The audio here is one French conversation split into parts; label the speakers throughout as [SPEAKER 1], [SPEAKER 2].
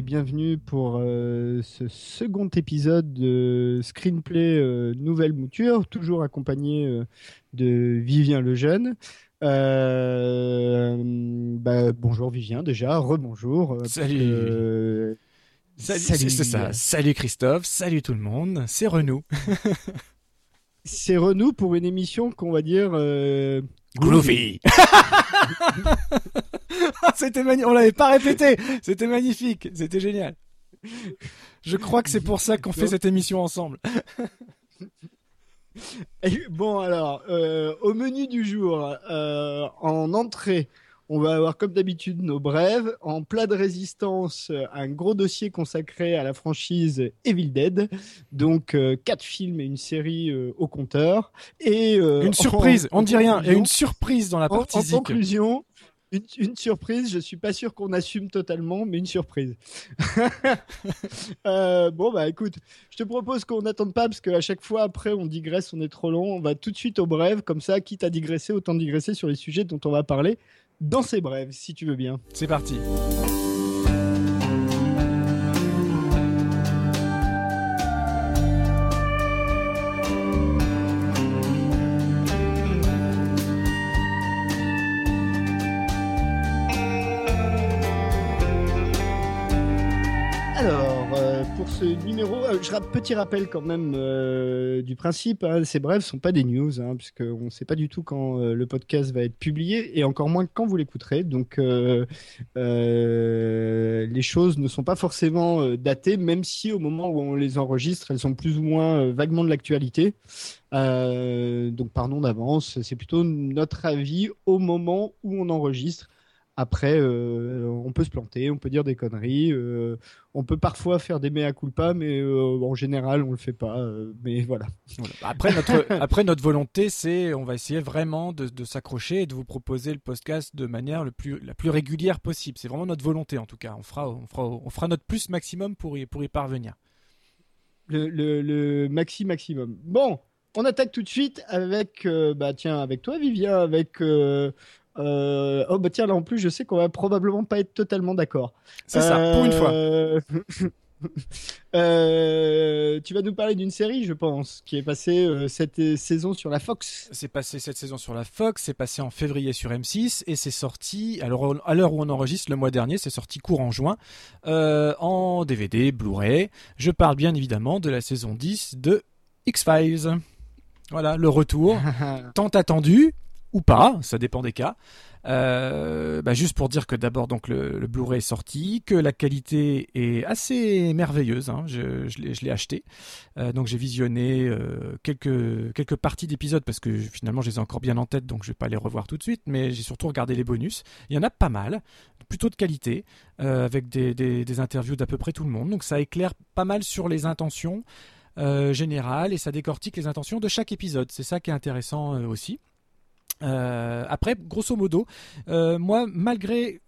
[SPEAKER 1] Et bienvenue pour euh, ce second épisode de Screenplay euh, Nouvelle Mouture, toujours accompagné euh, de Vivien Lejeune. Bah, bonjour Vivien déjà, rebonjour.
[SPEAKER 2] Salut. Salut,
[SPEAKER 1] Salut.
[SPEAKER 2] c'est ça. Salut Christophe, salut tout le monde, c'est Renou.
[SPEAKER 1] C'est Renou pour une émission qu'on va dire
[SPEAKER 2] Groovy C'était magnifique, on l'avait pas répété, c'était magnifique, c'était génial. Je crois que c'est pour ça qu'on fait cette émission ensemble.
[SPEAKER 1] Et Bon alors, euh, au menu du jour, euh, en entrée, on va avoir comme d'habitude nos brèves. En plat de résistance, un gros dossier consacré à la franchise Evil Dead. Donc euh, quatre films et une série euh, au compteur. Et euh,
[SPEAKER 2] Une surprise,
[SPEAKER 1] en-
[SPEAKER 2] on dit rien, il y a une surprise dans la partie
[SPEAKER 1] en conclusion, une, une surprise, je suis pas sûr qu'on assume totalement, mais une surprise. Euh, bon, bah écoute, je te propose qu'on n'attende pas, parce qu'à chaque fois après on digresse, on est trop long. On va tout de suite aux brèves, comme ça, quitte à digresser, autant digresser sur les sujets dont on va parler dans ces brèves, si tu veux bien.
[SPEAKER 2] C'est parti.
[SPEAKER 1] Euh, je petit rappel quand même euh, du principe, hein, ces brèves sont pas des news, hein, puisqu'on ne sait pas du tout quand euh, le podcast va être publié, et encore moins quand vous l'écouterez. Donc, les choses ne sont pas forcément datées, même si au moment où on les enregistre, elles sont plus ou moins vaguement de l'actualité. Donc, pardon d'avance, c'est plutôt notre avis au moment où on enregistre. Après, euh, on peut se planter, on peut dire des conneries, euh, on peut parfois faire des mea culpa, mais euh, en général, on le fait pas. mais voilà.
[SPEAKER 2] Voilà. Après, notre, après, notre volonté, c'est, on va essayer vraiment de, de s'accrocher et de vous proposer le podcast de manière le plus, la plus régulière possible. C'est vraiment notre volonté, en tout cas. On fera, on fera, on fera notre plus maximum pour y, pour y parvenir.
[SPEAKER 1] Le, le- le maxi maximum. Bon, on attaque tout de suite avec, euh, bah tiens, avec toi, Vivien, avec. euh, euh, oh bah tiens, là en plus, je sais qu'on va probablement pas être totalement d'accord.
[SPEAKER 2] C'est ça, pour une fois.
[SPEAKER 1] Euh, euh, tu vas nous parler d'une série, je pense, qui est passée euh, cette saison sur la Fox.
[SPEAKER 2] C'est passé cette saison sur la Fox, c'est passé en février sur M6 et c'est sorti, alors à l'heure où on enregistre le mois dernier, c'est sorti courant juin, euh, en DVD, Blu-ray. Je parle bien évidemment de la saison 10 de X-Files. Voilà, le retour, tant attendu ou pas, ça dépend des cas. Euh, bah, juste pour dire que d'abord donc le, Blu-ray est sorti, que la qualité est assez merveilleuse. hein. Je, l'ai- acheté, Euh, donc j'ai visionné euh, quelques quelques parties d'épisodes parce que finalement je les ai encore bien en tête, donc je vais pas les revoir tout de suite. Mais j'ai surtout regardé les bonus. Il y en a pas mal, plutôt de qualité, avec des, des, des interviews d'à peu près tout le monde. Donc ça éclaire pas mal sur les intentions générales et ça décortique les intentions de chaque épisode. C'est ça qui est intéressant aussi. Euh, après, grosso modo, euh, moi, malgré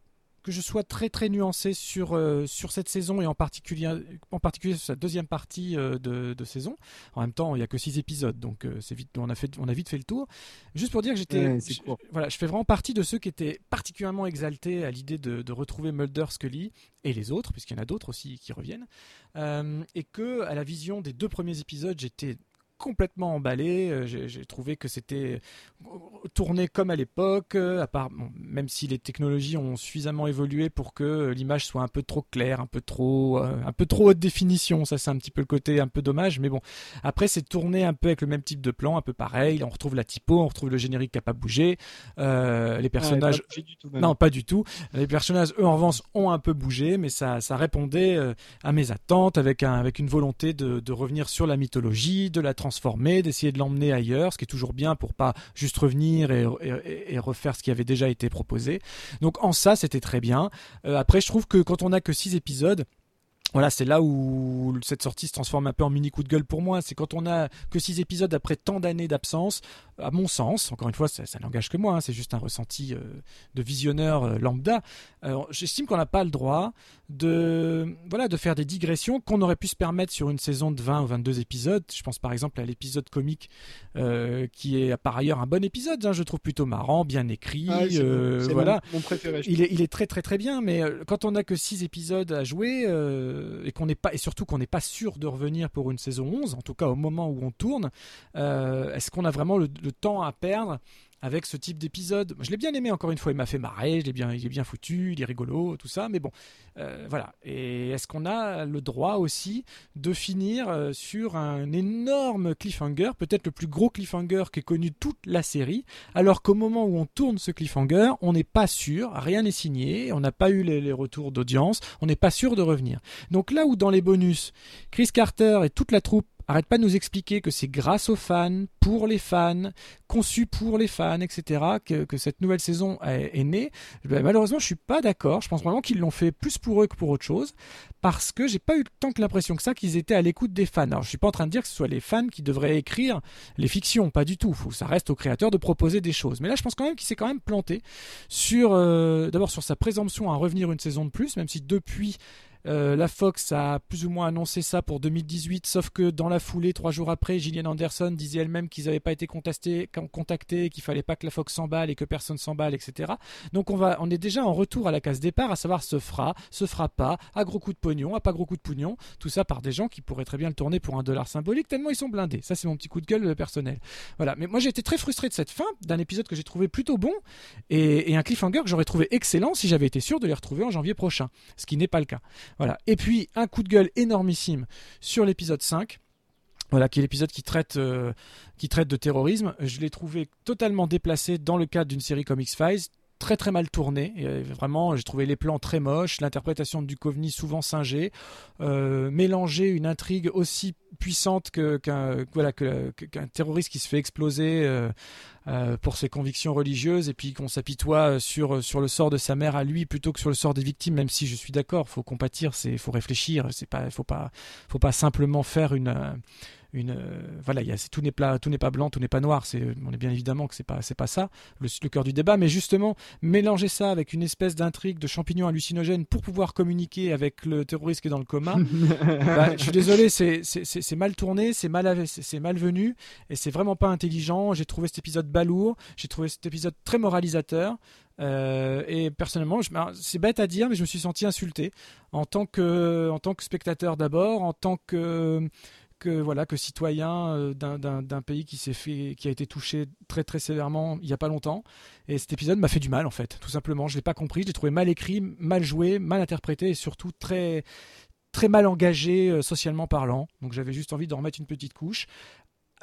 [SPEAKER 2] que je sois très très nuancé sur euh, sur cette saison et en particulier en particulier sur sa deuxième partie de, de saison. En même temps, il y a que six épisodes, donc c'est vite on a fait on a vite fait le tour. Juste pour dire que j'étais
[SPEAKER 1] Ouais,
[SPEAKER 2] voilà, je fais vraiment partie de ceux qui étaient particulièrement exaltés à l'idée de, de retrouver Mulder, Scully et les autres, puisqu'il y en a d'autres aussi qui reviennent, et que à la vision des deux premiers épisodes, j'étais complètement emballé. Euh, J'ai trouvé que c'était tourné comme à l'époque, euh, à part bon, même si les technologies ont suffisamment évolué pour que euh, l'image soit un peu trop claire, un peu trop, euh, un peu trop haute définition. Ça, c'est un petit peu le côté un peu dommage, mais bon. Après, c'est tourné un peu avec le même type de plan, un peu pareil. On retrouve la typo, on retrouve le générique qui a pas bougé. Euh, les personnages,
[SPEAKER 1] pas du tout, même.
[SPEAKER 2] non, pas du tout. Les personnages, eux, en revanche, ont un peu bougé, mais ça, ça répondait euh, à mes attentes avec, un, avec une volonté de, de revenir sur la mythologie, de la transformer d'essayer de l'emmener ailleurs, ce qui est toujours bien pour pas juste revenir et, refaire ce qui avait déjà été proposé. Donc en ça, c'était très bien. Euh, après, je trouve que quand on a que six épisodes, voilà, c'est là où cette sortie se transforme un peu en mini coup de gueule pour moi. C'est quand on a que six épisodes après tant d'années d'absence, à mon sens, encore une fois, ça, n'engage que moi, hein, c'est juste un ressenti euh, de visionneur euh, lambda. J'estime qu'on n'a pas le droit de, voilà, de faire des digressions qu'on aurait pu se permettre sur une saison de 20 ou 22 épisodes. Je pense par exemple à l'épisode comique euh, qui est par ailleurs un bon épisode, hein, je trouve plutôt marrant, bien écrit. Ah voilà.
[SPEAKER 1] Mon, préféré.
[SPEAKER 2] Il est, il est, très très très bien, mais quand on n'a que six épisodes à jouer pas et surtout qu'on n'est pas sûr de revenir pour une saison 11, en tout cas au moment où on tourne, est-ce qu'on a vraiment le temps à perdre avec ce type d'épisode. Je l'ai bien aimé encore une fois, il m'a fait marrer, bien, il est bien foutu, il est rigolo, tout ça, mais bon, euh, voilà. Et est-ce qu'on a le droit aussi de finir euh, sur un énorme cliffhanger, peut-être le plus gros cliffhanger qu'ait connu toute la série, alors qu'au moment où on tourne ce cliffhanger, on n'est pas sûr, rien n'est signé, on n'a pas eu les, les retours d'audience, on n'est pas sûr de revenir. Donc là où dans les bonus, Chris Carter et toute la troupe arrête pas de nous expliquer que c'est grâce aux fans, pour les fans, conçu pour les fans, etc., que, cette nouvelle saison est, née. Ben, malheureusement, je suis pas d'accord. Je pense vraiment qu'ils l'ont fait plus pour eux que pour autre chose, parce que j'ai pas eu tant que l'impression que ça qu'ils étaient à l'écoute des fans. Alors, je suis pas en train de dire que ce soit les fans qui devraient écrire les fictions, pas du tout. Ça reste au créateur de proposer des choses. Mais là, je pense quand même qu'il s'est quand même planté sur, euh, d'abord sur sa présomption à revenir une saison de plus, même si depuis euh, la Fox a plus ou moins annoncé ça pour 2018, sauf que dans la foulée, trois jours après, Gillian Anderson disait elle-même qu'ils n'avaient pas été contactés, contactés qu'il fallait pas que la Fox s'emballe et que personne s'emballe, etc. Donc on va, on est déjà en retour à la case départ, à savoir se fera, se fera pas, à gros coup de pognon, à pas gros coup de pognon, tout ça par des gens qui pourraient très bien le tourner pour un dollar symbolique tellement ils sont blindés. Ça c'est mon petit coup de gueule personnel. Voilà. Mais moi j'ai été très frustré de cette fin d'un épisode que j'ai trouvé plutôt bon et, et un cliffhanger que j'aurais trouvé excellent si j'avais été sûr de les retrouver en janvier prochain, ce qui n'est pas le cas. Et puis un coup de gueule énormissime sur l'épisode 5. Voilà, qui est l'épisode qui traite euh, qui traite de terrorisme. Je l'ai trouvé totalement déplacé dans le cadre d'une série comme X-Files, très très mal tourné. Euh, vraiment, j'ai trouvé les plans très moches, l'interprétation de Duchovny souvent singée, euh, mélanger une intrigue aussi puissante qu'un terroriste qui se fait exploser euh, pour ses convictions religieuses et puis qu'on s'apitoie sur le sort de sa mère à lui plutôt que sur le sort des victimes même si je suis d'accord faut compatir c'est faut réfléchir c'est pas faut pas simplement faire une une euh, voilà, y a, tout n'est pas tout n'est pas blanc, tout n'est pas noir. C'est on est bien évidemment que c'est pas c'est pas ça le, le cœur du débat, mais justement mélanger ça avec une espèce d'intrigue de champignons hallucinogènes pour pouvoir communiquer avec le terroriste qui est dans le coma. bah, je suis désolé, c'est c'est mal tourné, c'est mal c'est malvenu et c'est vraiment pas intelligent. J'ai trouvé cet épisode balourd, j'ai trouvé cet épisode très moralisateur. Euh, et personnellement, c'est bête à dire, mais je me suis senti insulté en tant que, en tant que spectateur d'abord, en tant que que voilà que citoyen euh, d'un pays qui s'est fait qui a été touché très très sévèrement il y a pas longtemps. Et cet épisode m'a fait du mal en fait tout simplement. Je l'ai pas compris je l'ai trouvé mal écrit mal joué mal interprété et surtout très très mal engagé euh, socialement parlant. Donc j'avais juste envie d'en remettre une petite couche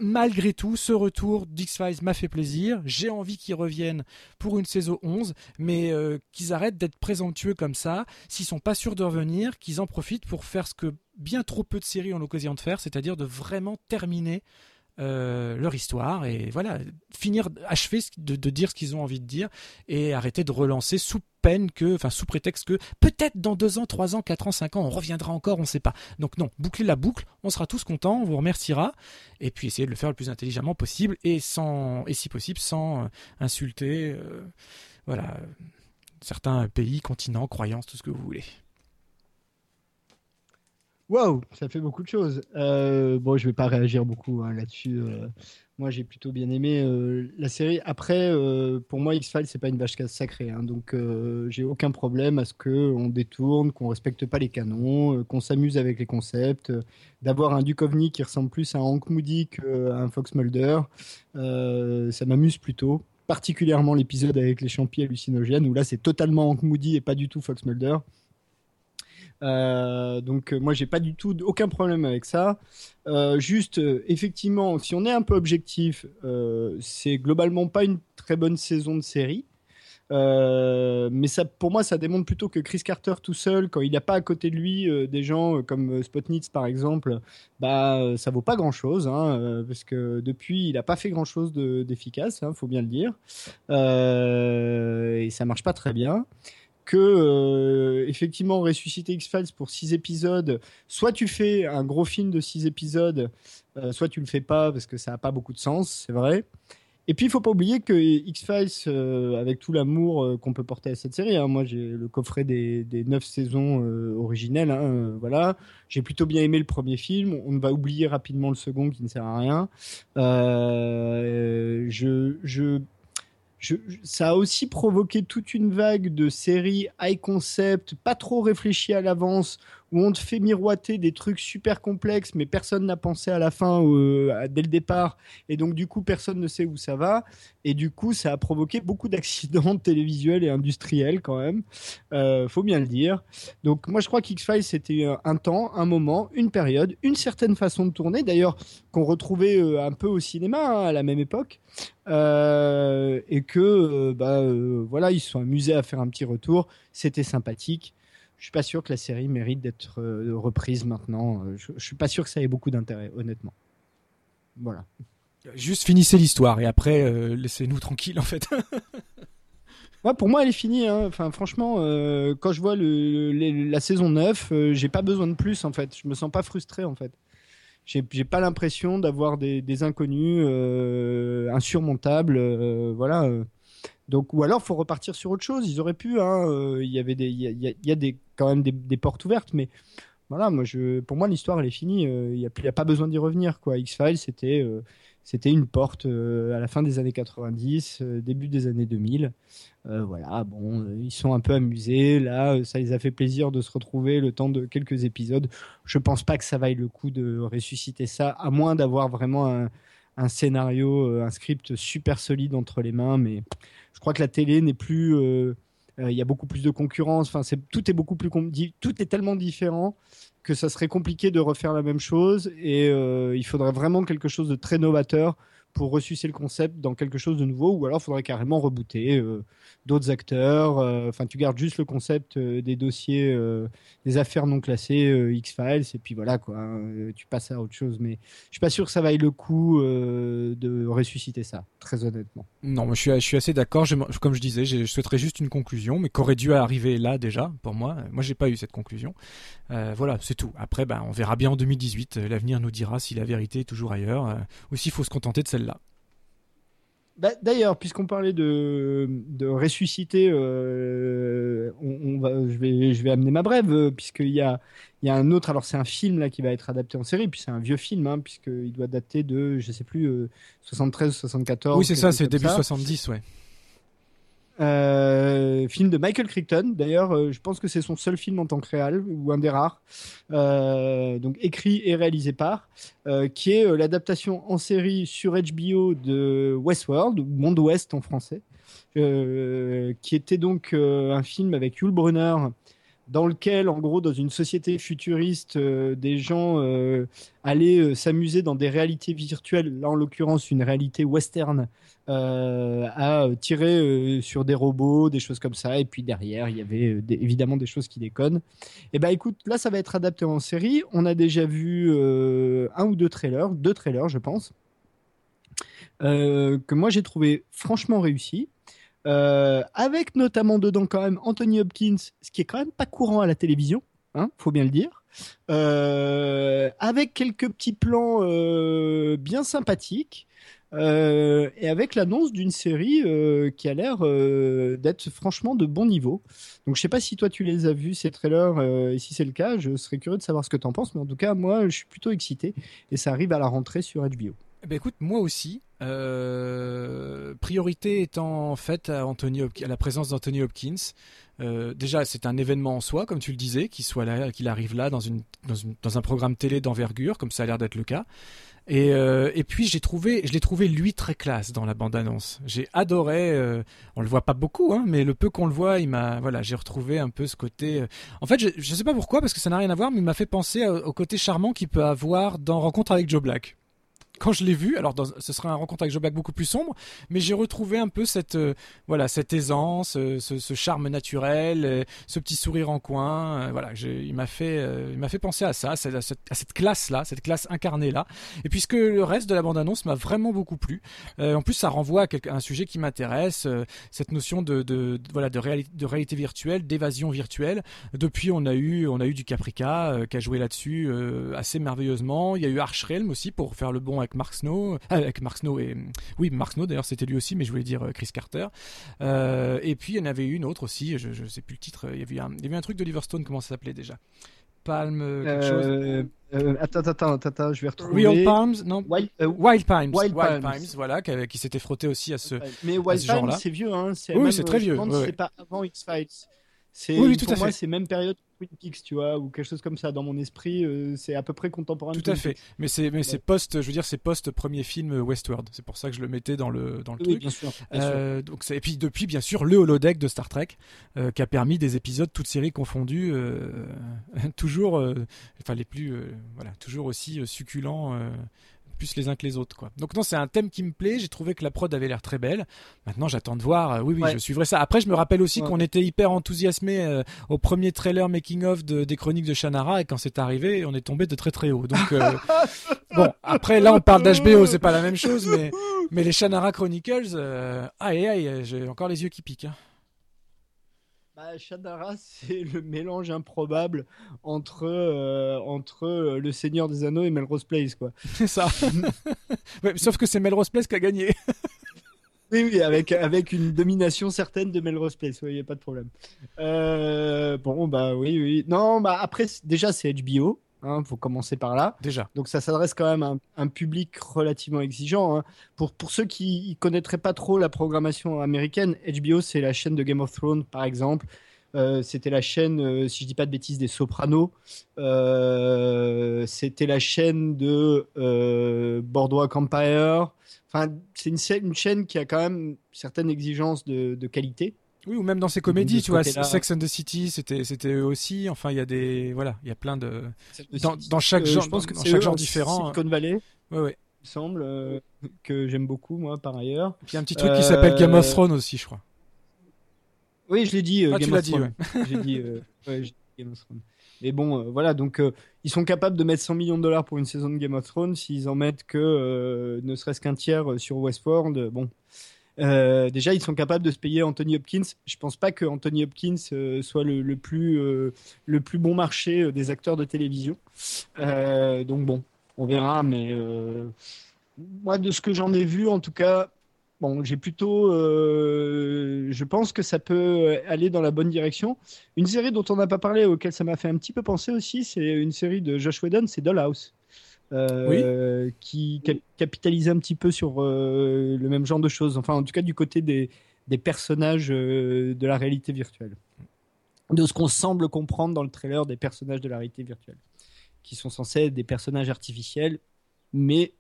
[SPEAKER 2] malgré tout, ce retour d'X-Files m'a fait plaisir. J'ai envie qu'ils reviennent pour une saison 11, mais euh, qu'ils arrêtent d'être présomptueux comme ça. S'ils sont pas sûrs de revenir, qu'ils en profitent pour faire ce que bien trop peu de séries ont l'occasion de faire, c'est-à-dire de vraiment terminer euh, leur histoire et voilà, finir, achever de, dire ce qu'ils ont envie de dire et arrêter de relancer sous peine que, enfin sous prétexte que peut-être dans deux ans, trois ans, quatre ans, cinq ans, on reviendra encore, on ne sait pas. Donc non, boucler la boucle, on sera tous contents, on vous remerciera et puis essayer de le faire le plus intelligemment possible et sans, si possible, sans euh, insulter, euh, voilà, certains pays, continents, croyances, tout ce que vous voulez.
[SPEAKER 1] Waouh, ça fait beaucoup de choses. Euh, bon, je vais pas réagir beaucoup hein, là-dessus. Euh. moi, j'ai plutôt bien aimé euh, la série. Après, pour moi, X-Files, c'est pas une vache sacrée. Hein, donc, j'ai aucun problème à ce qu'on détourne, qu'on respecte pas les canons, qu'on s'amuse avec les concepts, d'avoir un Duchovny qui ressemble plus à un Hank Moody qu'à un Fox Mulder. ça m'amuse plutôt. Particulièrement l'épisode avec les champis hallucinogènes, où là, c'est totalement Hank Moody et pas du tout Fox Mulder. Euh, donc euh, moi j'ai pas du tout aucun problème avec ça. Euh, juste effectivement, si on est un peu objectif, c'est globalement pas une très bonne saison de série. mais ça, pour moi, ça démontre plutôt que Chris Carter tout seul, quand il n'a pas à côté de lui des gens comme Spotnitz par exemple, bah ça vaut pas grand chose, hein, parce que depuis il n'a pas fait grand chose d'efficace, il hein, faut bien le dire, et ça marche pas très bien que euh, effectivement ressusciter X-Files pour 6 épisodes, soit tu fais un gros film de 6 épisodes, euh, soit tu le fais pas parce que ça n'a pas beaucoup de sens, c'est vrai. Et puis il faut pas oublier que X-Files, euh, avec tout l'amour qu'on peut porter à cette série, hein, moi j'ai le coffret des, des 9 saisons originelles, hein, voilà, j'ai plutôt bien aimé le premier film, on va oublier rapidement le second qui ne sert à rien. je, je ça a aussi provoqué toute une vague de séries high concept, pas trop réfléchies à l'avance, où on te fait miroiter des trucs super complexes, mais personne n'a pensé à la fin euh, dès le départ, et donc du coup personne ne sait où ça va, et du coup ça a provoqué beaucoup d'accidents télévisuels et industriels quand même, euh, faut bien le dire. Donc moi je crois qu'X-Files c'était un temps, un moment, une période, une certaine façon de tourner, d'ailleurs qu'on retrouvait euh, un peu au cinéma hein, à la même époque, euh, et que bah voilà ils se sont amusés à faire un petit retour, c'était sympathique je suis pas sûr que la série mérite d'être euh, reprise maintenant. Euh, je, ne suis pas sûr que ça ait beaucoup d'intérêt, honnêtement. Voilà.
[SPEAKER 2] Juste finissez l'histoire et après euh, laissez-nous tranquilles en fait.
[SPEAKER 1] ouais, pour moi elle est finie. Hein. Enfin, franchement, quand je vois le, la saison 9, j'ai pas besoin de plus en fait. Je me sens pas frustré en fait. J'ai pas l'impression d'avoir des, des, inconnus insurmontables. voilà. Donc, ou alors, faut repartir sur autre chose. Ils auraient pu. Hein, euh, il y avait des, il y a, des, quand même des, portes ouvertes, mais voilà, moi, je, pour moi, l'histoire elle est finie. Euh, il n'y a, a, pas besoin d'y revenir. Quoi. X Files, c'était, euh, c'était une porte à la fin des années 90, début des années 2000. voilà, bon, ils sont un peu amusés. Là, ça les a fait plaisir de se retrouver le temps de quelques épisodes. Je pense pas que ça vaille le coup de ressusciter ça, à moins d'avoir vraiment un, un scénario, un script super solide entre les mains, mais je crois que la télé n'est plus. Euh, euh, il y a beaucoup plus de concurrence. Enfin, c'est tout est beaucoup plus tout est tellement différent que ça serait compliqué de refaire la même chose et euh, il faudrait vraiment quelque chose de très novateur pour ressusciter le concept dans quelque chose de nouveau, ou alors faudrait carrément rebooter euh, d'autres acteurs. Euh, enfin, tu gardes juste le concept euh, des dossiers, des affaires non classées, X-Files, et puis voilà, quoi. Hein, tu passes à autre chose. Mais je suis pas sûr que ça vaille le coup de ressusciter ça, très honnêtement.
[SPEAKER 2] Non, je suis, assez d'accord. Comme je disais, je souhaiterais juste une conclusion, mais qu'aurait dû arriver là déjà, pour moi? Moi, j'ai pas eu cette conclusion. voilà, c'est tout. Après, ben, on verra bien en 2018. L'avenir nous dira si la vérité est toujours ailleurs, ou s'il faut se contenter de cette là
[SPEAKER 1] bah, D'ailleurs, puisqu'on parlait de, de ressusciter, euh, on, va, je, vais, je vais amener ma brève, euh, puisqu'il y a, il y a un autre, alors c'est un film là qui va être adapté en série, puis c'est un vieux film, hein, puisqu'il doit dater de, je sais plus, 73 euh, 74.
[SPEAKER 2] Oui, c'est ça, c'est début 70, ouais.
[SPEAKER 1] Euh, film de Michael Crichton. D'ailleurs, euh, je pense que c'est son seul film en tant que réal ou un des rares. Euh, donc écrit et réalisé par, qui est l'adaptation en série sur HBO de Westworld, ou Monde Ouest en français, qui était donc un film avec Yul Brunner dans lequel, en gros, dans une société futuriste, euh, des gens euh, allaient euh, s'amuser dans des réalités virtuelles, là en l'occurrence une réalité western, à tirer sur des robots, des choses comme ça. Et puis derrière, il y avait évidemment des choses qui déconnent. Et eh ben écoute, là, ça va être adapté en série. On a déjà vu un ou deux trailers, deux trailers, je pense, que moi j'ai trouvé franchement réussi. Euh, avec notamment dedans quand même Anthony Hopkins, ce qui est quand même pas courant à la télévision, hein, faut bien le dire. Euh, avec quelques petits plans euh, bien sympathiques. et avec l'annonce d'une série qui a l'air d'être franchement de bon niveau. Donc je sais pas si toi tu les as vus ces trailers et si c'est le cas, je serais curieux de savoir ce que tu en penses, mais en tout cas moi je suis plutôt excité et ça arrive à la rentrée sur HBO.
[SPEAKER 2] Eh ben écoute, moi aussi. Euh, priorité étant faite à, Anthony à la présence d'Anthony Hopkins. Euh, déjà, c'est un événement en soi, comme tu le disais, qu'il soit là, qu'il arrive là dans, un programme télé d'envergure, comme ça a l'air d'être le cas. Et, euh, et puis j'ai trouvé, je l'ai trouvé lui très classe dans la bande-annonce. J'ai adoré. on le voit pas beaucoup, hein, mais le peu qu'on le voit, il m'a, voilà, j'ai retrouvé un peu ce côté. En fait, je, je sais pas pourquoi, parce que ça n'a rien à voir, mais il m'a fait penser au côté charmant qu'il peut avoir dans Rencontre avec Joe Black. Quand je l'ai vu, alors ce serait un rencontre avec Joe Black beaucoup plus sombre, mais j'ai retrouvé un peu cette voilà cette aisance, ce, charme naturel, ce petit sourire en coin. voilà, il m'a fait il m'a fait penser à ça, à cette, classe là, cette classe incarnée là. Et puisque le reste de la bande annonce m'a vraiment beaucoup plu. en plus, ça renvoie à, un sujet qui m'intéresse, cette notion de, voilà de réalité virtuelle, d'évasion virtuelle. Depuis, on a eu on a eu du Caprica qui a joué là-dessus assez merveilleusement. Il y a eu Archrealm aussi pour faire le bon avec Mark Snow, euh, avec Mark Snow et oui Mark Snow d'ailleurs c'était lui aussi, mais je voulais dire euh, Chris Carter. Euh, et puis il y en avait une autre aussi, je, je sais plus le titre. Il y avait un, il y avait un truc de Liverstone, comment ça s'appelait déjà? Palm quelque chose?
[SPEAKER 1] attends, attends, attends, je vais retrouver.
[SPEAKER 2] Real Palms, non Wild, Wild Palms. Wild, Palms. voilà, qui, s'était frotté aussi à ce.
[SPEAKER 1] Mais Wild Palms, c'est vieux, hein.
[SPEAKER 2] Oui, c'est très vieux.
[SPEAKER 1] C'est pas avant X-Files. Oui, tout pour à moi, c'est même période Twin Peaks, tu vois, ou quelque chose comme ça. Dans mon esprit, euh, c'est à peu près contemporain.
[SPEAKER 2] Tout à fait. Mais c'est mais c'est post, je veux dire, c'est post premier film Westworld. C'est pour ça que je le mettais dans le dans le
[SPEAKER 1] oui, Bien sûr.
[SPEAKER 2] Euh, donc et puis depuis, bien sûr, le holodeck de Star Trek, euh, qui a permis des épisodes toutes séries confondues, toujours, enfin les plus, voilà, toujours aussi succulents plus les uns que les autres quoi. Donc non, c'est un thème qui me plaît, j'ai trouvé que la prod avait l'air très belle. Maintenant, j'attends de voir. Euh, oui oui, je suivrai ça. Après, je me rappelle aussi qu'on était hyper enthousiasmé euh, au premier trailer making of de, des chroniques de Shannara et quand c'est arrivé, on est tombé de très très haut. Donc euh, bon, après là on parle d'HBO, c'est pas la même chose mais mais les Shannara Chronicles aïe aïe, j'ai encore les yeux qui piquent. Hein.
[SPEAKER 1] Bah, Shadara, c'est le mélange improbable entre, euh, entre euh, Le Seigneur des Anneaux et Melrose Place, quoi.
[SPEAKER 2] C'est ça. sauf que c'est Melrose Place qui a gagné.
[SPEAKER 1] oui, oui, avec, avec une domination certaine de Melrose Place, il n'y a pas de problème. Euh, bon, bah oui, oui. Non, bah après, déjà, c'est HBO. Hein, faut commencer par là.
[SPEAKER 2] Déjà.
[SPEAKER 1] Donc ça s'adresse quand même à un, public relativement exigeant. Hein. Pour, pour ceux qui ne connaîtraient pas trop la programmation américaine, HBO c'est la chaîne de Game of Thrones par exemple. Euh, c'était la chaîne, euh, si je dis pas de bêtises, des Sopranos. Euh, c'était la chaîne de Boardwalk Empire. Enfin, c'est une, une, chaîne qui a quand même certaines exigences de, de qualité.
[SPEAKER 2] Oui, ou même dans ses comédies, tu vois, Sex and the City, c'était c'était eux aussi. Enfin, il y a des voilà, il y a plein de dans, chaque genre, je pense que dans chaque genre différent.
[SPEAKER 1] Silicon Valley.
[SPEAKER 2] Ouais, ouais.
[SPEAKER 1] Il semble euh, que j'aime beaucoup moi par ailleurs.
[SPEAKER 2] Puis il y a un petit truc qui s'appelle Game of euh, Thrones aussi, je crois.
[SPEAKER 1] Oui, je l'ai dit.
[SPEAKER 2] Euh, ah,
[SPEAKER 1] Game
[SPEAKER 2] tu l'as dit, ouais.
[SPEAKER 1] J'ai dit, ouais, Game of Thrones. Mais bon, voilà, donc ils sont capables de mettre 100 millions de dollars pour une saison de Game of Thrones. S'ils en mettent que ne serait-ce qu'un tiers sur Westworld, bon, euh, déjà, ils sont capables de se payer Anthony Hopkins. Je pense pas que Anthony Hopkins euh, soit le, plus, euh, le plus bon marché des acteurs de télévision. donc bon, on verra. Mais moi, de ce que j'en ai vu, en tout cas, bon, j'ai plutôt, je pense que ça peut aller dans la bonne direction. Une série dont on n'a pas parlé, auquel ça m'a fait un petit peu penser aussi, c'est une série de Josh Whedon, c'est Dollhouse. Euh, qui capitalisait un petit peu sur euh, le même genre de choses. Enfin, en tout cas, du côté des, des personnages euh, de la réalité virtuelle. De ce qu'on semble comprendre dans le trailer des personnages de la réalité virtuelle. Qui sont censés être des personnages artificiels, mais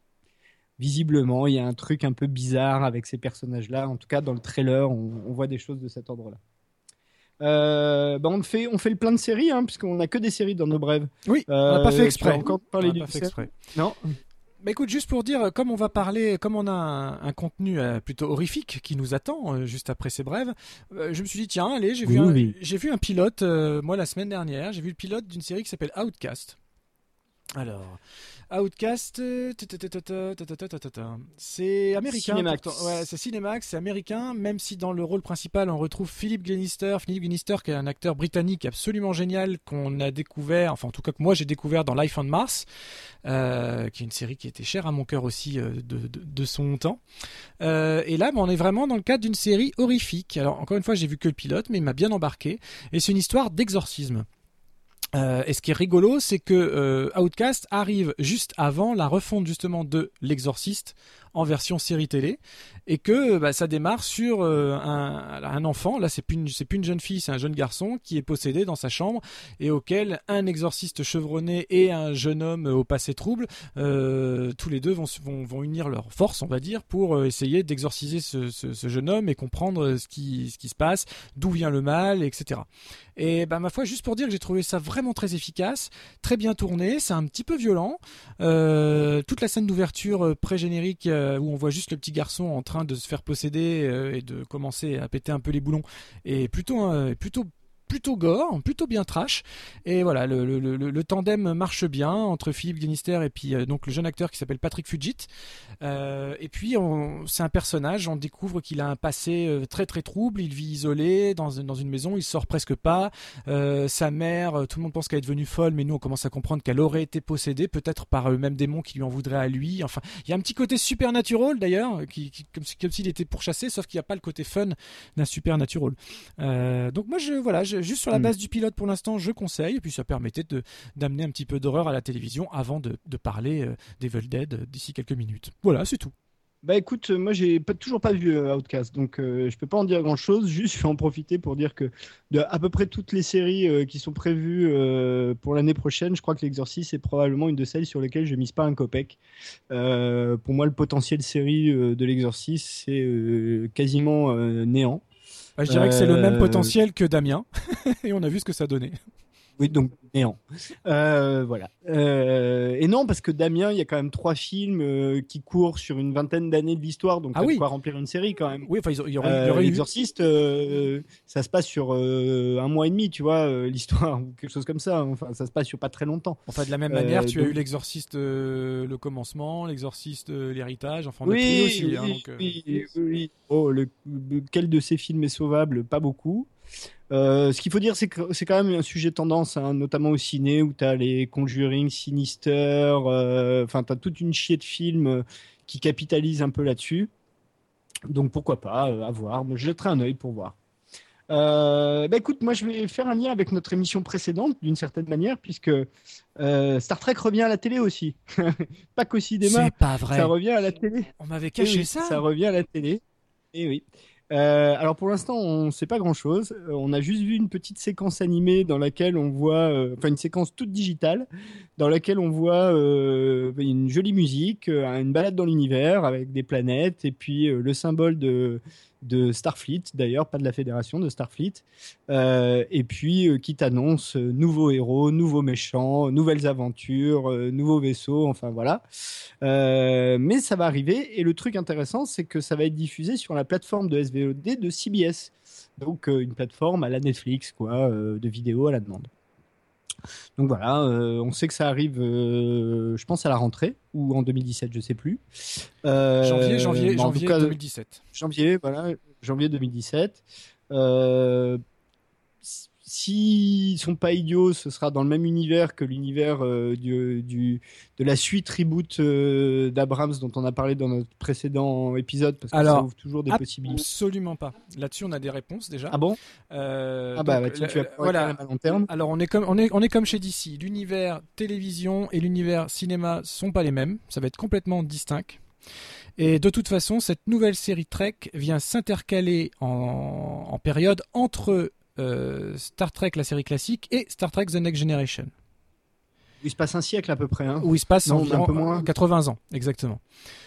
[SPEAKER 1] visiblement, il y a un truc un peu bizarre avec ces personnages-là. En tout cas, dans le trailer, on voit des choses de cet ordre-là. Euh, bah on, fait, on fait le plein de séries, hein, puisqu'on n'a que des séries dans nos brèves.
[SPEAKER 2] Oui, on n'a pas fait exprès.
[SPEAKER 1] Encore fait
[SPEAKER 2] exprès.
[SPEAKER 1] Non.
[SPEAKER 2] Mais écoute, juste pour dire, comme on va parler, comme on a un, contenu euh, plutôt horrifique qui nous attend euh, juste après ces brèves, je me suis dit tiens, allez, j'ai vu, j'ai vu un pilote moi la semaine dernière, j'ai vu le pilote d'une série qui s'appelle Outcast. Alors, Outcast, c'est américain. Ouais, c'est Cinemax, c'est américain, même si dans le rôle principal on retrouve Philip Glenister. Philip Glenister qui est un acteur britannique absolument génial qu'on a découvert, enfin en tout cas que moi j'ai découvert dans Life on Mars, euh, qui est une série qui était chère à mon cœur aussi euh, de, de, son temps. Euh, et là, on est vraiment dans le cadre d'une série horrifique. Alors encore une fois, j'ai vu que le pilote, mais il m'a bien embarqué. Et c'est une histoire d'exorcisme. Euh, et ce qui est rigolo, c'est que euh, Outcast arrive juste avant la refonte justement de L'Exorciste en version série télé et que bah, ça démarre sur euh, un, enfant. Là, c'est plus une, c'est plus une jeune fille, c'est un jeune garçon qui est possédé dans sa chambre et auquel un exorciste chevronné et un jeune homme au passé trouble, euh, tous les deux vont, vont, vont, unir leurs forces, on va dire, pour euh, essayer d'exorciser ce, jeune homme et comprendre ce qui, ce qui se passe, d'où vient le mal, etc. Et bah, ma foi, juste pour dire que j'ai trouvé ça vraiment très efficace, très bien tourné, c'est un petit peu violent. Toute la scène d'ouverture pré-générique où on voit juste le petit garçon en train de se faire posséder euh, et de commencer à péter un peu les boulons. Est plutôt, euh, plutôt plutôt gore, plutôt bien trash. Et voilà, le, tandem marche bien entre Philippe Guinister et puis euh, donc le jeune acteur qui s'appelle Patrick Fugit. Euh, et puis c'est un personnage, on découvre qu'il a un passé euh, très très trouble. Il vit isolé dans, dans une maison, il sort presque pas. Sa mère, tout le monde pense qu'elle est devenue folle, mais nous on commence à comprendre qu'elle aurait été possédée, peut-être par le même démon qui lui en voudrait à lui. Enfin, il y a un petit côté supernatural d'ailleurs, qui, comme s'il était pourchassé, sauf qu'il n'y a pas le côté fun d'un supernatural. donc moi je voilà, je, juste sur la mm. base du pilote pour l'instant, je conseille. Et puis ça permettait de d'amener un petit peu d'horreur à la télévision avant de, de parler euh, d'Evil Dead euh, d'ici quelques minutes. Voilà, c'est tout.
[SPEAKER 1] Bah écoute, moi j'ai pas, toujours pas vu euh, Outcast, donc euh, je peux pas en dire grand chose. Juste, je vais en profiter pour dire que de à peu près toutes les séries euh, qui sont prévues euh, pour l'année prochaine, je crois que l'Exorcist est probablement une de celles sur lesquelles je mise pas un copec. pour moi, le potentiel série de l'Exorcist c'est quasiment néant.
[SPEAKER 2] Bah, je dirais que c'est le même potentiel que Damien, et on a vu ce que ça donnait.
[SPEAKER 1] Oui, donc néant. Euh, voilà. Euh, et non, parce que Damien, il y a quand même trois films euh, qui courent sur une vingtaine d'années de l'histoire, donc ah oui. quoi remplir une série quand même.
[SPEAKER 2] Oui, enfin, il y aurait,
[SPEAKER 1] L'exorciste, ça se passe sur un mois et demi, tu vois, l'histoire, ou quelque chose comme ça. Enfin, ça se passe sur pas très longtemps.
[SPEAKER 2] Enfin, de la même manière, tu donc... as eu l'exorciste, le commencement, l'exorciste, l'héritage, enfin,
[SPEAKER 1] on
[SPEAKER 2] oui,
[SPEAKER 1] aussi. Oui,
[SPEAKER 2] hein, donc,
[SPEAKER 1] oui, oui. Oh, le, de ces films est sauvable? Pas beaucoup. Euh, ce qu'il faut dire, c'est que c'est quand même un sujet tendance, hein, notamment au ciné, où tu as les Conjuring, Sinister, euh, enfin, tu as toute une chier de films euh, qui capitalisent un peu là-dessus. Donc pourquoi pas, à voir. Je jetterai un œil pour voir. Euh, bah écoute, moi je vais faire un lien avec notre émission précédente d'une certaine manière, puisque euh, Star Trek revient à la télé aussi. pas qu'au cinéma.
[SPEAKER 2] C'est pas vrai.
[SPEAKER 1] Ça revient à la télé.
[SPEAKER 2] On m'avait caché
[SPEAKER 1] oui,
[SPEAKER 2] ça.
[SPEAKER 1] Ça revient à la télé. Et oui. Euh, alors pour l'instant, on ne sait pas grand-chose. Euh, on a juste vu une petite séquence animée dans laquelle on voit, euh, enfin une séquence toute digitale, dans laquelle on voit une jolie musique, une balade dans l'univers avec des planètes et puis le symbole de de Starfleet, d'ailleurs, pas de la fédération, de Starfleet, euh, et puis euh, qui t'annonce euh, nouveaux héros, nouveaux méchants, nouvelles aventures, nouveaux vaisseaux, enfin voilà. Mais ça va arriver, et le truc intéressant, c'est que ça va être diffusé sur la plateforme de SVOD de CBS, donc une plateforme à la Netflix, quoi, de vidéos à la demande. Donc voilà, euh, on sait que ça arrive, euh, je pense à la rentrée ou en 2017, je sais plus.
[SPEAKER 2] Euh, janvier, janvier, janvier cas, 2017.
[SPEAKER 1] Janvier, voilà, janvier 2017. S'ils sont pas idiots, ce sera dans le même univers que l'univers euh, du, du, de la suite reboot euh, d'Abrams dont on a parlé dans notre précédent épisode, parce que
[SPEAKER 2] Alors,
[SPEAKER 1] ça ouvre toujours des possibilités.
[SPEAKER 2] Absolument pas. Là-dessus, on a des réponses déjà.
[SPEAKER 1] Ah bon?
[SPEAKER 2] Euh,
[SPEAKER 1] Ah bah, donc, bah tu, tu as
[SPEAKER 2] voilà.
[SPEAKER 1] à long terme.
[SPEAKER 2] Alors on est comme on est on est comme chez DC. L'univers télévision et l'univers cinéma sont pas les mêmes. Ça va être complètement distinct. Et de toute façon, cette nouvelle série Trek vient s'intercaler en, en période entre Star Trek, la série classique, et Star Trek The Next Generation.
[SPEAKER 1] Il se passe un siècle à peu près. Hein.
[SPEAKER 2] Où il se passe
[SPEAKER 1] Non,
[SPEAKER 2] environ
[SPEAKER 1] un peu moins.
[SPEAKER 2] 80 ans, exactement.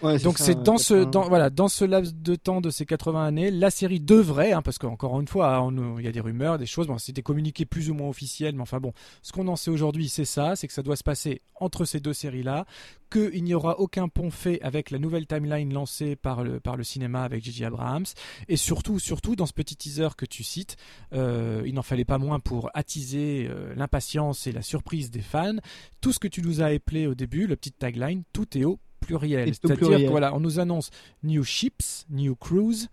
[SPEAKER 1] Ouais,
[SPEAKER 2] Donc c'est dans ce
[SPEAKER 1] 80.
[SPEAKER 2] dans voilà dans ce laps de temps de ces 80 années, la série devrait, hein, parce qu'encore une fois, on- il y a des rumeurs, des choses, bon, c'était communiqué plus ou moins officiel, mais enfin bon, ce qu'on en sait aujourd'hui, c'est ça, c'est que ça doit se passer entre ces deux séries-là, qu'il n'y aura aucun pont fait avec la nouvelle timeline lancée par le par le cinéma avec J.J. Abrams, et surtout surtout dans ce petit teaser que tu cites, euh, il n'en fallait pas moins pour attiser euh, l'impatience et la surprise des fans. Tout ce que tu nous as éplé au début, le petit tagline, tout est au pluriel. C'est-à-dire voilà, on nous annonce new ships, new cruise,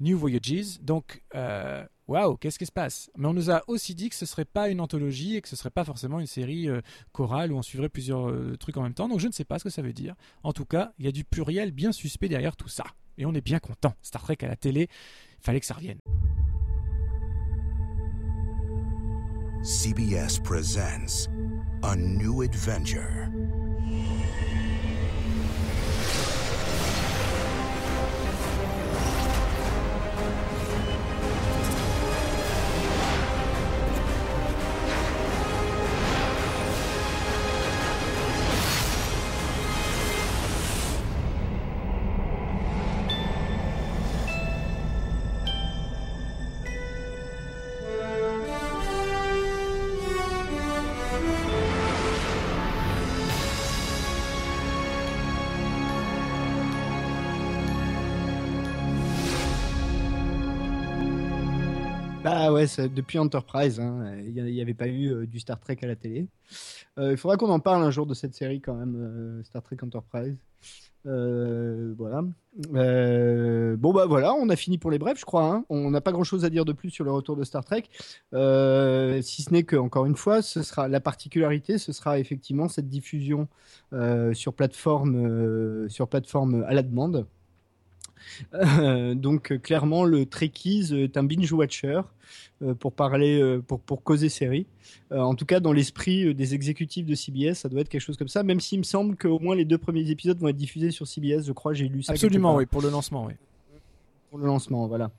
[SPEAKER 2] new voyages. Donc, euh, waouh, qu'est-ce qui se passe? Mais on nous a aussi dit que ce serait pas une anthologie et que ce serait pas forcément une série euh, chorale où on suivrait plusieurs euh, trucs en même temps. Donc, je ne sais pas ce que ça veut dire. En tout cas, il y a du pluriel bien suspect derrière tout ça. Et on est bien content. Star Trek à la télé, fallait que ça revienne.
[SPEAKER 3] CBS presents a new adventure.
[SPEAKER 1] Depuis Enterprise. Hein. Il n'y avait pas eu du Star Trek à la télé. il faudra qu'on en parle un jour de cette série quand même, Star Trek Enterprise. Euh, voilà. Euh, bon bah voilà, on a fini pour les brefs, je crois. Hein. On n'a pas grand-chose à dire de plus sur le retour de Star Trek, euh, si ce n'est que encore une fois, ce sera la particularité, ce sera effectivement cette diffusion sur plateforme, sur plateforme à la demande. Donc clairement, le Trekkies est un binge watcher. Euh, pour parler, euh, pour, pour causer série. Euh, en tout cas, dans l'esprit des exécutifs de CBS, ça doit être quelque chose comme ça, même s'il me semble qu'au moins les deux premiers épisodes vont être diffusés sur CBS, je crois, j'ai lu ça.
[SPEAKER 2] Absolument, oui, pour le lancement, oui.
[SPEAKER 1] Pour le lancement, voilà.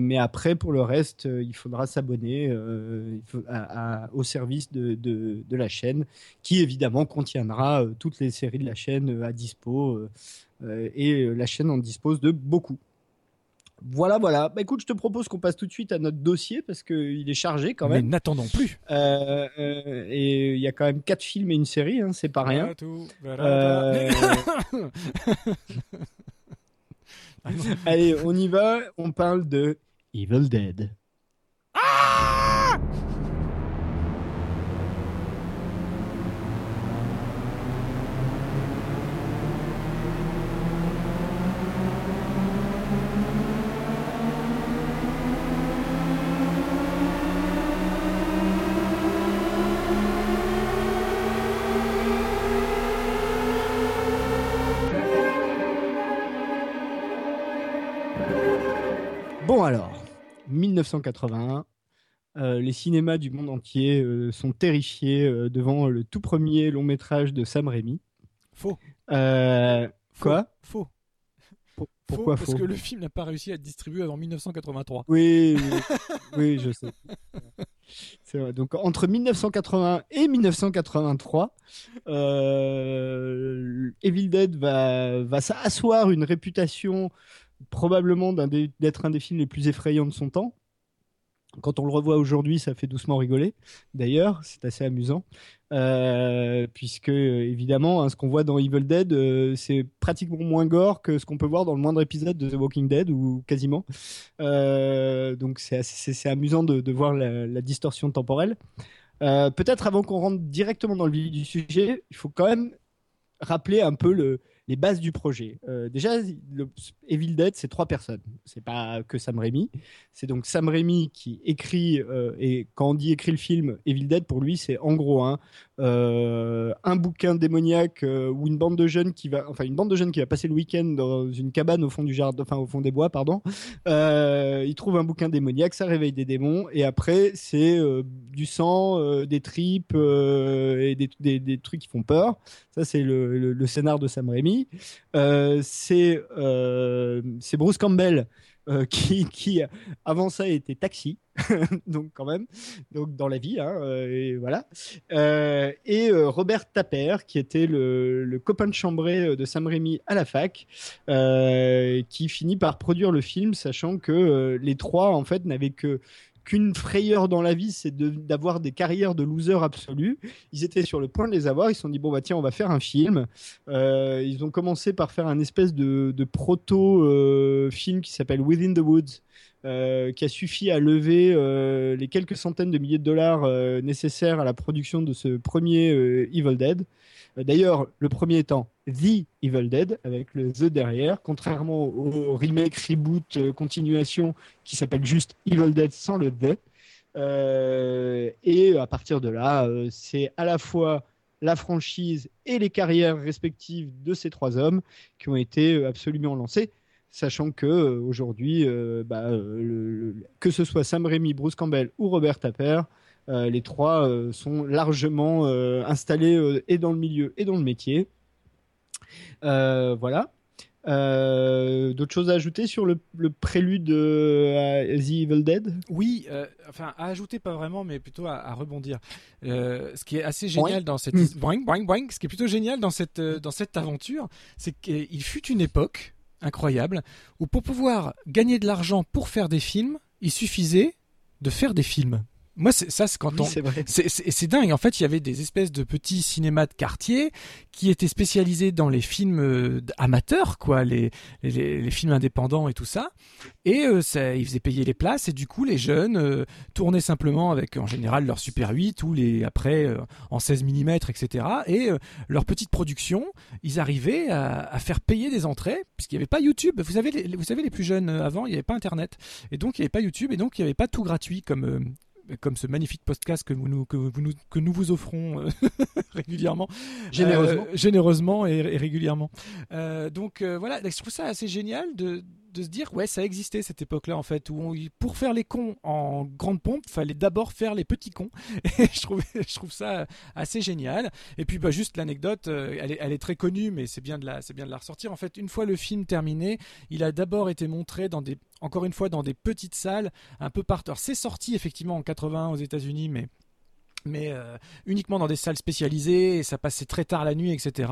[SPEAKER 1] mais après, pour le reste, il faudra s'abonner au service de, de, de, la chaîne, qui évidemment contiendra toutes les séries de la chaîne à dispo. Et la chaîne en dispose de beaucoup. Voilà, voilà. Bah écoute, je te propose qu'on passe tout de suite à notre dossier parce qu'il est chargé quand même.
[SPEAKER 2] Mais n'attendons plus.
[SPEAKER 1] Euh, euh, et il y a quand même quatre films et une série, hein, c'est pas rien. Euh, Allez, on y va. On parle de Evil Dead. 1981, euh, les cinémas du monde entier euh, sont terrifiés euh, devant le tout premier long métrage de Sam Raimi.
[SPEAKER 2] Faux.
[SPEAKER 1] quoi?
[SPEAKER 2] Faux.
[SPEAKER 1] pourquoi
[SPEAKER 2] faux Parce que le film n'a pas réussi à être distribué avant 1983.
[SPEAKER 1] Oui, oui, je sais. C'est vrai. Donc entre 1981 et 1983, Evil Dead va, va s'asseoir une réputation probablement d'être un des films les plus effrayants de son temps. Quand on le revoit aujourd'hui, ça fait doucement rigoler. D'ailleurs, c'est assez amusant, euh, puisque évidemment, hein, ce qu'on voit dans Evil Dead, euh, c'est pratiquement moins gore que ce qu'on peut voir dans le moindre épisode de The Walking Dead, ou quasiment. Euh, donc c'est amusant de, voir la, la, distorsion temporelle. Peut-être avant qu'on rentre directement dans le vif du sujet, il faut quand même rappeler un peu le, les bases du projet. Euh, déjà, le Evil Dead, c'est trois personnes. C'est pas que Sam Raimi. C'est donc Sam Raimi qui écrit euh, et quand on dit écrit le film Evil Dead, pour lui, c'est en gros hein, euh, un bouquin démoniaque ou une bande de jeunes qui va, enfin une bande de jeunes qui va passer le week-end dans une cabane au fond du jardin, enfin au fond des bois, pardon. il trouve un bouquin démoniaque, ça réveille des démons et après c'est du sang, des tripes et des, des, trucs qui font peur. Ça c'est le, le scénar de Sam Raimi. Euh, euh, c'est Bruce Campbell euh, qui, avant ça était taxi, donc quand même, dans la vie, hein, et voilà. et Robert Tapper, qui était le, copain de chambré de Sam Raimi à la fac, qui finit par produire le film, sachant que les trois en fait n'avaient que qu'une frayeur dans la vie, c'est d'avoir des carrières de losers absolus. Ils étaient sur le point de les avoir. Ils se sont dit bon bah tiens, on va faire un film. Euh, ils ont commencé par faire un espèce de, proto euh, film qui s'appelle Within the Woods. Euh, qui a suffi à lever les quelques centaines de milliers de dollars nécessaires à la production de ce premier Evil Dead. D'ailleurs, le premier étant The Evil Dead, avec le The derrière, contrairement au remake, reboot, euh, continuation qui s'appelle juste Evil Dead sans le The. Euh, et à partir de là, euh, c'est à la fois la franchise et les carrières respectives de ces trois hommes qui ont été absolument lancés sachant que aujourd'hui, bah, que ce soit Sam Raimi, Bruce Campbell ou Robert Tapper, euh, les trois euh, sont largement euh, installés et dans le milieu et dans le métier. voilà. D'autres choses à ajouter sur le, prélude à The Evil Dead?
[SPEAKER 2] Oui, enfin à ajouter pas vraiment, mais plutôt à, rebondir. ce qui est assez génial dans cette ce qui est plutôt génial dans cette dans cette aventure, c'est qu'il fut une époque incroyable où pour pouvoir gagner de l'argent pour faire des films, il suffisait de faire des films. Moi, c'est ça, c'est quand
[SPEAKER 1] Oui,
[SPEAKER 2] on.
[SPEAKER 1] c'est
[SPEAKER 2] dingue. En fait, il y avait des espèces de petits cinémas de quartier qui étaient spécialisés dans les films euh, amateurs, quoi, les, les, les films indépendants et tout ça. Et euh, ça, ils faisaient payer les places et du coup, les jeunes euh, tournaient simplement avec, en général, leur Super 8 ou les après euh, en 16 mm, etc. Et leur petite production, ils arrivaient à, à faire payer des entrées puisqu'il n'y avait pas YouTube. Vous savez, les, vous savez, les plus jeunes avant, il n'y avait pas Internet et donc il n'y avait pas YouTube et donc il n'y avait pas tout gratuit comme comme ce magnifique podcast que, nous, que, vous nous, que nous vous offrons euh, régulièrement.
[SPEAKER 1] Généreusement.
[SPEAKER 2] Euh, généreusement et, et régulièrement. Euh, donc voilà, je trouve ça assez génial de, de se dire, ouais, ça existait cette époque-là en fait, où pour faire les cons en grande pompe, fallait d'abord faire les petits cons. Et je trouve, je trouve ça assez génial. Et puis bah, juste l'anecdote, euh, elle, est, elle est très connue, mais c'est bien, de la, c'est bien de la ressortir. En fait, une fois le film terminé, il a d'abord été montré dans des, encore une fois, dans des petites salles un peu partout. C'est sorti effectivement en 80 aux États-Unis, mais mais euh, uniquement dans des salles spécialisées et ça passait très tard la nuit etc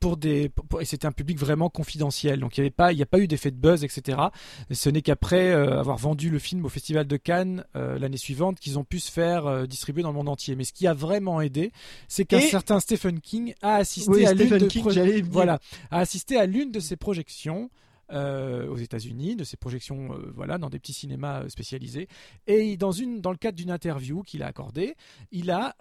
[SPEAKER 2] pour des pour- et c'était un public vraiment confidentiel. Donc il y avait pas il n'y a pas eu d'effet de buzz etc Et ce n'est qu'après euh, avoir vendu le film au festival de Cannes euh, l'année suivante qu'ils ont pu se faire distribuer dans le monde entier. Mais ce qui a vraiment aidé c'est qu'un
[SPEAKER 1] Et-
[SPEAKER 2] certain Stephen King a assisté
[SPEAKER 1] Oui,
[SPEAKER 2] à l'une de pro- voilà a assisté à l'une de ses projections euh, aux États-Unis, de ses projections, euh, voilà, dans des petits cinémas euh, spécialisés. Et dans une, dans le cadre d'une interview qu'il a accordée, il a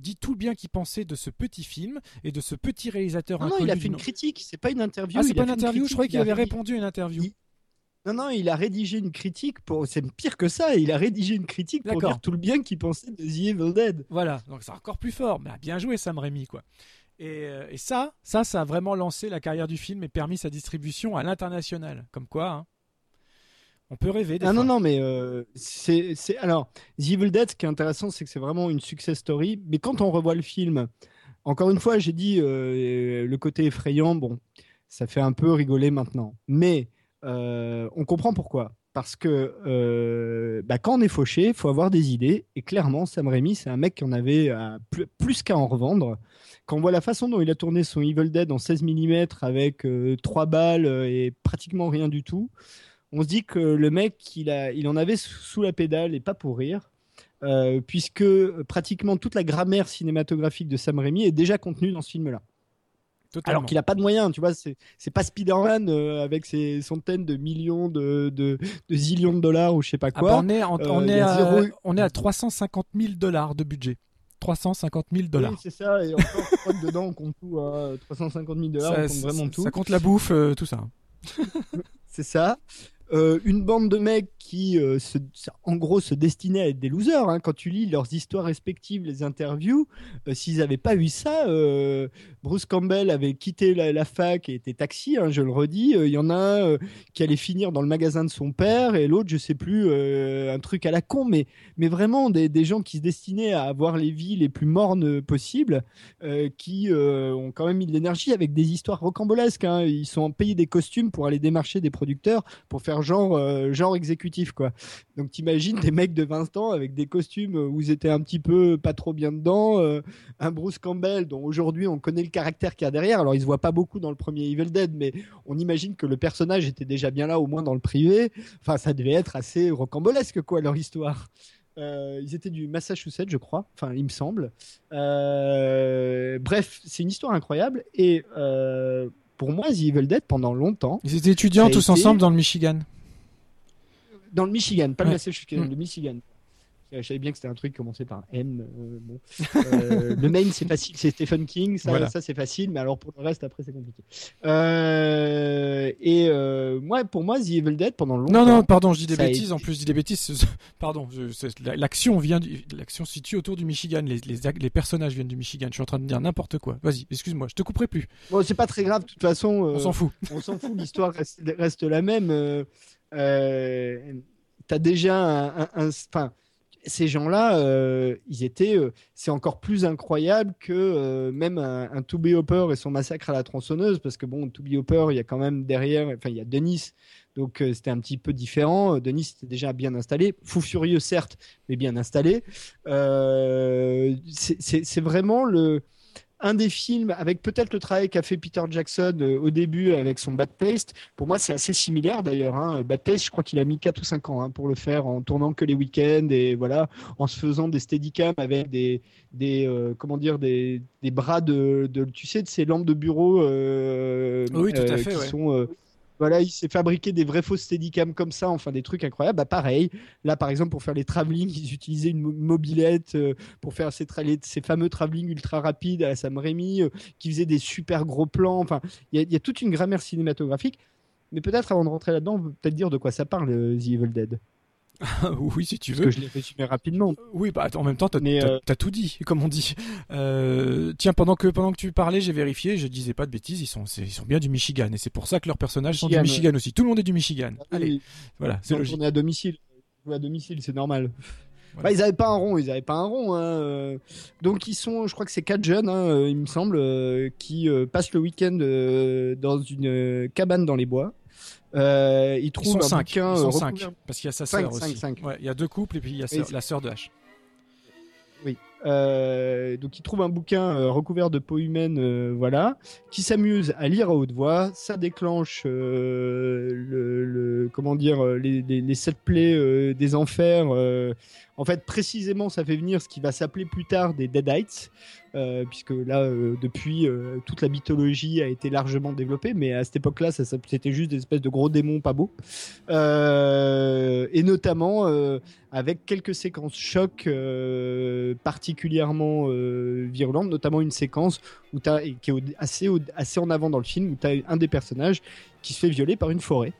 [SPEAKER 2] dit tout le bien qu'il pensait de ce petit film et de ce petit réalisateur
[SPEAKER 1] Non, non,
[SPEAKER 2] inconnu.
[SPEAKER 1] il a fait une critique, c'est pas une interview.
[SPEAKER 2] Ah, c'est pas une interview. Je croyais
[SPEAKER 1] il
[SPEAKER 2] qu'il avait répondu à une interview.
[SPEAKER 1] Il- Non, non, il a rédigé une critique pour. C'est pire que ça, il a rédigé une critique pour dire tout le bien qu'il pensait de The Evil Dead.
[SPEAKER 2] Voilà, donc c'est encore plus fort. Mais bien joué Sam Raimi, quoi. Et, euh, et ça, ça, ça a vraiment lancé la carrière du film et permis sa distribution à l'international. Comme quoi, hein, on peut rêver. Des
[SPEAKER 1] Ah
[SPEAKER 2] fois.
[SPEAKER 1] non, non, mais euh, c'est. Alors, The Evil Dead, ce qui est intéressant, c'est que c'est vraiment une success story. Mais quand on revoit le film, encore une fois, j'ai dit euh, le côté effrayant, bon, ça fait un peu rigoler maintenant. Mais euh, on comprend pourquoi. Parce que bah, quand on est fauché, il faut avoir des idées. Et clairement, Sam Raimi, c'est un mec qui en avait plus, plus qu'à en revendre. Quand on voit la façon dont il a tourné son Evil Dead en 16 mm avec euh, trois balles euh, et pratiquement rien du tout, on se dit que le mec, il, a, il en avait sous la pédale et pas pour rire. euh, puisque pratiquement toute la grammaire cinématographique de Sam Raimi est déjà contenue dans ce film-là.
[SPEAKER 2] Totalement.
[SPEAKER 1] Alors qu'il n'a pas de moyens, tu vois, c'est pas Spider-Man euh, avec ses centaines de millions de, de, de zillions de dollars ou je sais pas
[SPEAKER 2] Ah
[SPEAKER 1] quoi.
[SPEAKER 2] bah, on, est, en-
[SPEAKER 1] Euh,
[SPEAKER 2] on, est à,
[SPEAKER 1] zéro-
[SPEAKER 2] on est à 350 000 dollars de budget. 350 000 dollars.
[SPEAKER 1] Oui, c'est ça, et encore, dedans on compte tout, hein, 350 000 dollars, on compte vraiment tout.
[SPEAKER 2] ça compte la bouffe, euh, tout ça.
[SPEAKER 1] c'est ça. Euh, une bande de mecs qui, euh, en gros, se destinaient à être des losers. hein. Quand tu lis leurs histoires respectives, les interviews, euh, s'ils n'avaient pas eu ça, Bruce Campbell avait quitté la, fac et était taxi, hein, je le redis. Il y en a un qui allait finir dans le magasin de son père et l'autre, je sais plus, un truc à la con, mais, mais vraiment des, des gens qui se destinaient à avoir les vies les plus mornes possibles, qui ont quand même mis de l'énergie avec des histoires rocambolesques. hein. Ils sont payés des costumes pour aller démarcher des producteurs pour faire genre, euh, exécutif. Quoi. Donc t'imagines des mecs de 20 ans avec des costumes où ils étaient un petit peu pas trop bien dedans, euh, un Bruce Campbell dont aujourd'hui on connaît le caractère qu'il y a derrière. Alors il se voit pas beaucoup dans le premier Evil Dead, mais on imagine que le personnage était déjà bien là, au moins dans le privé. Enfin, ça devait être assez rocambolesque, quoi, leur histoire. Euh, ils étaient du Massachusetts, je crois. Enfin, il me semble. Bref, c'est une histoire incroyable. Et pour moi, The Evil Dead, pendant longtemps,
[SPEAKER 2] Ils étaient étudiants tous
[SPEAKER 1] été-
[SPEAKER 2] ensemble dans le Michigan.
[SPEAKER 1] dans le Michigan, pas le
[SPEAKER 2] Ouais.
[SPEAKER 1] Massachusetts,
[SPEAKER 2] Mm.
[SPEAKER 1] le Michigan. Je savais bien que c'était un truc commençait par M. euh, bon. Euh, le Maine, c'est facile, c'est Stephen King, ça,
[SPEAKER 2] Voilà.
[SPEAKER 1] ça c'est facile, mais alors pour le reste, après, c'est compliqué. Euh, et moi, pour moi, The Evil Dead, pendant longtemps.
[SPEAKER 2] Non, non, pardon, je dis des bêtises.
[SPEAKER 1] été-
[SPEAKER 2] En plus, je dis des bêtises. Pardon, l'action vient, l'action se situe autour du Michigan. Les, les, les personnages viennent du Michigan. Je suis en train de dire n'importe quoi. Vas-y, excuse-moi, je te couperai plus.
[SPEAKER 1] Bon, c'est pas très grave, de toute façon.
[SPEAKER 2] On s'en fout.
[SPEAKER 1] on s'en fout, l'histoire reste, reste la même. T'as déjà un. un- un- ces gens-là, euh, ils étaient. euh, c'est encore plus incroyable que euh, même un, un To Be Hopper et son massacre à la tronçonneuse, parce que bon, To Be Hopper, il y a quand même derrière. Enfin, il y a Denis. Donc c'était un petit peu différent. Denis était déjà bien installé. Fou furieux, certes, mais bien installé. C'est vraiment le un des films avec peut-être le travail qu'a fait Peter Jackson euh, au début avec son Bad Taste. Pour moi, c'est assez similaire d'ailleurs. Hein. Bad Taste, je crois qu'il a mis 4 ou 5 ans hein, pour le faire en tournant que les week-ends et voilà, en se faisant des steadicam avec des, des euh, comment dire, des, des bras de, de, tu sais, de ces lampes de bureau euh,
[SPEAKER 2] Oui, tout à fait,
[SPEAKER 1] qui
[SPEAKER 2] ouais.
[SPEAKER 1] sont voilà, il s'est fabriqué des vrais fausses steadicam comme ça, enfin des trucs incroyables. Bah pareil, là par exemple pour faire les travelling, ils utilisaient une mo- mobilette euh, pour faire ces, fameux travelling ultra rapides à la Sam Raimi, qui faisait des super gros plans. Enfin, il y, a- toute une grammaire cinématographique. Mais peut-être avant de rentrer là-dedans, peut peut-être dire de quoi ça parle, euh, The Evil Dead.
[SPEAKER 2] oui, si tu
[SPEAKER 1] Parce
[SPEAKER 2] veux.
[SPEAKER 1] que je l'ai résumé rapidement.
[SPEAKER 2] Oui, bah en même temps, t'as
[SPEAKER 1] euh,
[SPEAKER 2] tout dit, comme on dit. Euh, tiens, pendant que pendant que tu parlais, j'ai vérifié, je disais pas de bêtises, ils sont ils sont bien du Michigan et c'est pour ça que leurs personnages sont
[SPEAKER 1] Michigan,
[SPEAKER 2] du Michigan aussi. Tout le monde est du Michigan. Allez,
[SPEAKER 1] Oui,
[SPEAKER 2] voilà, c'est logique.
[SPEAKER 1] tourné à domicile. Jouer à domicile, c'est normal.
[SPEAKER 2] Voilà.
[SPEAKER 1] Bah, ils avaient pas un rond, ils avaient pas un rond. hein, euh. Donc ils sont, je crois que c'est quatre jeunes, hein, euh, il me semble, euh, qui euh, passent le week-end euh, dans une euh, cabane dans les bois. Euh, ils
[SPEAKER 2] Ils
[SPEAKER 1] trouvent
[SPEAKER 2] sont
[SPEAKER 1] un
[SPEAKER 2] cinq,
[SPEAKER 1] bouquin.
[SPEAKER 2] ils sont
[SPEAKER 1] euh,
[SPEAKER 2] cinq,
[SPEAKER 1] recouvert-
[SPEAKER 2] parce qu'il y a sa
[SPEAKER 1] Cinq,
[SPEAKER 2] sœur
[SPEAKER 1] cinq,
[SPEAKER 2] aussi.
[SPEAKER 1] cinq.
[SPEAKER 2] Ouais, il y a deux couples et puis il y a
[SPEAKER 1] Oui,
[SPEAKER 2] sa- la sœur de H.
[SPEAKER 1] Euh, donc ils trouvent un bouquin euh, recouvert de peau humaine, euh, voilà, qui s'amuse à lire à haute voix. Ça déclenche euh, le, le- comment dire euh, les, les, les sept plaies des enfers. en fait, précisément, ça fait venir ce qui va s'appeler plus tard des Deadites, puisque là, euh, depuis, euh, toute la mythologie a été largement développée, mais à cette époque-là, c'était juste des espèces de gros démons pas beaux. Euh, et notamment euh, avec quelques séquences choc euh, particulièrement euh, virulentes, notamment une séquence où et qui est assez, en avant dans le film, où tu as un des personnages qui se fait violer par une forêt.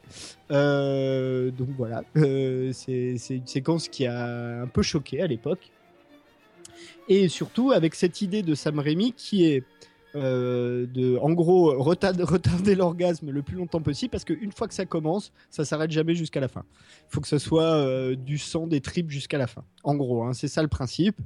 [SPEAKER 1] Euh, donc voilà, Euh, c'est une séquence qui a un peu choqué à l'époque. Et surtout avec cette idée de Sam Raimi qui est euh, de, en gros, retarder, l'orgasme le plus longtemps possible parce qu'une fois que ça commence, ça s'arrête jamais jusqu'à la fin. Il faut que ce soit euh, du sang, des tripes jusqu'à la fin. En gros, hein, c'est ça le principe.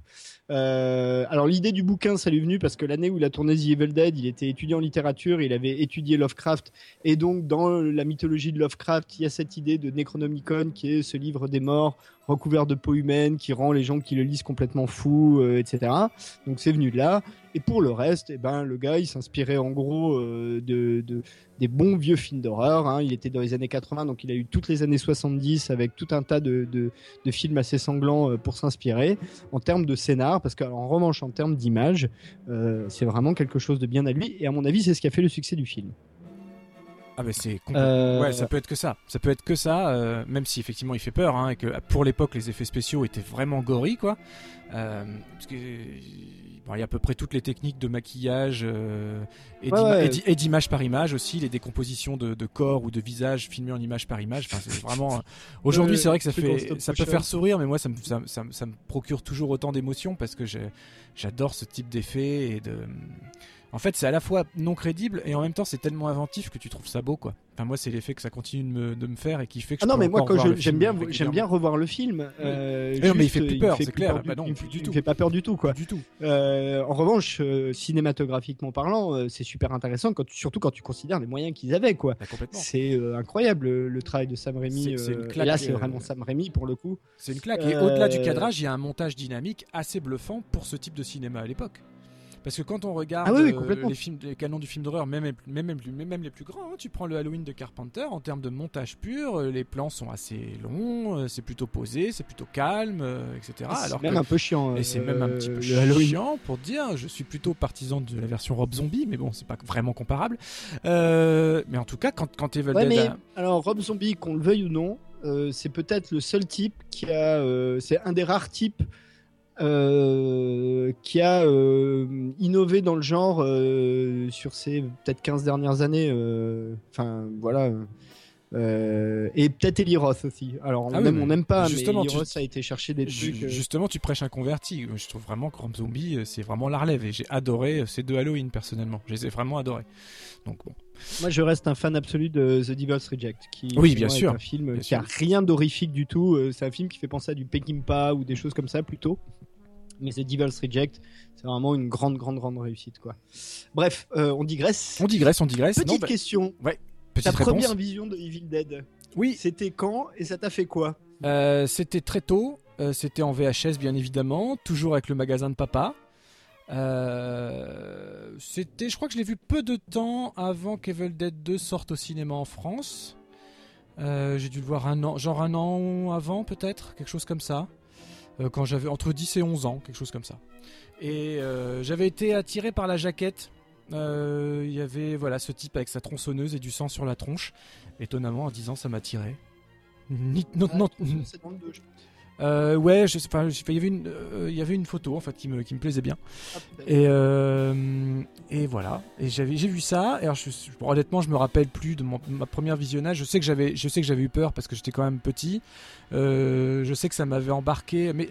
[SPEAKER 1] Euh, alors l'idée du bouquin, ça lui est venu parce que l'année où il a tourné The Evil Dead, il était étudiant en littérature, il avait étudié Lovecraft, et donc dans la mythologie de Lovecraft, il y a cette idée de Necronomicon qui est ce livre des morts recouvert de peau humaine qui rend les gens qui le lisent complètement fous, euh, etc. Donc c'est venu de là. Et pour le reste, eh ben, le gars, il s'inspirait en gros euh, de, de- des bons vieux films d'horreur. hein. Il était dans les années 80, donc il a eu toutes les années 70 avec tout un tas de, de- films assez sanglants euh, pour s'inspirer. En termes de scénar, parce qu'en revanche, en termes d'image, c'est vraiment quelque chose de bien à lui. Et à mon avis, c'est ce qui a fait le succès du film.
[SPEAKER 2] Ah bah c'est
[SPEAKER 1] Euh,
[SPEAKER 2] Ouais, ça peut être que ça. Ça peut être que ça, euh, même si effectivement il fait peur, hein, et que pour l'époque les effets spéciaux étaient vraiment gory, quoi. Euh, parce que bon, il y a à peu près toutes les techniques de maquillage et
[SPEAKER 1] Ouais, ouais.
[SPEAKER 2] d'image par image aussi, les décompositions de, de corps ou de visage filmés en image par image. Enfin, c'est vraiment. Aujourd'hui, c'est vrai que ça fait, ça peut faire sourire, mais moi ça me, ça, ça me- ça me procure toujours autant d'émotions parce que j'adore ce type d'effet et de. En fait, c'est à la fois non crédible et en même temps, c'est tellement inventif que tu trouves ça beau, quoi. Enfin, moi, c'est l'effet que ça continue de me, de me faire et qui fait que
[SPEAKER 1] Ah
[SPEAKER 2] je
[SPEAKER 1] non,
[SPEAKER 2] peux
[SPEAKER 1] mais moi, quand j'aime bien, j'aime bien revoir le film. euh,
[SPEAKER 2] Eh non, mais il fait plus peur, c'est clair.
[SPEAKER 1] peur
[SPEAKER 2] Bah non,
[SPEAKER 1] il,
[SPEAKER 2] plus
[SPEAKER 1] il
[SPEAKER 2] du tout.
[SPEAKER 1] fait pas peur du tout, quoi.
[SPEAKER 2] Du tout.
[SPEAKER 1] Euh, en revanche, euh, cinématographiquement parlant, c'est super intéressant, quand surtout quand tu considères les moyens qu'ils avaient, quoi.
[SPEAKER 2] Bah.
[SPEAKER 1] C'est incroyable le, travail de Sam Raimi.
[SPEAKER 2] C'est-
[SPEAKER 1] là, c'est vraiment Sam Raimi pour le coup.
[SPEAKER 2] C'est une claque. Et au-delà du cadrage, il y a un montage dynamique assez bluffant pour ce type de cinéma à l'époque. Parce que quand on regarde
[SPEAKER 1] Ah oui, oui,
[SPEAKER 2] euh, les films, les canons du film d'horreur, même, même, même, même, même les plus grands, hein, tu prends le Halloween de Carpenter, en termes de montage pur, euh, les plans sont assez longs, euh, c'est plutôt posé, c'est plutôt calme, etc.
[SPEAKER 1] c'est
[SPEAKER 2] Alors
[SPEAKER 1] même
[SPEAKER 2] que-
[SPEAKER 1] un peu chiant.
[SPEAKER 2] Et c'est
[SPEAKER 1] euh,
[SPEAKER 2] même un petit peu chiant pour dire. Je suis plutôt partisan de la version Rob Zombie, mais bon, c'est pas vraiment comparable. Euh, mais en tout cas, quand, quand Evil
[SPEAKER 1] Ouais,
[SPEAKER 2] Dead
[SPEAKER 1] mais
[SPEAKER 2] a-
[SPEAKER 1] alors Rob Zombie, qu'on le veuille ou non, euh, c'est peut-être le seul type qui a, euh, c'est un des rares types euh, qui a euh, innové dans le genre euh, sur ces peut-être 15 dernières années. Enfin, voilà. Et peut-être Eli Roth aussi. Alors,
[SPEAKER 2] Ah
[SPEAKER 1] on
[SPEAKER 2] oui,
[SPEAKER 1] aime,
[SPEAKER 2] mais
[SPEAKER 1] on n'aime pas,
[SPEAKER 2] justement,
[SPEAKER 1] mais Eli
[SPEAKER 2] tu-
[SPEAKER 1] Roth a été chercher des trucs.
[SPEAKER 2] Justement, tu prêches un converti. Je trouve vraiment que Rob Zombie, c'est vraiment la relève. Et j'ai adoré ces deux Halloween, personnellement. Je les ai vraiment adorés. Donc bon.
[SPEAKER 1] Moi, je reste un fan absolu de The Devil's Reject, qui
[SPEAKER 2] Oui, bien
[SPEAKER 1] est un film
[SPEAKER 2] Bien
[SPEAKER 1] qui a
[SPEAKER 2] sûr.
[SPEAKER 1] rien d'horrifique du tout. C'est un film qui fait penser à du Peckinpah ou des choses comme ça plutôt. Mais The Devil's Reject, c'est vraiment une grande, grande, grande réussite, quoi. Bref, euh, on digresse.
[SPEAKER 2] On digresse, on digresse.
[SPEAKER 1] Petite
[SPEAKER 2] Non, bah,
[SPEAKER 1] question.
[SPEAKER 2] petite
[SPEAKER 1] Ta
[SPEAKER 2] réponse.
[SPEAKER 1] première vision de Evil Dead,
[SPEAKER 2] Oui,
[SPEAKER 1] c'était quand et ça t'a fait quoi?
[SPEAKER 2] Euh, c'était très tôt. Euh, c'était en VHS, bien évidemment. Toujours avec le magasin de papa. Euh, c'était, je crois que je l'ai vu peu de temps avant qu'Evil Dead 2 sorte au cinéma en France. Euh, j'ai dû le voir un an, genre un an avant peut-être, quelque chose comme ça. Euh, quand j'avais entre 10 et 11 ans, quelque chose comme ça. Et j'avais été attiré par la jaquette. Il y avait voilà ce type avec sa tronçonneuse et du sang sur la tronche. Étonnamment, à 10 ans, ça m'a tiré.
[SPEAKER 1] non, non, c'est dans le 2, je pense.
[SPEAKER 2] Euh, ouais, je, enfin, il y avait une, euh, il y avait une photo en fait qui me, qui me plaisait bien. Ah, et euh, et voilà. Et j'avais, j'ai vu ça. Et alors, je, honnêtement, je me rappelle plus de mon, ma première visionnage. Je sais que j'avais, je sais que j'avais eu peur parce que j'étais quand même petit. je sais que ça m'avait embarqué. Mais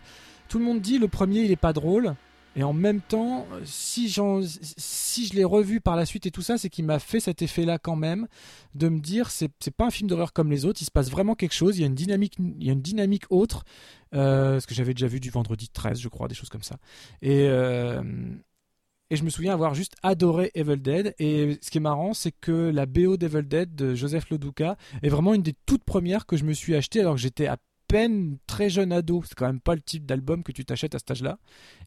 [SPEAKER 2] tout le monde dit le premier, il est pas drôle. Et en même temps, si, si je l'ai revu par la suite et tout ça, c'est qu'il m'a fait cet effet-là quand même, de me dire c'est c'est pas un film d'horreur comme les autres, il se passe vraiment quelque chose, il y a une dynamique, il y a une dynamique autre, euh, ce que j'avais déjà vu du vendredi 13, je crois, des choses comme ça. Et euh, et je me souviens avoir juste adoré Evil Dead. Et ce qui est marrant, c'est que la BO d'Evil Dead de Joseph Loduca est vraiment une des toutes premières que je me suis acheté alors que j'étais à très jeune ado. C'est quand même pas le type d'album que tu t'achètes à cet âge-là.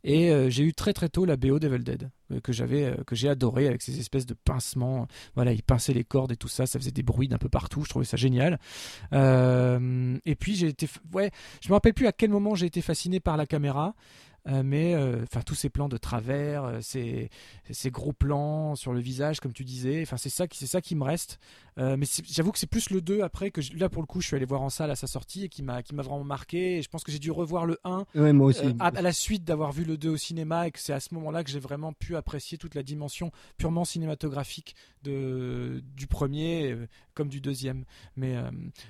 [SPEAKER 2] Et euh, j'ai eu très très tôt la BO d'Evil Dead euh, que j'avais, euh, que j'ai adoré avec ces espèces de pincements. Voilà, il pinçait les cordes et tout ça, ça faisait des bruits d'un peu partout. Je trouvais ça génial. et puis j'ai été, ouais, je me rappelle plus à quel moment j'ai été fasciné par la caméra. Euh, mais euh, enfin tous ces plans de travers, euh, ces, ces, gros plans sur le visage, comme tu disais, enfin c'est ça qui c'est ça qui me reste. mais j'avoue que c'est plus le 2 après que là pour le coup je suis allé voir en salle à sa sortie et qui m'a qui m'a vraiment marqué. Et je pense que j'ai dû revoir le 1
[SPEAKER 1] moi aussi.
[SPEAKER 2] À, la suite d'avoir vu le 2 au cinéma et que c'est à ce moment-là que j'ai vraiment pu apprécier toute la dimension purement cinématographique de du premier comme du deuxième. Mais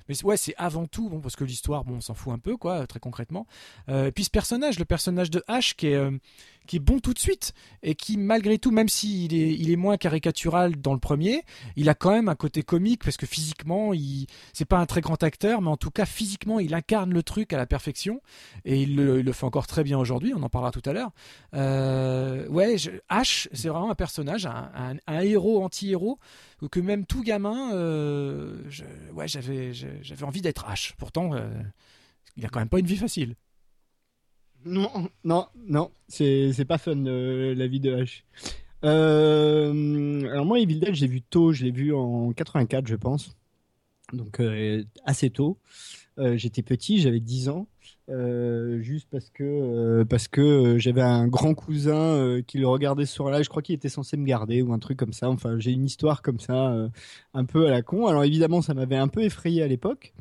[SPEAKER 2] mais ouais c'est avant tout bon parce que l'histoire bon on s'en fout un peu quoi très concrètement. et puis ce personnage, le personnage de H qui est, euh, qui est bon tout de suite et qui malgré tout, même s'il est, il est moins caricatural dans le premier, il a quand même un côté comique parce que physiquement, il c'est pas un très grand acteur, mais en tout cas physiquement, il incarne le truc à la perfection et il le, fait encore très bien aujourd'hui. On en parlera tout à l'heure. Euh, ouais, H, c'est vraiment un personnage, un, un, héros anti-héros que même tout gamin, euh, ouais, j'avais j'avais envie d'être H. Pourtant, il a quand même pas une vie facile.
[SPEAKER 1] Non, non, non, c'est pas fun euh, la vie de H. Euh, alors moi, Evil Dead, j'ai vu tôt, je l'ai vu en 84, je pense. Donc euh, assez tôt. J'étais petit, j'avais 10 ans. juste parce que parce que j'avais un grand cousin qui le regardait sur là je crois qu'il était censé me garder ou un truc comme ça enfin j'ai une histoire comme ça un peu à la con alors évidemment ça m'avait un peu effrayé à l'époque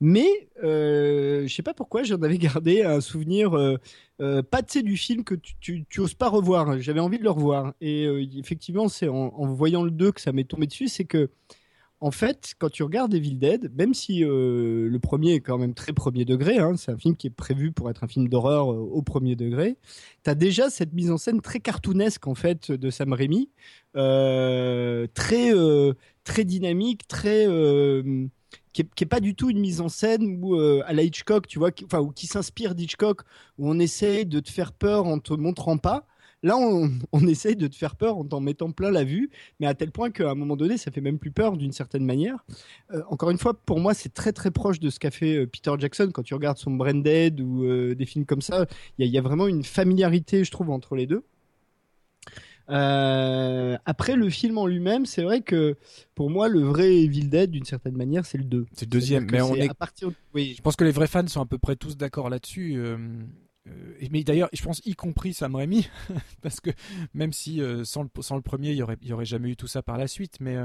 [SPEAKER 1] mais euh, je sais pas pourquoi j'en avais gardé un souvenir euh, euh, pas de du film que tu, tu, oses pas revoir. J'avais envie de le revoir. Et euh, effectivement, c'est en, voyant le 2 que ça m'est tombé dessus. C'est que, en fait, quand tu regardes Evil Dead, même si le premier est quand même très premier degré, hein, c'est un film qui est prévu pour être un film d'horreur au premier degré, tu as déjà cette mise en scène très cartoonesque en fait de Sam Raimi, très, très dynamique, très qui est, pas du tout une mise en scène euh, à la Hitchcock, tu vois, enfin, ou qui s'inspire d'Hitchcock, où on essaye de te faire peur en te montrant pas. Là, on, essaye de te faire peur en t'en mettant plein la vue, mais à tel point qu'à un moment donné, ça fait même plus peur d'une certaine manière. Euh, encore une fois, pour moi, c'est très très proche de ce qu'a fait euh, Peter Jackson quand tu regardes son Branded ou des films comme ça. Il y, a vraiment une familiarité, je trouve, entre les deux. Euh, après, le film en lui-même, c'est vrai que pour moi, le vrai Evil Dead, d'une certaine manière, c'est le 2.
[SPEAKER 2] C'est le deuxième, mais on est. À partir... oui. Je pense que les vrais fans sont à peu près tous d'accord là-dessus. Euh, euh, mais d'ailleurs, je pense y compris Sam Raimi, parce que même si sans, le, sans, le, premier, il y aurait, y aurait jamais eu tout ça par la suite, mais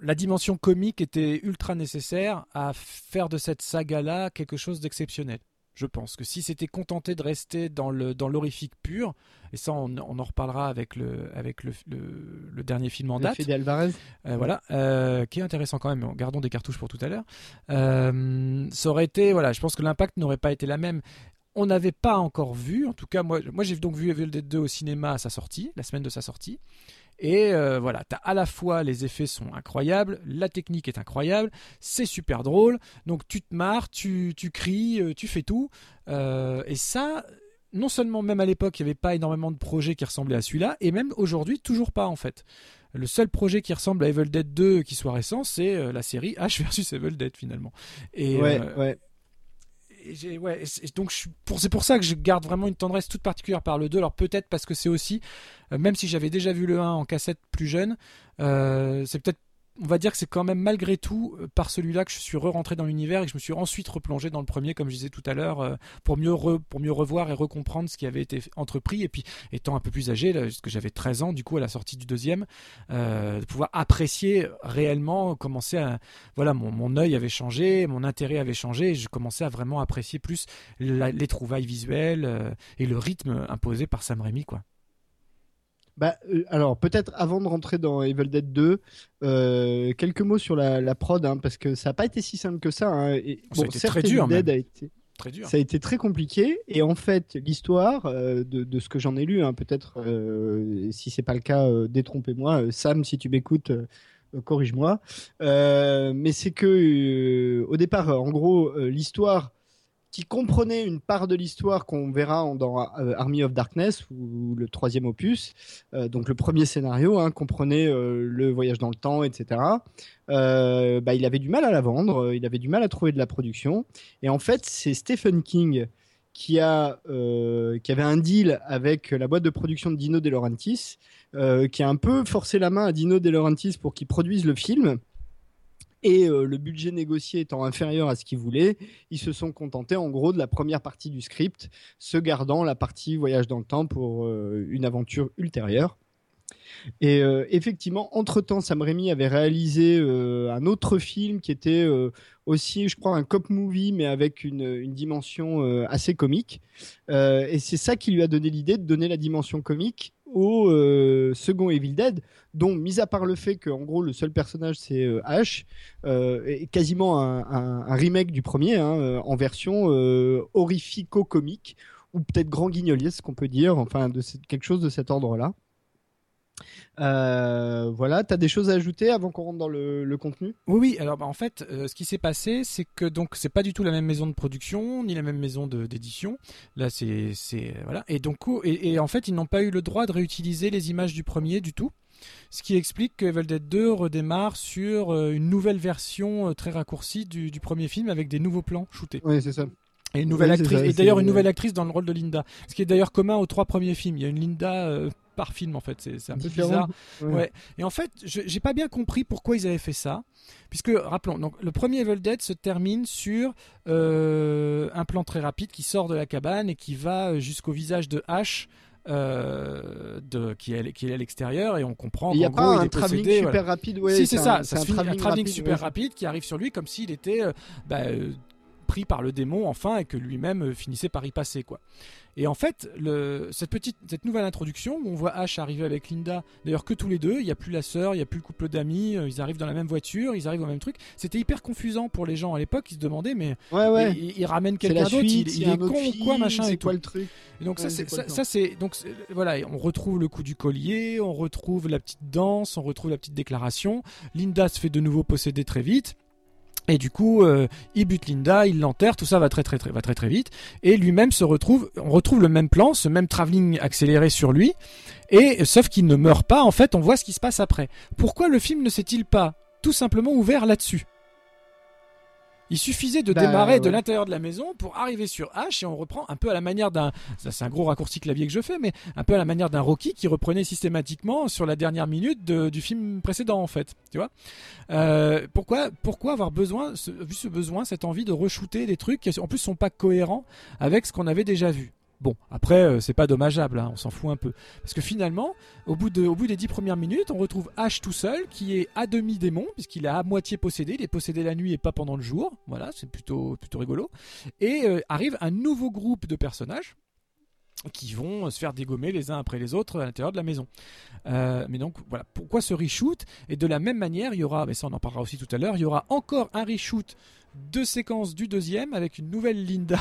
[SPEAKER 2] la dimension comique était ultra nécessaire à faire de cette saga-là quelque chose d'exceptionnel je pense que si c'était contenté de rester dans le dans l'horrifique pur, et ça on, en reparlera avec le avec le, le, dernier film en date,
[SPEAKER 1] Alvarez,
[SPEAKER 2] euh, voilà, euh, qui est intéressant quand même. Gardons des cartouches pour tout à l'heure. Euh, ça aurait été, voilà, je pense que l'impact n'aurait pas été la même. On n'avait pas encore vu, en tout cas moi, moi j'ai donc vu Evil Dead 2 au cinéma à sa sortie, la semaine de sa sortie. Et euh, voilà, as à la fois les effets sont incroyables, la technique est incroyable, c'est super drôle, donc tu te marres, tu, tu cries, euh, tu fais tout. Euh, et ça, non seulement même à l'époque, il n'y avait pas énormément de projets qui ressemblaient à celui-là, et même aujourd'hui, toujours pas en fait. Le seul projet qui ressemble à Evil Dead 2 qui soit récent, c'est la série H versus Evil Dead finalement.
[SPEAKER 1] Et, ouais, ouais
[SPEAKER 2] donc c'est pour ça que je garde vraiment une tendresse toute particulière par le 2. Alors peut-être parce que c'est aussi, euh, même si j'avais déjà vu le 1 en cassette plus jeune, euh, c'est peut-être on va dire que c'est quand même malgré tout euh, par celui-là que je suis re-rentré dans l'univers et que je me suis ensuite replongé dans le premier, comme je disais tout à l'heure, euh, pour mieux revoir et recomprendre ce qui avait été entrepris. Et puis, étant un peu plus âgé, parce que j'avais 13 ans, du coup, à la sortie du deuxième, euh, de pouvoir apprécier réellement, commencer à, voilà, mon, mon œil avait changé, mon intérêt avait changé, et je commençais à vraiment apprécier plus les trouvailles visuelles et le rythme imposé par Sam Raimi, quoi.
[SPEAKER 1] Bah, euh, alors peut-être avant de rentrer dans Evil Dead 2, euh, quelques mots sur la, prod, hein, parce que ça n'a pas été si simple que ça. Hein,
[SPEAKER 2] et, ça a été très dur. Dead a été
[SPEAKER 1] très dur. Ça a été très compliqué. Et en fait, l'histoire, euh, de, ce que j'en ai lu, hein, peut-être, si c'est pas le cas, détrompez-moi. Sam, si tu m'écoutes. Corrige-moi, mais c'est que au départ, en gros, l'histoire qui comprenait une part de l'histoire qu'on verra dans euh, Army of Darkness ou le troisième opus. Euh, donc le premier scénario hein, comprenait euh, le voyage dans le temps, etc. bah, il avait du mal à la vendre, il avait du mal à trouver de la production. Et en fait, c'est Stephen King qui, a, qui avait un deal avec la boîte de production de Dino De Laurentiis, qui a un peu forcé la main à Dino De Laurentiis pour qu'il produise le film. Et euh, le budget négocié étant inférieur à ce qu'ils voulaient, ils se sont contentés en gros de la première partie du script, se gardant la partie voyage dans le temps pour euh, une aventure ultérieure. Et euh, effectivement, entre-temps, Sam Raimi avait réalisé un autre film qui était aussi, je crois, un cop movie, mais avec une, une dimension assez comique. et c'est ça qui lui a donné l'idée de donner la dimension comique au euh, second Evil Dead, dont, mis à part le fait que, en gros, le seul personnage c'est euh, Ash, euh, est quasiment un, remake du premier, hein, en version horrifico-comique, ou peut-être grand guignolier, ce qu'on peut dire, enfin, de quelque chose de cet ordre-là. Euh, voilà, tu as des choses à ajouter avant qu'on rentre dans le, contenu?
[SPEAKER 2] Oui, oui. Alors, bah, en fait, euh, ce qui s'est passé, c'est que donc c'est pas du tout la même maison de production ni la même maison d'édition. Là, c'est voilà. Et donc, et, en fait, ils n'ont pas eu le droit de réutiliser les images du premier du tout. Ce qui explique que Evil Dead 2 redémarre sur euh, une nouvelle version très raccourcie du, premier film avec des nouveaux plans shootés.
[SPEAKER 1] Oui, c'est ça.
[SPEAKER 2] Et une nouvelle actrice. et d'ailleurs, une nouvelle actrice dans le rôle de Linda. Ce qui est d'ailleurs commun aux trois premiers films. Il y a une Linda par film en fait. C'est un peu bizarre. Ouais. Et en fait, j'ai pas bien compris pourquoi ils avaient fait ça. Puisque, rappelons, donc, le premier Evil Dead se termine sur euh, un plan très rapide qui sort de la cabane et qui va jusqu'au visage de H. Euh, de, qui est, qui est à l'extérieur et on comprend
[SPEAKER 1] il n'y a pas un travelling super rapide
[SPEAKER 2] ouais, si c'est ça, ça un, un travelling super rapide qui arrive sur lui comme s'il était euh, bah, pris par le démon enfin et que lui-même finissait par y passer quoi et en fait, cette petite, cette nouvelle introduction où on voit Ash arriver avec Linda, d'ailleurs que tous les deux, il n'y a plus la sœur, il n'y a plus le couple d'amis, euh, ils arrivent dans la même voiture, ils arrivent au même truc. C'était hyper confusant pour les gens à l'époque, ils se demandaient mais
[SPEAKER 1] ouais, ouais.
[SPEAKER 2] Il, ramène quelqu'un d'autre, il, est con ou quoi machin
[SPEAKER 1] et
[SPEAKER 2] quoi
[SPEAKER 1] le truc?
[SPEAKER 2] Et donc ça, c'est ça, c'est donc voilà, on retrouve le coup du collier, on retrouve la petite danse, on retrouve la petite déclaration. Linda se fait de nouveau posséder très vite. Et du coup, euh, il bute Linda, il l'enterre, tout ça va très très très va très très vite. Et lui-même se retrouve, on retrouve le même plan, ce même travelling accéléré sur lui. Et sauf qu'il ne meurt pas, en fait, on voit ce qui se passe après. Pourquoi le film ne s'est-il pas tout simplement ouvert là-dessus? Il suffisait de bah, démarrer de l'intérieur de la maison pour arriver sur H et on reprend un peu à la manière d'un, ça c'est un gros raccourci clavier que je fais, mais un peu à la manière d'un Rocky qui reprenait systématiquement sur la dernière minute du film précédent en fait, tu vois. Euh, pourquoi, pourquoi avoir besoin, vu ce besoin, cette envie de re-shooter des trucs qui en plus sont pas cohérents avec ce qu'on avait déjà vu? Bon, après, euh, c'est pas dommageable, hein, on s'en fout un peu. Parce que finalement, au bout, des dix premières minutes, on retrouve Ash tout seul, qui est à demi démon, puisqu'il est à moitié possédé. Il est possédé la nuit et pas pendant le jour. Voilà, c'est plutôt, rigolo. Et euh, arrive un nouveau groupe de personnages qui vont se faire dégommer les uns après les autres à l'intérieur de la maison. Euh, mais donc voilà, pourquoi ce reshoot? Et de la même manière, il y aura, mais ça on en parlera aussi tout à l'heure, il y aura encore un reshoot de séquence du deuxième avec une nouvelle Linda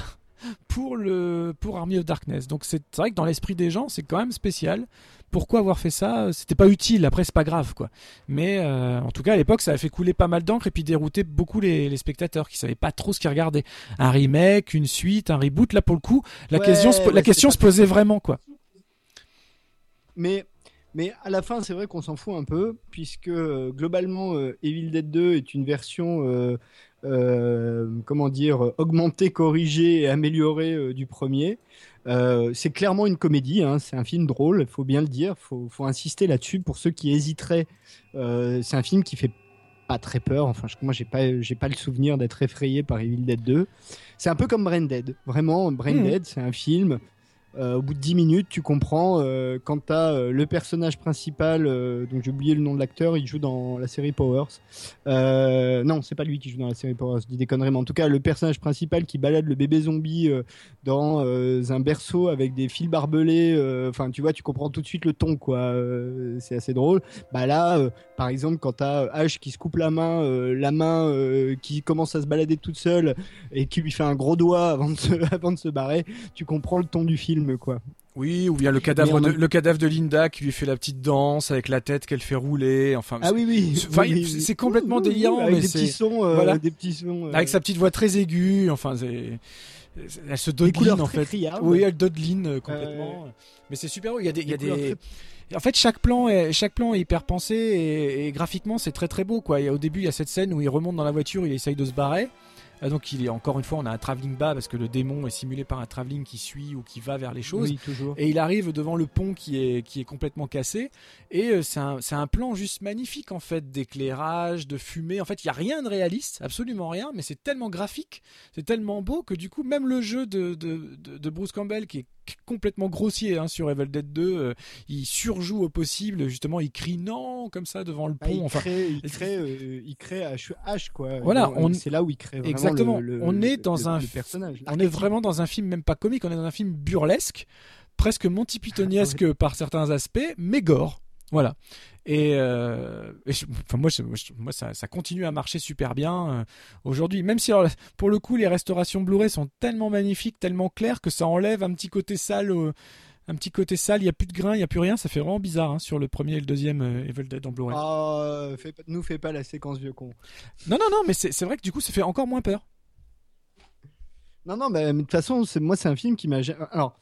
[SPEAKER 2] pour, le, pour Army of Darkness. Donc c'est vrai que dans l'esprit des gens, c'est quand même spécial. Pourquoi avoir fait ça? C'était pas utile, après c'est pas grave quoi. Mais euh, en tout cas à l'époque ça a fait couler pas mal d'encre et puis dérouter beaucoup les, spectateurs qui savaient pas trop ce qu'ils regardaient. Un remake, une suite, un reboot, là pour le coup, la question, la question se posait vraiment quoi.
[SPEAKER 1] Mais Mais à la fin, c'est vrai qu'on s'en fout un peu, puisque euh, globalement, euh, Evil Dead 2 est une version, euh, comment dire, augmentée, corrigée et améliorée euh, du premier. Euh, c'est clairement une comédie, hein, c'est un film drôle, il faut bien le dire, faut, faut insister là-dessus pour ceux qui hésiteraient. Euh, c'est un film qui fait pas très peur. Enfin, je- moi, j'ai pas, j'ai pas le souvenir d'être effrayé par Evil Dead 2. C'est un peu comme Brain Dead. Vraiment, Brain
[SPEAKER 2] Mhm.
[SPEAKER 1] Dead, c'est un film. Euh, au bout de 10 minutes, tu comprends euh, quand t'as euh, le personnage principal, donc j'ai oublié le nom de l'acteur, il joue dans la série Powers. Non, c'est pas lui qui joue dans la série Powers, je dis des conneries, mais en tout cas, le personnage principal qui balade le bébé zombie dans un berceau avec des fils barbelés, enfin, tu vois, tu comprends tout de suite le ton, quoi. C'est assez drôle. Bah là, par exemple, quand t'as euh, Ash qui se coupe la main, la main qui commence à se balader toute seule et qui lui fait un gros doigt avant de se, avant de se barrer, tu comprends le ton du film, quoi.
[SPEAKER 2] Oui, ou bien le cadavre, de, le cadavre de Linda qui lui fait la petite danse avec la tête qu'elle fait rouler. Enfin,
[SPEAKER 1] Ah oui, oui.
[SPEAKER 2] c'est- enfin,
[SPEAKER 1] oui, oui,
[SPEAKER 2] c'est
[SPEAKER 1] oui.
[SPEAKER 2] complètement délirant,
[SPEAKER 1] avec
[SPEAKER 2] mais
[SPEAKER 1] des petits sons, euh,
[SPEAKER 2] voilà.
[SPEAKER 1] des petits sons. euh,
[SPEAKER 2] avec sa petite voix très aiguë. Enfin, elle se dodeline en fait. Oui, elle dodeline euh, complètement. Mais c'est super. Il y a des, il y a
[SPEAKER 1] Des.
[SPEAKER 2] En fait, chaque plan est, chaque plan est hyper pensé et, et graphiquement c'est très très beau quoi. Au début, il y a cette scène où il remonte dans la voiture, il essaye de se barrer. Euh, Donc il est encore une fois, on a un travelling bas parce que le démon est simulé par un travelling qui suit ou qui va vers les choses.
[SPEAKER 1] Oui, toujours.
[SPEAKER 2] Et il arrive devant le pont qui est, qui est complètement cassé. Et euh, c'est un, un plan juste magnifique en fait, d'éclairage, de fumée. En fait, il n'y a rien de réaliste, absolument rien, mais c'est tellement graphique, c'est tellement beau que du coup, même le jeu de, de, de, de Bruce Campbell, qui est complètement grossier hein, sur Evil Dead 2, euh, il surjoue au possible, justement, il crie non comme ça devant le
[SPEAKER 1] Ah,
[SPEAKER 2] pont.
[SPEAKER 1] il,
[SPEAKER 2] enfin,
[SPEAKER 1] crée, il crée, euh, il crée quoi.
[SPEAKER 2] Voilà, on-
[SPEAKER 1] c'est là où il crée vraiment
[SPEAKER 2] Exactement.
[SPEAKER 1] le- le-
[SPEAKER 2] On est dans
[SPEAKER 1] le-
[SPEAKER 2] un
[SPEAKER 1] personnage.
[SPEAKER 2] on est vraiment dans un film même pas comique, on est dans un film burlesque, presque Monty Pythoniesque par certains aspects, mais gore. Voilà. Et, euh, et je- enfin moi, je- moi ça, ça continue à marcher super bien euh, aujourd'hui. Même si alors, pour le coup les restaurations Blu-ray sont tellement magnifiques, tellement claires que ça enlève un petit côté sale. un petit côté sale, il y a plus de grains, il y a plus rien, ça fait vraiment bizarre hein, sur le premier et le deuxième euh, Evil Dead en Blu-ray.
[SPEAKER 1] Ah, fais nous fais pas la séquence vieux con.
[SPEAKER 2] Non non non, mais c'est vrai que du coup ça fait encore moins peur.
[SPEAKER 1] Non, non, mais de toute façon, moi, c'est un film qui m'a. Alors,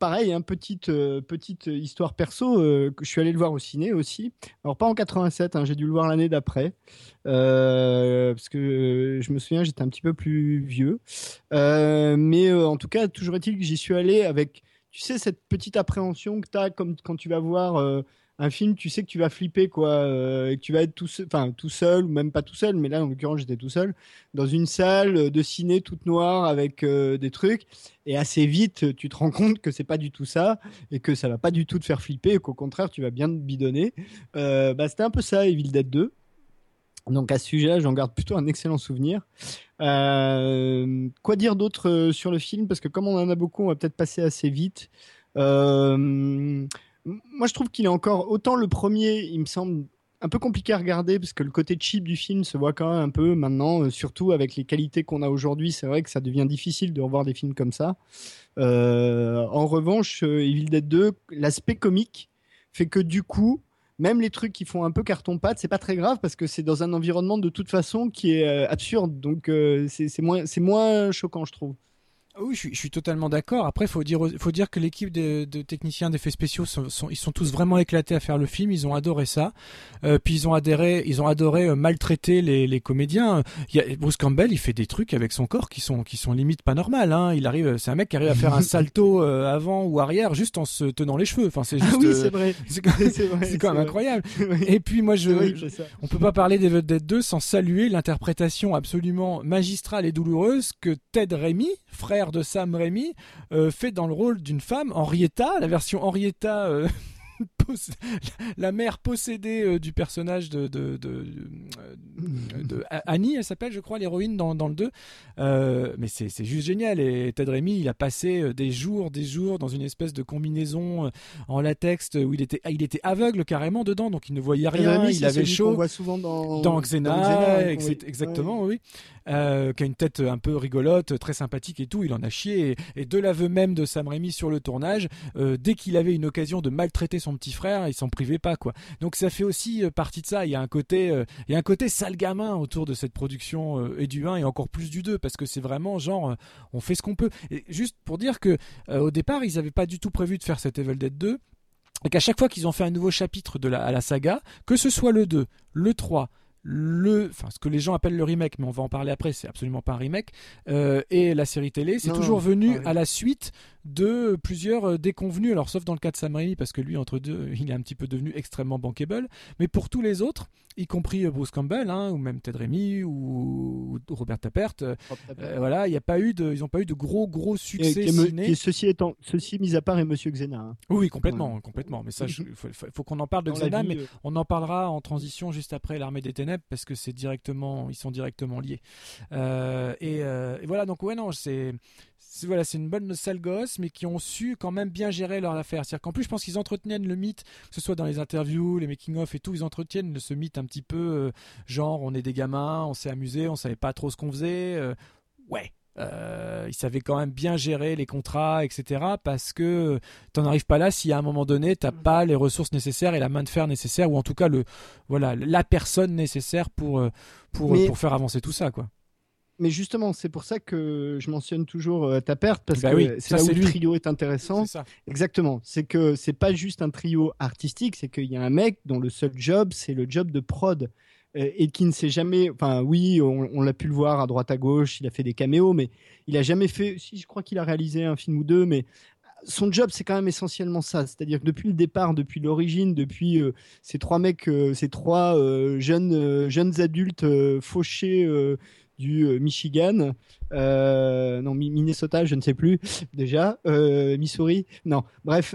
[SPEAKER 1] pareil, hein, petite, euh, petite histoire perso, euh, je suis allé le voir au ciné aussi. Alors, pas en 87, hein, j'ai dû le voir l'année d'après. Euh, parce que je me souviens, j'étais un petit peu plus vieux. Mais en tout cas, toujours est-il que j'y suis allé avec, tu sais, cette petite appréhension que tu as comme quand tu vas voir. euh, un film, tu sais que tu vas flipper, quoi, euh, et que tu vas être tout seul, ou même pas tout seul, mais là, en l'occurrence, j'étais tout seul, dans une salle de ciné toute noire avec euh, des trucs, et assez vite, tu te rends compte que c'est pas du tout ça, et que ça va pas du tout te faire flipper, et qu'au contraire, tu vas bien te bidonner. Euh, bah, c'était un peu ça, Evil Dead 2. Donc à ce sujet-là, j'en garde plutôt un excellent souvenir. Euh, quoi dire d'autre euh, sur le film? Parce que comme on en a beaucoup, on va peut-être passer assez vite. Euh, moi, je trouve qu'il est encore autant le premier, il me semble un peu compliqué à regarder parce que le côté cheap du film se voit quand même un peu maintenant, surtout avec les qualités qu'on a aujourd'hui. C'est vrai que ça devient difficile de revoir des films comme ça. En revanche, Evil Dead 2, l'aspect comique fait que du coup, même les trucs qui font un peu carton-pâte, c'est pas très grave parce que c'est dans un environnement de toute façon qui est euh, absurde. Donc euh, c'est moins, c'est moins choquant, je trouve.
[SPEAKER 2] Ah Oui, je suis, je suis totalement d'accord. Après, faut dire, faut dire que l'équipe de, de techniciens d'effets spéciaux sont, sont- ils sont tous vraiment éclatés à faire le film. Ils ont adoré ça. Euh, puis ils ont adhéré, ils ont adoré euh, maltraiter les, les comédiens. Il y a, Bruce Campbell, il fait des trucs avec son corps qui sont, qui sont limite pas normales. Hein. Il arrive, c'est un mec qui arrive à faire un salto euh, avant ou arrière juste en se tenant les cheveux. Enfin, c'est juste,
[SPEAKER 1] Ah oui, c'est vrai.
[SPEAKER 2] c'est quand, même
[SPEAKER 1] vrai.
[SPEAKER 2] incroyable. Et puis moi, je,
[SPEAKER 1] vrai ça.
[SPEAKER 2] on peut pas parler d'Evil Dead 2 sans saluer l'interprétation absolument magistrale et douloureuse que Ted Raimi, frère de Sam Raimi, euh, fait dans le rôle d'une femme, Henrietta, la version Henrietta, euh, la mère possédée euh, du personnage de, de, de, de- de- Annie, elle s'appelle, je crois, l'héroïne dans, dans le 2. Euh, mais c'est juste génial. Et Ted Raimi, il a passé euh, des jours, des jours dans une espèce de combinaison euh, en latex où il était, il était aveugle carrément dedans, donc il ne voyait rien, il avait chaud
[SPEAKER 1] voit souvent dans,
[SPEAKER 2] dans Xena,
[SPEAKER 1] Xena,
[SPEAKER 2] ex-
[SPEAKER 1] oui.
[SPEAKER 2] exactement, oui. Euh, qui a une tête un peu rigolote, très sympathique et tout. Il en a chié. Et, et de l'aveu même de Sam Raimi sur le tournage, euh, dès qu'il avait une occasion de maltraiter son petit frère, il s'en privait pas, quoi. Donc ça fait aussi euh, partie de ça. Il y a un côté, euh, il y a un côté sale gamin autour de cette production euh, et du 1 et encore plus du 2 parce que c'est vraiment genre, on fait ce qu'on peut. Et juste pour dire que au départ, ils avaient pas du tout prévu de faire cet Evil Dead 2. et qu'à chaque fois qu'ils ont fait un nouveau chapitre de la, à la saga, que ce soit le 2, le 3, le, enfin ce que les gens appellent le remake, mais on va en parler après, c'est absolument pas un remake, euh, et la série télé, c'est toujours venu à la suite de plusieurs euh, déconvenus, alors sauf dans le cas de Sam Raimi, parce que lui, entre deux, il est un petit peu devenu extrêmement bankable, mais pour tous les autres, y compris euh, Bruce Campbell, hein, ou même Ted Raimi, ou, ou Robert Tappert, euh, euh, voilà, il y a pas eu de, ils n'ont pas eu de gros gros
[SPEAKER 1] Et
[SPEAKER 2] succès ciné.
[SPEAKER 1] qui est ceci étant, ceci mis à part est Monsieur Xena. hein.
[SPEAKER 2] Oui, complètement, complètement. Mais ça, il faut, faut- faut qu'on en parle de
[SPEAKER 1] Dans
[SPEAKER 2] Xena,
[SPEAKER 1] vie,
[SPEAKER 2] mais
[SPEAKER 1] euh,
[SPEAKER 2] on en parlera en transition juste après l'armée des ténèbres parce que c'est directement, ils sont directement liés. Euh, et, euh, et voilà, donc ouais, non, c'est, c'est- voilà, c'est une bonne sale gosse, mais qui ont su quand même bien gérer leur affaire. C'est-à-dire qu'en plus, je pense qu'ils entretiennent le mythe, que ce soit dans les interviews, les making-of et tout, ils entretiennent ce mythe un petit peu euh, genre, on est des gamins, on s'est amusé, on savait pas trop ce qu'on faisait. euh, ouais. Euh, ils savaient quand même bien gérer les contrats, etc. Parce que t'en arrives pas là si à un moment donné t'as pas les ressources nécessaires et la main de fer nécessaire ou en tout cas le voilà la personne nécessaire pour pour
[SPEAKER 1] Mais-
[SPEAKER 2] pour faire avancer tout ça quoi.
[SPEAKER 1] Mais justement, c'est pour ça que je mentionne toujours euh, ta perte parce
[SPEAKER 2] Bah
[SPEAKER 1] que
[SPEAKER 2] oui,
[SPEAKER 1] c'est là où le trio est intéressant. Exactement. C'est que c'est pas juste un trio artistique, c'est qu'il y a un mec dont le seul job, c'est le job de prod. Euh, Et qui ne s'est jamais. Enfin, oui, on, on l'a pu le voir à droite à gauche, il a fait des caméos, mais il a jamais fait. Si, je crois qu'il a réalisé un film ou deux, mais son job, c'est quand même essentiellement ça. C'est-à-dire que depuis le départ, depuis l'origine, depuis euh, ces trois mecs, euh, ces trois euh, jeunes, jeunes adultes fauchés du euh, Michigan, euh, non, Mi- Minnesota, je ne sais plus déjà, euh, Missouri, non, bref,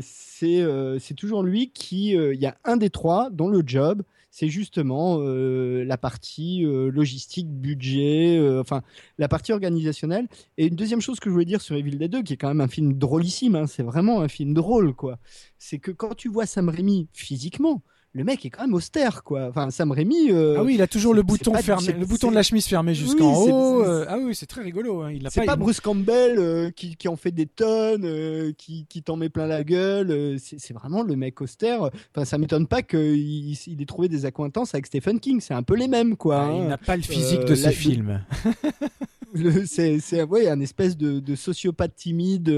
[SPEAKER 1] c'est toujours lui qui, il y a un des trois dont le job, c'est justement la partie logistique, budget, enfin la partie organisationnelle. Et une deuxième chose que je voulais dire sur Evil Dead 2, qui est quand même un film drôlissime, hein, c'est vraiment un film drôle, quoi. C'est que quand tu vois Sam Raimi physiquement, le mec est quand même austère, quoi. Enfin, Sam Raimi. euh,
[SPEAKER 2] Ah oui, il a toujours le bouton fermé, le bouton de la chemise fermé jusqu'en
[SPEAKER 1] Oui,
[SPEAKER 2] haut. euh, ah oui, c'est très rigolo. hein. Il a
[SPEAKER 1] C'est
[SPEAKER 2] pas,
[SPEAKER 1] pas
[SPEAKER 2] il-
[SPEAKER 1] Bruce Campbell euh, qui, qui en fait des tonnes, qui, qui t'en met plein la gueule. c'est vraiment le mec austère. Enfin, ça m'étonne pas qu'il il ait trouvé des accointances avec Stephen King. C'est un peu les mêmes, quoi.
[SPEAKER 2] Ah, il
[SPEAKER 1] hein.
[SPEAKER 2] n'a pas le physique de ses films.
[SPEAKER 1] C'est ouais, un espèce de, de sociopathe timide.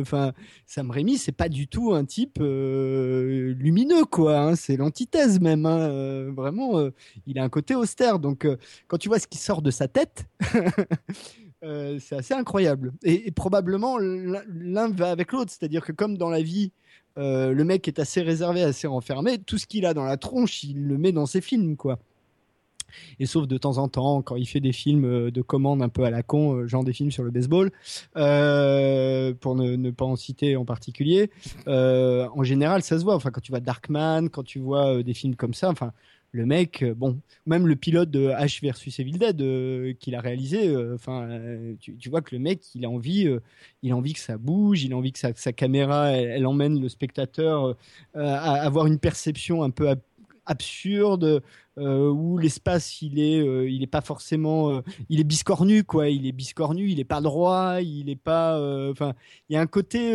[SPEAKER 1] Enfin, Sam Raimi, c'est pas du tout un type lumineux, quoi. hein. C'est l'antithèse même. hein. Euh, vraiment, euh, il a un côté austère. Donc, euh, quand tu vois ce qui sort de sa tête. c'est assez incroyable. Et, probablement l'un va avec l'autre. C'est-à-dire que comme dans la vie, le mec est assez réservé, assez renfermé, tout ce qu'il a dans la tronche, il le met dans ses films, quoi. Et sauf de temps en temps, quand il fait des films euh, de commande un peu à la con, euh, genre des films sur le baseball, euh, pour ne, pas en citer en particulier, en général, ça se voit. Enfin, quand tu vois Darkman, quand tu vois des films comme ça, enfin, le mec, bon, même le pilote de H versus Evil Dead qu'il a réalisé, enfin, tu, vois que le mec, il a envie, il a envie que ça bouge, il a envie que sa, sa caméra, elle, elle emmène le spectateur à avoir une perception un peu absurde euh, où l'espace il est euh, il est pas forcément euh, il est biscornu quoi. Il est biscornu il est pas droit il est pas enfin il y a un côté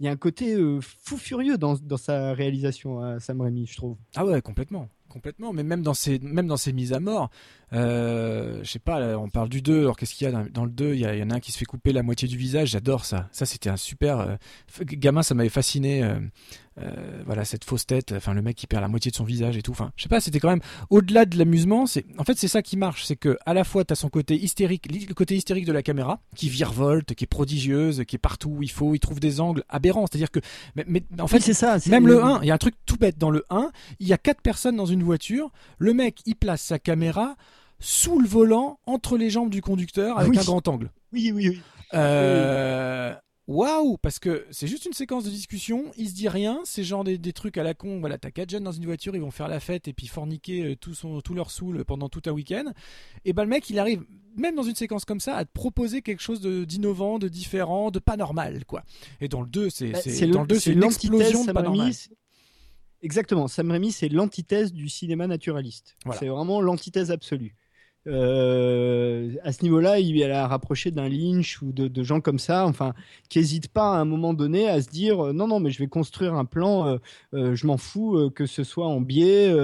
[SPEAKER 1] il un côté fou furieux dans, dans sa réalisation à Sam Raimi je trouve.
[SPEAKER 2] Ah ouais, complètement. Complètement, mais même dans même dans ses mises à mort, euh, je sais pas, on parle du 2, alors qu'est-ce qu'il y a dans, le 2 il y, a- il y en a un qui se fait couper la moitié du visage, j'adore ça. Ça, c'était un super. euh, gamin, ça m'avait fasciné, euh, voilà, cette fausse tête, enfin, le mec qui perd la moitié de son visage et tout. Enfin, je sais pas, c'était quand même, au-delà de l'amusement, c'est, en fait, c'est ça qui marche, c'est que, à la fois, t'as son côté hystérique, le côté hystérique de la caméra, qui virevolte, qui est prodigieuse, qui est partout où il faut, il trouve des angles aberrants, c'est-à-dire que, mais, mais en fait,
[SPEAKER 1] Oui, c'est ça c'est-
[SPEAKER 2] même le 1, il y a un truc tout bête. Dans le 1, il y a quatre personnes dans une voiture. Le mec, il place sa caméra sous le volant, entre les jambes du conducteur, avec
[SPEAKER 1] Oui.
[SPEAKER 2] un grand angle.
[SPEAKER 1] oui oui oui
[SPEAKER 2] Euh, Waouh Parce que c'est juste une séquence de discussion, il se dit rien, c'est genre des, des trucs à la con. Voilà, t'as quatre jeunes dans une voiture, ils vont faire la fête et puis forniquer euh, tout, son, tout leur saoul pendant tout un week-end. Et ben le mec, il arrive, même dans une séquence comme ça, à te proposer quelque chose d'innovant, de, différent, de pas normal, quoi. Et dans le 2, c'est
[SPEAKER 1] Bah,
[SPEAKER 2] c'est-
[SPEAKER 1] le-
[SPEAKER 2] dans le 2, c'est une
[SPEAKER 1] l'antithèse
[SPEAKER 2] explosion de
[SPEAKER 1] Sam
[SPEAKER 2] pas
[SPEAKER 1] Raimi,
[SPEAKER 2] normal.
[SPEAKER 1] Exactement, Sam Raimi, c'est l'antithèse du cinéma naturaliste.
[SPEAKER 2] Voilà.
[SPEAKER 1] C'est vraiment l'antithèse absolue. Euh, à ce niveau-là, il est à rapprocher d'un Lynch ou de, gens comme ça, enfin, qui n'hésitent pas à un moment donné à se dire euh, non, non, mais je vais construire un plan, euh, je m'en fous que ce soit en biais,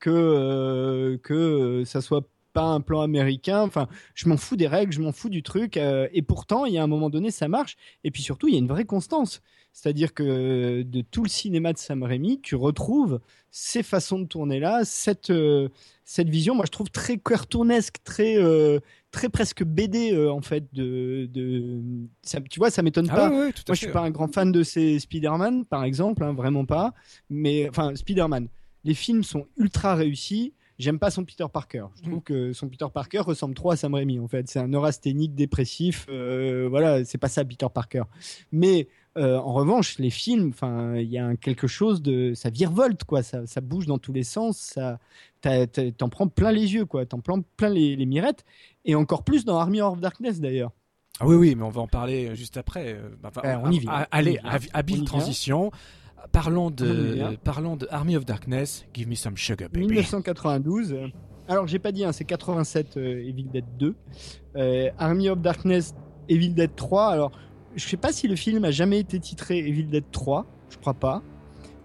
[SPEAKER 1] que, que ça soit pas un plan américain. Enfin, je m'en fous des règles, je m'en fous du truc. euh, et pourtant, il y a un moment donné, ça marche. Et puis surtout, il y a une vraie constance. C'est-à-dire que de tout le cinéma de Sam Raimi, tu retrouves ces façons de tourner là, cette, euh, cette vision, moi je trouve très cartoonesque, très, euh, très presque BD euh, en fait. De, de, ça- tu vois, ça m'étonne pas.
[SPEAKER 2] Ah ouais, tout à
[SPEAKER 1] Moi, je suis pas un grand fan de ces Spider-Man, par exemple, hein, vraiment pas. Mais enfin, Spider-Man, les films sont ultra réussis. J'aime pas son Peter Parker. Je trouve
[SPEAKER 2] Mm.
[SPEAKER 1] que son Peter Parker ressemble trop à Sam Raimi. En fait, c'est un neurasthénique dépressif. euh, voilà, c'est pas ça Peter Parker. Mais euh, en revanche, les films, enfin, il y a un quelque chose de, ça virevolte quoi. Ça, ça bouge dans tous les sens. Ça, t'en prends plein les yeux quoi. T'en prends plein les, les mirettes. Et encore plus dans Army of Darkness d'ailleurs.
[SPEAKER 2] Ah oui, oui, mais on va en parler juste après. euh,
[SPEAKER 1] Euh, on y vient.
[SPEAKER 2] Allez, habile
[SPEAKER 1] vient.
[SPEAKER 2] Parlons de, parlons de Army of Darkness. Give me some sugar, baby.
[SPEAKER 1] 1992. euh, Alors, j'ai pas dit, hein, c'est 87 euh, Evil Dead 2. Euh, Army of Darkness, Evil Dead 3. Alors, je sais pas si le film a jamais été titré Evil Dead 3. Je crois pas.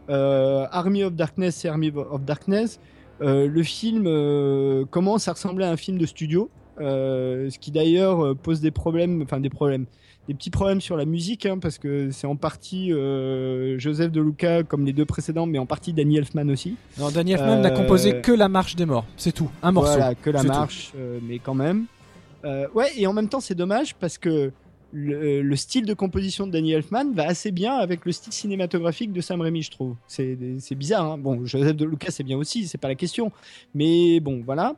[SPEAKER 1] Euh, Army of Darkness, c'est Army of Darkness. Le film commence à ressembler à un film de studio? ce qui d'ailleurs pose des problèmes, enfin des problèmes, des petits problèmes sur la musique, hein, parce que c'est en partie euh, Joseph De Luca comme les deux précédents, mais en partie Danny Elfman aussi.
[SPEAKER 2] Non, Danny Elfman n'a
[SPEAKER 1] Euh,
[SPEAKER 2] composé que la marche des morts. C'est tout. Un morceau.
[SPEAKER 1] Voilà, que la marche, euh, mais quand même. Euh, ouais, et en même temps, c'est dommage parce que le, le style de composition de Danny Elfman va assez bien avec le style cinématographique de Sam Raimi, je trouve. C'est bizarre. hein. Bon, Joseph de Lucas, c'est bien aussi, c'est pas la question. Mais bon, voilà.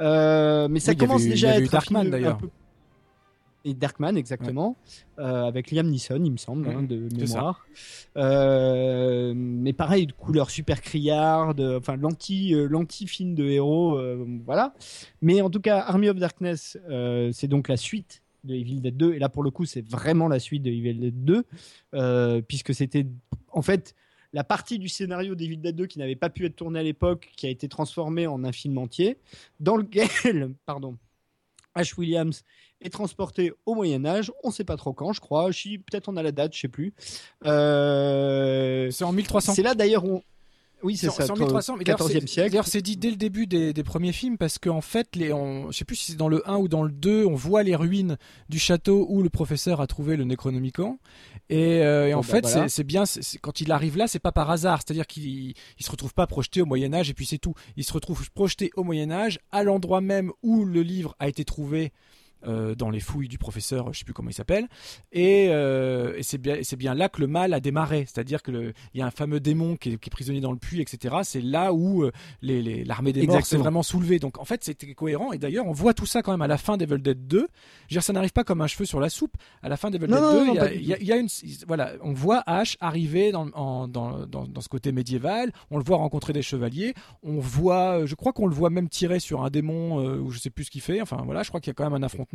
[SPEAKER 1] Euh, mais ça
[SPEAKER 2] Oui,
[SPEAKER 1] commence
[SPEAKER 2] eu-
[SPEAKER 1] déjà à être un
[SPEAKER 2] Darkman,
[SPEAKER 1] un peu- Et Darkman, exactement, euh, avec Liam Neeson, il me semble, hein,
[SPEAKER 2] Mhm,
[SPEAKER 1] de mémoire. Euh, mais pareil, de couleur super criarde, euh, enfin l'anti, euh, l'anti-film de héros, voilà. Mais en tout cas, Army of Darkness, c'est donc la suite de Evil Dead 2, et là pour le coup, c'est vraiment la suite de Evil Dead 2, euh, puisque c'était en fait la partie du scénario d'Evil Dead 2 qui n'avait pas pu être tournée à l'époque, qui a été transformée en un film entier, dans lequel, pardon, Ash Williams est transporté au Moyen Âge, on sait pas trop quand, je crois, peut-être on a la date, je sais plus. Euh,
[SPEAKER 2] C'est en 1300.
[SPEAKER 1] c'est là d'ailleurs où, oui c'est ça,
[SPEAKER 2] en 1300. mais d'ailleurs,
[SPEAKER 1] 14e
[SPEAKER 2] c'est-
[SPEAKER 1] siècle.
[SPEAKER 2] D'ailleurs, c'est dit dès le début des, des premiers films parce qu'en fait, les, on, je sais plus si c'est dans le 1 ou dans le 2, on voit les ruines du château où le professeur a trouvé le Necronomicon. Et, euh, et en
[SPEAKER 1] Bon, bah,
[SPEAKER 2] fait,
[SPEAKER 1] voilà.
[SPEAKER 2] c'est- bien, quand il arrive là, c'est pas par hasard. C'est-à-dire qu'il il se retrouve pas projeté au Moyen-Âge et puis c'est tout. Il se retrouve projeté au Moyen-Âge, à l'endroit même où le livre a été trouvé. Euh, dans les fouilles du professeur, je sais plus comment il s'appelle, et, euh, et c'est bien, c'est bien là que le mal a démarré, c'est-à-dire que le- il y a un fameux démon qui est, qui est prisonnier dans le puits, etc. C'est là où euh, les- les- l'armée des morts s'est vraiment soulevée. Donc en fait, c'était cohérent. Et d'ailleurs, on voit tout ça quand même à la fin d'Evil Dead 2. Je veux dire, ça n'arrive pas comme un cheveu sur la soupe. À la fin d'Evil Dead
[SPEAKER 1] non,
[SPEAKER 2] 2,
[SPEAKER 1] non,
[SPEAKER 2] il y a-
[SPEAKER 1] pas du
[SPEAKER 2] il y, a- il y a une, voilà, on voit Ash arriver dans, en- dans, dans, dans ce côté médiéval. On le voit rencontrer des chevaliers. On voit, je crois qu'on le voit même tirer sur un démon euh, ou je sais plus ce qu'il fait. Enfin voilà, je crois qu'il y a quand même un affrontement.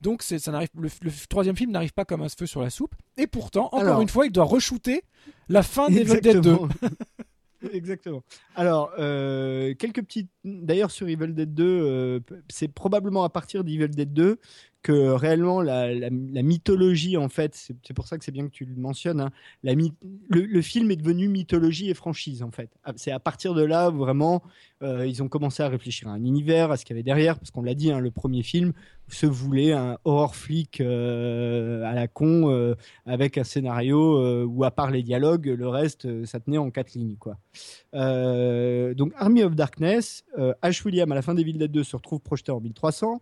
[SPEAKER 2] Donc ça n'arrive, le, le troisième film n'arrive pas comme un cheveu sur la soupe. Et pourtant, encore
[SPEAKER 1] Alors-
[SPEAKER 2] une fois, il doit re-shooter la fin d'Evil Dead 2.
[SPEAKER 1] Exactement. Exactement. Alors, euh, quelques petites. D'ailleurs, sur Evil Dead 2, euh, c'est probablement à partir d'Evil Dead 2 que réellement la, mythologie, en fait, c'est pour ça que c'est bien que tu le mentionnes, hein, le, film est devenu mythologie et franchise, en fait. Ah, C'est à partir de là, vraiment, euh, ils ont commencé à réfléchir à un univers, à ce qu'il y avait derrière, parce qu'on l'a dit, hein, le premier film se voulait un horror flic euh, à la con, euh, avec un scénario où, à part les dialogues, le reste, ça tenait en quatre lignes, donc Army of Darkness, Ash William à la fin d'Evil Dead 2 se retrouve projeté en 1300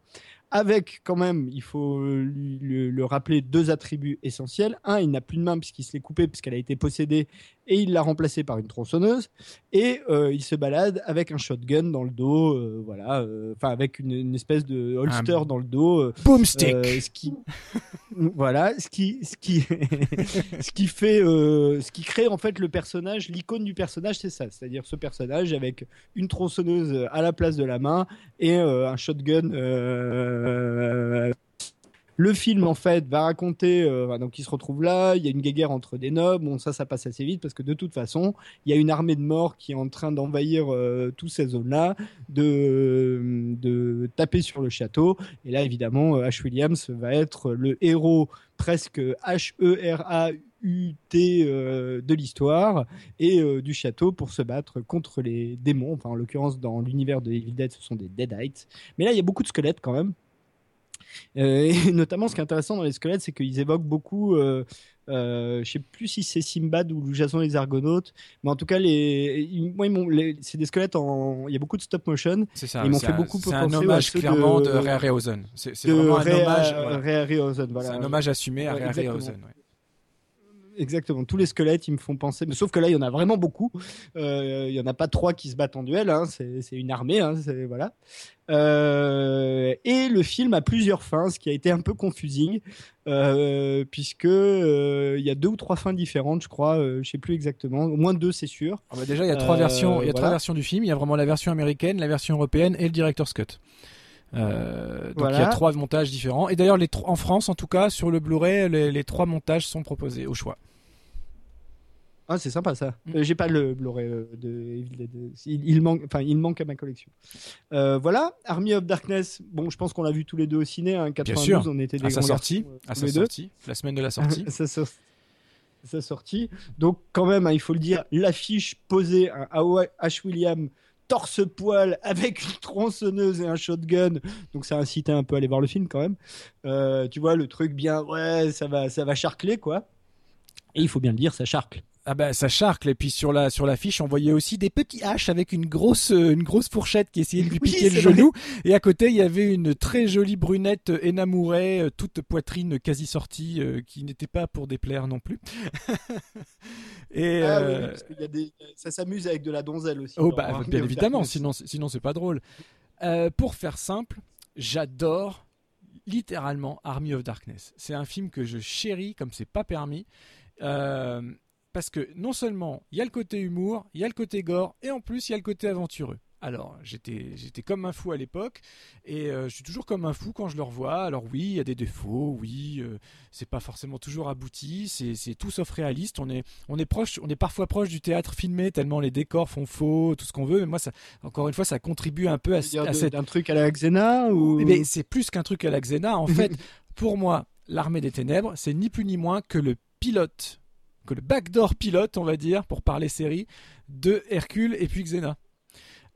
[SPEAKER 1] avec quand même, il faut le, le rappeler, deux attributs essentiels. Un, il n'a plus de main puisqu'il se l'est coupé puisqu'elle a été possédée et il l'a remplacée par une tronçonneuse. Et euh, il se balade avec un shotgun dans le dos, euh, voilà, euh, enfin avec une, une espèce de holster
[SPEAKER 2] Un
[SPEAKER 1] dans le dos.
[SPEAKER 2] Boomstick.
[SPEAKER 1] ce qui, voilà, ce qui, ce qui, ce qui fait, ce qui crée en fait le personnage, l'icône du personnage, c'est ça, c'est-à-dire ce personnage avec une tronçonneuse à la place de la main et un shotgun. Euh, le film en fait va raconter euh, donc il se retrouve là, il y a une guéguerre entre des nobles, bon ça ça passe assez vite parce que de toute façon il y a une armée de morts qui est en train d'envahir euh, toutes ces zones là, de, de taper sur le château et là évidemment euh, Ash Williams va être le héros presque H E R A de l'histoire et du château pour se battre contre les démons. Enfin, en l'occurrence, dans l'univers de Evil Dead, ce sont des Deadites. Mais là, il y a beaucoup de squelettes quand même. Et notamment, ce qui est intéressant dans les squelettes, c'est qu'ils évoquent beaucoup euh, je sais plus si c'est Simbad ou Jason les Argonautes, mais en tout cas, les, moi, c'est des squelettes en. Il y a beaucoup de stop motion.
[SPEAKER 2] C'est ça.
[SPEAKER 1] Ils m'ont fait beaucoup
[SPEAKER 2] C'est un hommage clairement de, de Ray Harryhausen. C'est vraiment un hommage.
[SPEAKER 1] Voilà.
[SPEAKER 2] C'est un hommage assumé à Ray Harryhausen.
[SPEAKER 1] Exactement. Tous les squelettes, ils me font penser. Mais sauf que là, il y en a vraiment beaucoup. Euh, il y en a pas trois qui se battent en duel. Hein. C'est une armée. Hein. Voilà. Euh, et le film a plusieurs fins, ce qui a été un peu confusing, euh, puisque il y a deux ou trois fins différentes, je crois. je sais plus exactement. Au moins deux, c'est sûr.
[SPEAKER 2] Ah bah déjà, il y a trois versions. Il y a trois versions du film. Il y a vraiment la version américaine, la version européenne et le director's cut. Donc il y a trois montages différents. Et d'ailleurs, en France, en tout cas, sur le Blu-ray, les, trois montages sont proposés au choix.
[SPEAKER 1] Ah, c'est sympa ça. Mm. Euh, j'ai pas le Blu-ray euh, de. Il, manque, enfin, il manque à ma collection. Euh, voilà, Army of Darkness. Bon, je pense qu'on l'a vu tous les deux au ciné. Hein, 92, on était des
[SPEAKER 2] à sa sortie, à sa sortie, la semaine de la sortie.
[SPEAKER 1] sa, sa sortie. Donc, quand même, hein, il faut le dire, l'affiche posée à H. William torse poil avec une tronçonneuse et un shotgun. Donc ça a incité un peu à aller voir le film quand même. tu vois le truc bien, ouais, ça va, ça va charcler quoi. Et il faut bien le dire, ça charcle.
[SPEAKER 2] Ah bah ça charcle et puis sur la sur l'affiche on voyait aussi des petits haches avec une grosse euh, une grosse fourchette qui essayait de lui piquer le genou et à côté il y avait une très jolie brunette énamourée euh, toute poitrine quasi sortie euh, qui n'était pas pour déplaire non plus.
[SPEAKER 1] et ah ça s'amuse avec de la donzelle aussi.
[SPEAKER 2] Oh bah bien évidemment sinon sinon c'est pas drôle. pour faire simple, j'adore littéralement Army of Darkness. C'est un film que je chéris comme c'est pas permis. Euh, parce que non seulement il y a le côté humour, il y a le côté gore, et en plus il y a le côté aventureux. Alors, j'étais, j'étais comme un fou à l'époque, et euh, je suis toujours comme un fou quand je le revois. Alors oui, il y a des défauts, oui, euh, c'est pas forcément toujours abouti, c'est, tout sauf réaliste. On est, on est proche, on est parfois proche du théâtre filmé tellement les décors font faux, tout ce qu'on veut. Mais moi, ça, encore une fois, ça contribue un peu à,
[SPEAKER 1] à un truc à la Xena ou
[SPEAKER 2] mais c'est plus qu'un truc à la Xena. En fait, pour moi, l'armée des ténèbres, c'est ni plus ni moins que le pilote que le backdoor pilote, on va dire, pour parler série, de Hercule et puis Xena.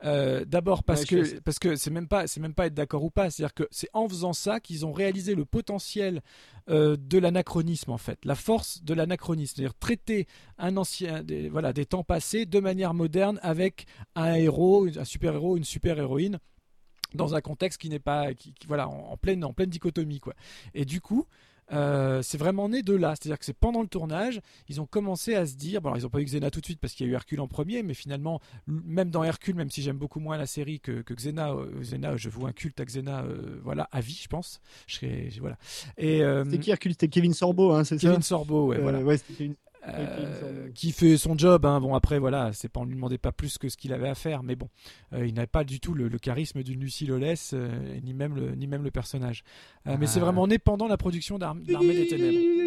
[SPEAKER 2] Euh, d'abord parce que parce que c'est même pas c'est même pas être d'accord ou pas, c'est-à-dire que c'est en faisant ça qu'ils ont réalisé le potentiel euh, de l'anachronisme en fait, la force de l'anachronisme, c'est-à-dire traiter un ancien des, voilà des temps passés de manière moderne avec un héros, un super héros, une super héroïne dans un contexte qui n'est pas qui, voilà en, pleine en pleine dichotomie quoi. Et du coup euh, c'est vraiment né de là. C'est-à-dire que c'est pendant le tournage, ils ont commencé à se dire, bon, alors, ils n'ont pas eu Xena tout de suite parce qu'il y a eu Hercule en premier, mais finalement, même dans Hercule, même si j'aime beaucoup moins la série que, que Xena, euh, Xena, je vois un culte à Xena, euh, voilà, à vie, je pense. Je serais, voilà.
[SPEAKER 1] Et c'était qui Hercule? C'était Kevin Sorbo, hein, c'est
[SPEAKER 2] ça? Kevin Sorbo, ouais, voilà. Ouais, euh, qui fait son job. Hein. Bon après voilà, c'est pas on lui demandait pas plus que ce qu'il avait à faire, mais bon, euh, il n'avait pas du tout le, charisme d'une Lucie Lolès, euh, ni même le ni même le personnage. Mais c'est ah. vraiment né pendant la production d'Armée des Ténèbres.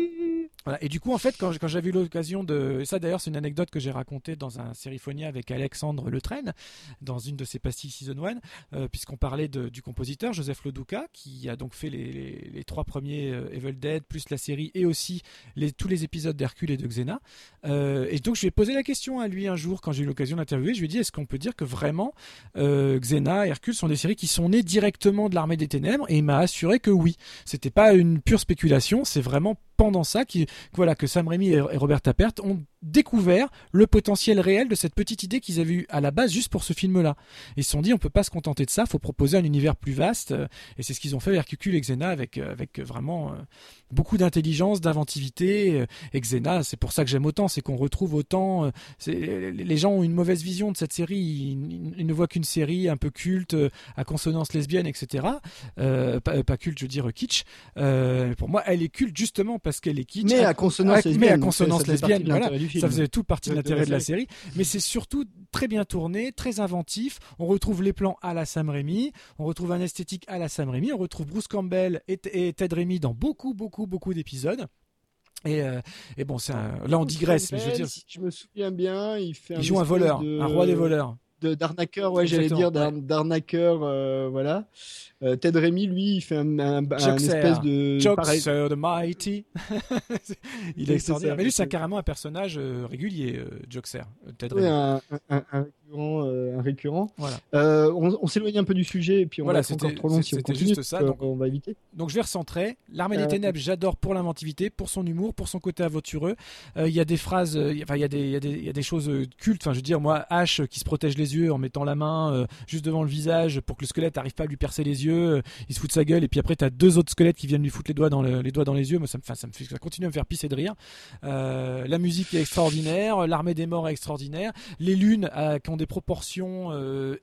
[SPEAKER 2] Et du coup, en fait, quand, quand j'avais eu l'occasion de. Ça, d'ailleurs, c'est une anecdote que j'ai racontée dans un sériphonia avec Alexandre Letraine, dans une de ses pastilles Season 1, euh, puisqu'on parlait du compositeur, Joseph Loduca, qui a donc fait les, trois premiers euh, Evil Dead, plus la série, et aussi tous les épisodes d'Hercule et de Xena. Euh, et donc, je lui ai posé la question à lui un jour, quand j'ai eu l'occasion d'interviewer. Je lui ai dit est-ce qu'on peut dire que vraiment Xena et Hercule sont des séries qui sont nées directement de l'armée des ténèbres? Et il m'a assuré que oui. C'était pas une pure spéculation, c'est vraiment pendant ça qui, voilà, que Sam Raimi et Robert Tappert ont découvert le potentiel réel de cette petite idée qu'ils avaient eue à la base juste pour ce film-là. Ils se sont dit, on peut pas se contenter de ça, faut proposer un univers plus vaste. Euh, et c'est ce qu'ils ont fait avec Hercule et Xena, avec, euh, avec vraiment euh, beaucoup d'intelligence, d'inventivité. Et Xena, c'est pour ça que j'aime autant, c'est qu'on retrouve autant. Les gens ont une mauvaise vision de cette série. Ils, ne voient qu'une série un peu culte, à consonance lesbienne, etc. pas, culte, je veux dire kitsch. pour moi, elle est culte justement parce qu'elle est kitsch.
[SPEAKER 1] Mais à consonance lesbienne. Mais
[SPEAKER 2] à consonance lesbienne, voilà. Ça faisait tout partie de l'intérêt de la série. Mais c'est surtout très bien tourné, très inventif. On retrouve les plans à la Sam Raimi, on retrouve un esthétique à la Sam Raimi, on retrouve Bruce Campbell et, Ted Raimi dans beaucoup, beaucoup, beaucoup d'épisodes. Et, euh, bon, là on digresse, mais je veux dire.
[SPEAKER 1] Si je me souviens bien, il fait.
[SPEAKER 2] Il joue un voleur, un roi des voleurs.
[SPEAKER 1] D'arnaqueur, ouais, j'allais dire d'arnaqueur, euh, voilà. Euh, Ted Remy, lui, il fait un, un- un espèce de pareil.
[SPEAKER 2] Joxer the Mighty. il est extraordinaire. Mais lui,
[SPEAKER 1] c'est
[SPEAKER 2] carrément un personnage euh, régulier, Joxer. Ted Remy.
[SPEAKER 1] un, un- un récurrent, un récurrent.
[SPEAKER 2] Voilà.
[SPEAKER 1] Euh, on on s'éloigne un peu du sujet et puis on
[SPEAKER 2] Voilà,
[SPEAKER 1] va encore trop long si on continue.
[SPEAKER 2] juste ça,
[SPEAKER 1] donc, on va éviter.
[SPEAKER 2] Donc je vais recentrer. L'armée des ténèbres, j'adore pour l'inventivité, pour son humour, pour son côté aventureux. Il y a des phrases, il y a- enfin il y, a des- il y, a des- il y a des choses cultes. Enfin je veux dire, moi, euh, qui se protège les yeux en mettant la main euh, juste devant le visage pour que le squelette n'arrive pas à lui percer les yeux. euh, il se fout de sa gueule et puis après t'as deux autres squelettes qui viennent lui foutre les doigts dans, le- les doigts dans les yeux. Moi ça me, ça me fait, ça continue à me faire pisser de rire. Euh, la musique est extraordinaire, l'armée des morts est extraordinaire, les lunes qui ont des proportions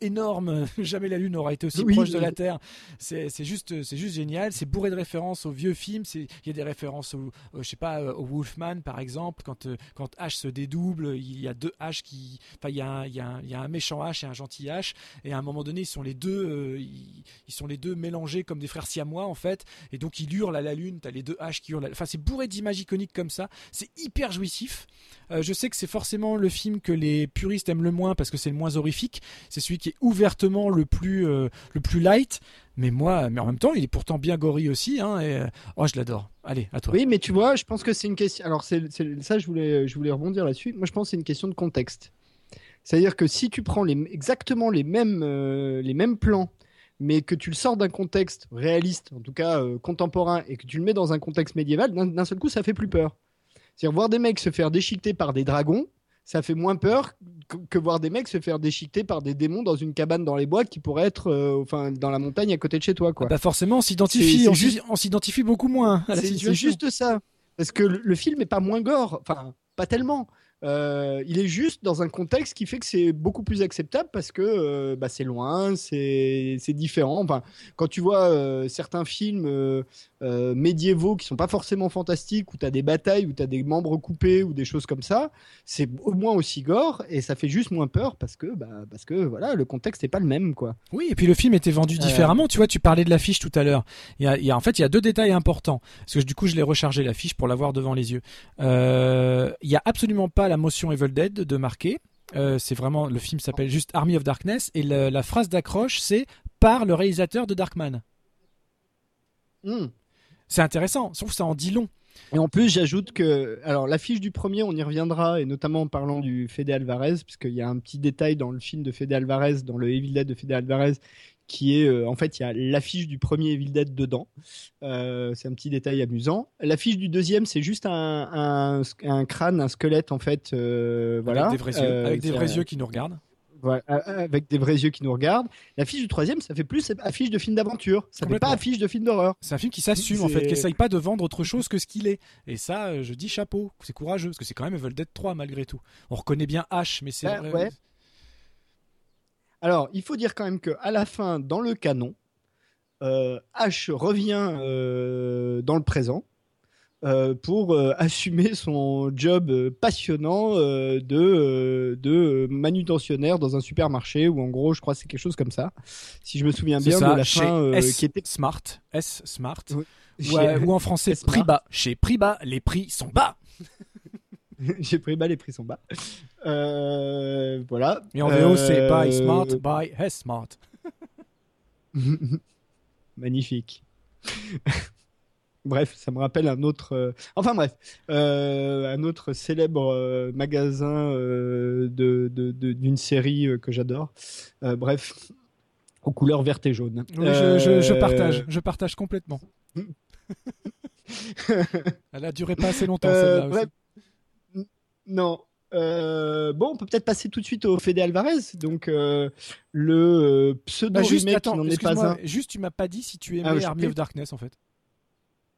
[SPEAKER 2] énormes. Jamais la lune aura été aussi
[SPEAKER 1] Oui,
[SPEAKER 2] proche de la Terre. C'est juste, c'est juste génial. C'est bourré de références aux vieux films. Il y a des références au, au- je sais pas, au Wolfman par exemple. Quand quand H se dédouble, il y a deux H qui, enfin il y a un, il y a un, il y a un méchant H et un gentil H. Et à un moment donné, ils sont les deux, euh, ils, ils sont les deux mélangés comme des frères siamois en fait. Et donc il hurle à la lune. T'as les deux H qui hurlent. à- Enfin c'est bourré d'images iconiques comme ça. C'est hyper jouissif. Euh, je sais que c'est forcément le film que les puristes aiment le moins parce que c'est le moins horrifique. C'est celui qui est ouvertement le plus euh, le plus light. Mais moi, mais en même temps, il est pourtant bien gory aussi. Hein, et, oh, je l'adore. Allez, à toi.
[SPEAKER 1] Oui, mais tu vois, je pense que c'est une question. Alors, c'est, c'est- ça, je voulais, je voulais rebondir là-dessus. Moi, je pense que c'est une question de contexte. C'est-à-dire que si tu prends les, exactement les mêmes, euh, les mêmes plans, mais que tu le sors d'un contexte réaliste, en tout cas euh, contemporain, et que tu le mets dans un contexte médiéval, d'un, seul coup, ça fait plus peur. C'est-à-dire voir des mecs se faire déchiqueter par des dragons, ça fait moins peur que, que voir des mecs se faire déchiqueter par des démons dans une cabane dans les bois qui pourrait être, euh, enfin, dans la montagne à côté de chez toi, quoi.
[SPEAKER 2] Bah forcément, on s'identifie, on
[SPEAKER 1] juste-
[SPEAKER 2] beaucoup moins à la situation.
[SPEAKER 1] C'est juste ça. Parce que le, le film est pas moins gore, enfin, pas tellement. Euh, il est juste dans un contexte qui fait que c'est beaucoup plus acceptable parce que euh, bah, c'est loin, c'est différent. Enfin, quand tu vois euh, certains films médiévaux qui sont pas forcément fantastiques, où tu as des batailles, où tu as des membres coupés ou des choses comme ça, c'est au moins aussi gore et ça fait juste moins peur parce que, bah, parce que voilà, le contexte n'est pas le même. quoi.
[SPEAKER 2] Oui, et puis le film était vendu différemment. Tu vois, tu parlais de l'affiche tout à l'heure. Il y a, il y a- en fait, il y a deux détails importants. Parce que du coup, je l'ai rechargé l'affiche pour l'avoir devant les yeux. Il y a absolument pas la motion Evil Dead de marqué. Euh, c'est vraiment le film s'appelle juste Army of Darkness et le- la phrase d'accroche c'est par le réalisateur de Darkman.
[SPEAKER 1] Hmm.
[SPEAKER 2] C'est intéressant. Sauf que ça en dit long.
[SPEAKER 1] Et en plus, j'ajoute que, alors l'affiche du premier, on y reviendra, et notamment en parlant du Fede Alvarez, puisqu'il y a un petit détail dans le film de Fede Alvarez, dans le Evil Dead de Fede Alvarez, qui est, euh, en fait, il y a l'affiche du premier Evil Dead dedans. Euh, c'est un petit détail amusant. L'affiche du deuxième, c'est juste un, un, un crâne, un squelette, en fait, euh, voilà.
[SPEAKER 2] Avec des vrais yeux, avec des
[SPEAKER 1] c'est
[SPEAKER 2] vrais
[SPEAKER 1] un-
[SPEAKER 2] yeux qui nous regardent.
[SPEAKER 1] voilà, avec des vrais yeux qui nous regardent. L'affiche du troisième, ça fait plus affiche de film d'aventure. Ça fait pas affiche de film d'horreur.
[SPEAKER 2] C'est un film qui s'assume en fait, qui essaye pas de vendre autre chose que ce qu'il est. Et ça, je dis chapeau, c'est courageux, parce que c'est quand même Evil Dead 3 malgré tout. On reconnaît bien H, mais c'est vrai-
[SPEAKER 1] ouais. Alors, il faut dire quand même que à la fin, dans le canon, euh, Ash revient euh, dans le présent euh, pour assumer son job passionnant de, de manutentionnaire dans un supermarché ou en gros, je crois que c'est quelque chose comme ça. Si je me souviens bien
[SPEAKER 2] ça,
[SPEAKER 1] de la
[SPEAKER 2] chez
[SPEAKER 1] fin
[SPEAKER 2] S
[SPEAKER 1] qui était
[SPEAKER 2] Smart, S Smart,
[SPEAKER 1] Oui.
[SPEAKER 2] ou, ou en français bas. Chez prix bas, les prix sont bas.
[SPEAKER 1] J'ai pris bas, les prix sont bas. Euh, voilà.
[SPEAKER 2] Et en VO, c'est buy smart, buy S Smart.
[SPEAKER 1] Magnifique. bref, ça me rappelle un autre. euh, Enfin bref, euh, un autre célèbre euh, magasin euh, de de- de- d'une série que j'adore. Bref, aux couleurs vertes et jaunes.
[SPEAKER 2] Oui, je, je- je partage, je partage complètement. Elle a duré pas assez longtemps celle-là
[SPEAKER 1] Non. Euh, bon, on peut peut-être passer tout de suite au Fede Alvarez, donc euh, le euh, pseudo
[SPEAKER 2] Bah, juste,
[SPEAKER 1] remake
[SPEAKER 2] attends,
[SPEAKER 1] qui n'en est pas un.
[SPEAKER 2] juste tu m'as pas dit si tu aimais
[SPEAKER 1] Ah,
[SPEAKER 2] Army of Darkness en fait.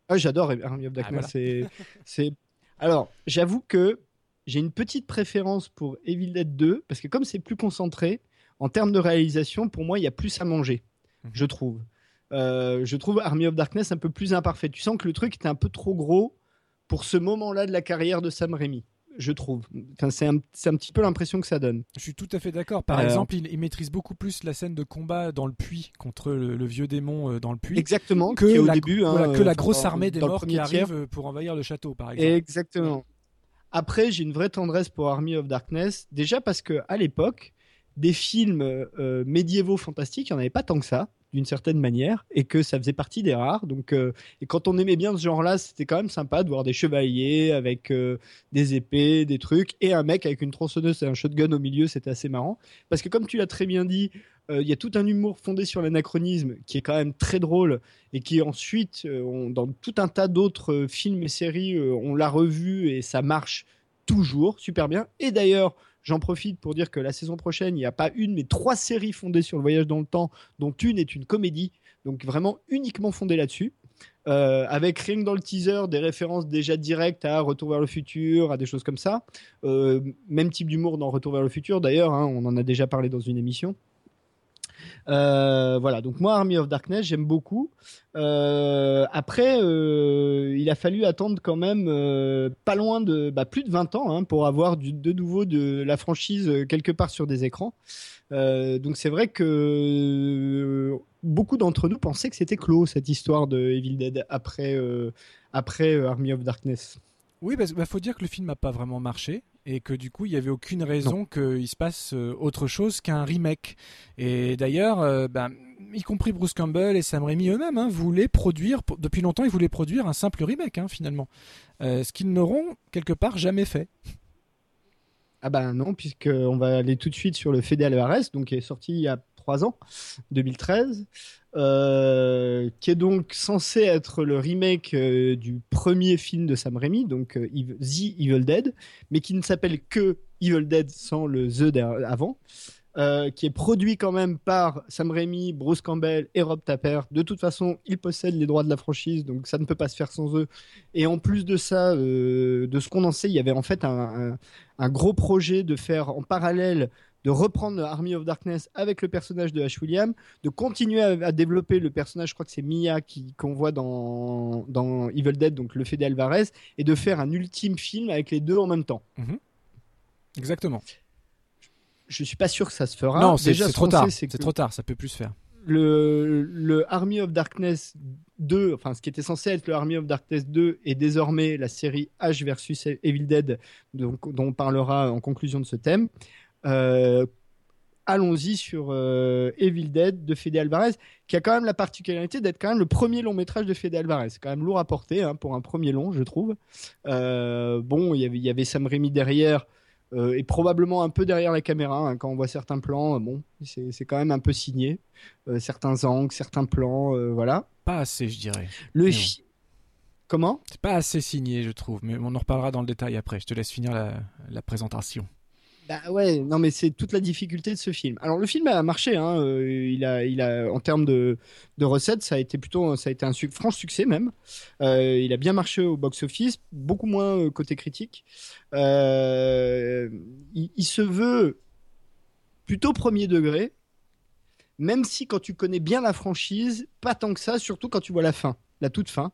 [SPEAKER 1] Ah, j'adore Army of Darkness.
[SPEAKER 2] voilà.
[SPEAKER 1] c'est. Alors, j'avoue que j'ai une petite préférence pour Evil Dead 2, parce que comme c'est plus concentré, en termes de réalisation, pour moi, il y a plus à manger,
[SPEAKER 2] Mhm.
[SPEAKER 1] je trouve. Euh, je trouve Army of Darkness un peu plus imparfait. Tu sens que le truc était un peu trop gros pour ce moment-là de la carrière de Sam Raimi, je trouve. Enfin, c'est, un, c'est un petit peu l'impression que ça donne.
[SPEAKER 2] Je suis tout à fait d'accord. Par
[SPEAKER 1] Euh,
[SPEAKER 2] exemple, il, il maîtrise beaucoup plus la scène de combat dans le puits contre le, le vieux démon euh, dans le puits
[SPEAKER 1] Exactement,
[SPEAKER 2] que,
[SPEAKER 1] au
[SPEAKER 2] la,
[SPEAKER 1] début. hein,
[SPEAKER 2] voilà, que la grosse
[SPEAKER 1] dans-
[SPEAKER 2] armée des morts qui
[SPEAKER 1] tiers.
[SPEAKER 2] arrive pour envahir le château, par exemple.
[SPEAKER 1] Exactement. Après, j'ai une vraie tendresse pour Army of Darkness. Déjà parce que à l'époque, des films euh, médiévaux fantastiques, il n'y en avait pas tant que ça d'une certaine manière et que ça faisait partie des rares. Donc, euh, et quand on aimait bien ce genre-là, c'était quand même sympa de voir des chevaliers avec euh, des épées, des trucs et un mec avec une tronçonneuse et un shotgun au milieu. C'était assez marrant parce que comme tu l'as très bien dit, euh, il y a tout un humour fondé sur l'anachronisme qui est quand même très drôle et qui ensuite, dans tout un tas d'autres films et séries, on l'a revu et ça marche toujours super bien. Et d'ailleurs, J'en profite pour dire que la saison prochaine, il n'y a pas une, mais trois séries fondées sur le voyage dans le temps, dont une est une comédie, donc vraiment uniquement fondée là-dessus. Euh, avec rien que dans le teaser des références déjà directes à Retour vers le futur, à des choses comme ça. Euh, même type d'humour dans Retour vers le futur d'ailleurs, hein, on en a déjà parlé dans une émission. Euh, voilà, donc moi, Army of Darkness, j'aime beaucoup. Euh, après, euh, il a fallu attendre quand même pas loin de bah, plus de 20 ans hein, pour avoir de nouveau de la franchise quelque part sur des écrans. donc c'est vrai que beaucoup d'entre nous pensaient que c'était clos cette histoire de Evil Dead après, après Army of Darkness.
[SPEAKER 2] Oui, il bah, faut dire que le film n'a pas vraiment marché et que du coup il n'y avait aucune raison qu'il se passe euh, autre chose qu'un remake. Et d'ailleurs, euh, ben, y compris Bruce Campbell et Sam Raimi eux-mêmes hein, voulaient produire, depuis longtemps ils voulaient produire un simple remake hein, finalement, euh, ce qu'ils n'auront quelque part jamais fait.
[SPEAKER 1] Ah ben non, puisqu'on va aller tout de suite sur le Fede Alvarez, donc qui est sorti il y a trois ans, 2013. Euh, qui est donc censé être le remake euh, du premier film de Sam Raimi, donc euh, The Evil Dead, mais qui ne s'appelle que Evil Dead sans le The avant, qui est produit quand même par Sam Raimi, Bruce Campbell et Rob Tapper. De toute façon, ils possèdent les droits de la franchise, donc ça ne peut pas se faire sans eux. Et en plus de ça, de ce qu'on en sait, il y avait en fait un, un gros projet de faire en parallèle de reprendre Army of Darkness avec le personnage de Ash William, de continuer à, développer le personnage, je crois que c'est Mia qu'on voit dans, dans Evil Dead, donc le Fede Alvarez, et de faire un ultime film avec les deux en même temps.
[SPEAKER 2] Mhm. Exactement.
[SPEAKER 1] Je suis pas sûr que ça se fera.
[SPEAKER 2] Non, c'est trop tard. C'est trop tard, ça peut plus se faire.
[SPEAKER 1] Le, le, Army of Darkness 2, enfin ce qui était censé être le Army of Darkness 2, est désormais la série H versus Evil Dead, donc, dont on parlera en conclusion de ce thème. Euh, allons-y sur euh, Evil Dead de Fede Alvarez, qui a quand même la particularité d'être quand même le premier long métrage de Fede Alvarez. C'est quand même lourd à porter hein, pour un premier long, je trouve. Euh, bon, il y avait Sam Raimi derrière. et probablement un peu derrière la caméra hein, quand on voit certains plans bon c'est quand même un peu signé certains angles certains plans voilà
[SPEAKER 2] pas assez je dirais
[SPEAKER 1] le comment?
[SPEAKER 2] C'est pas assez signé je trouve mais on en reparlera dans le détail après je te laisse finir la présentation
[SPEAKER 1] bah ouais, non mais c'est toute la difficulté de ce film. Alors le film a marché, hein, euh, il a, il a, en termes de, recettes, ça a été plutôt, ça a été un franc succès même. Euh, il a bien marché au box-office, beaucoup moins euh, côté critique. Il, se veut plutôt premier degré, même si quand tu connais bien la franchise, pas tant que ça, surtout quand tu vois la fin, la toute fin.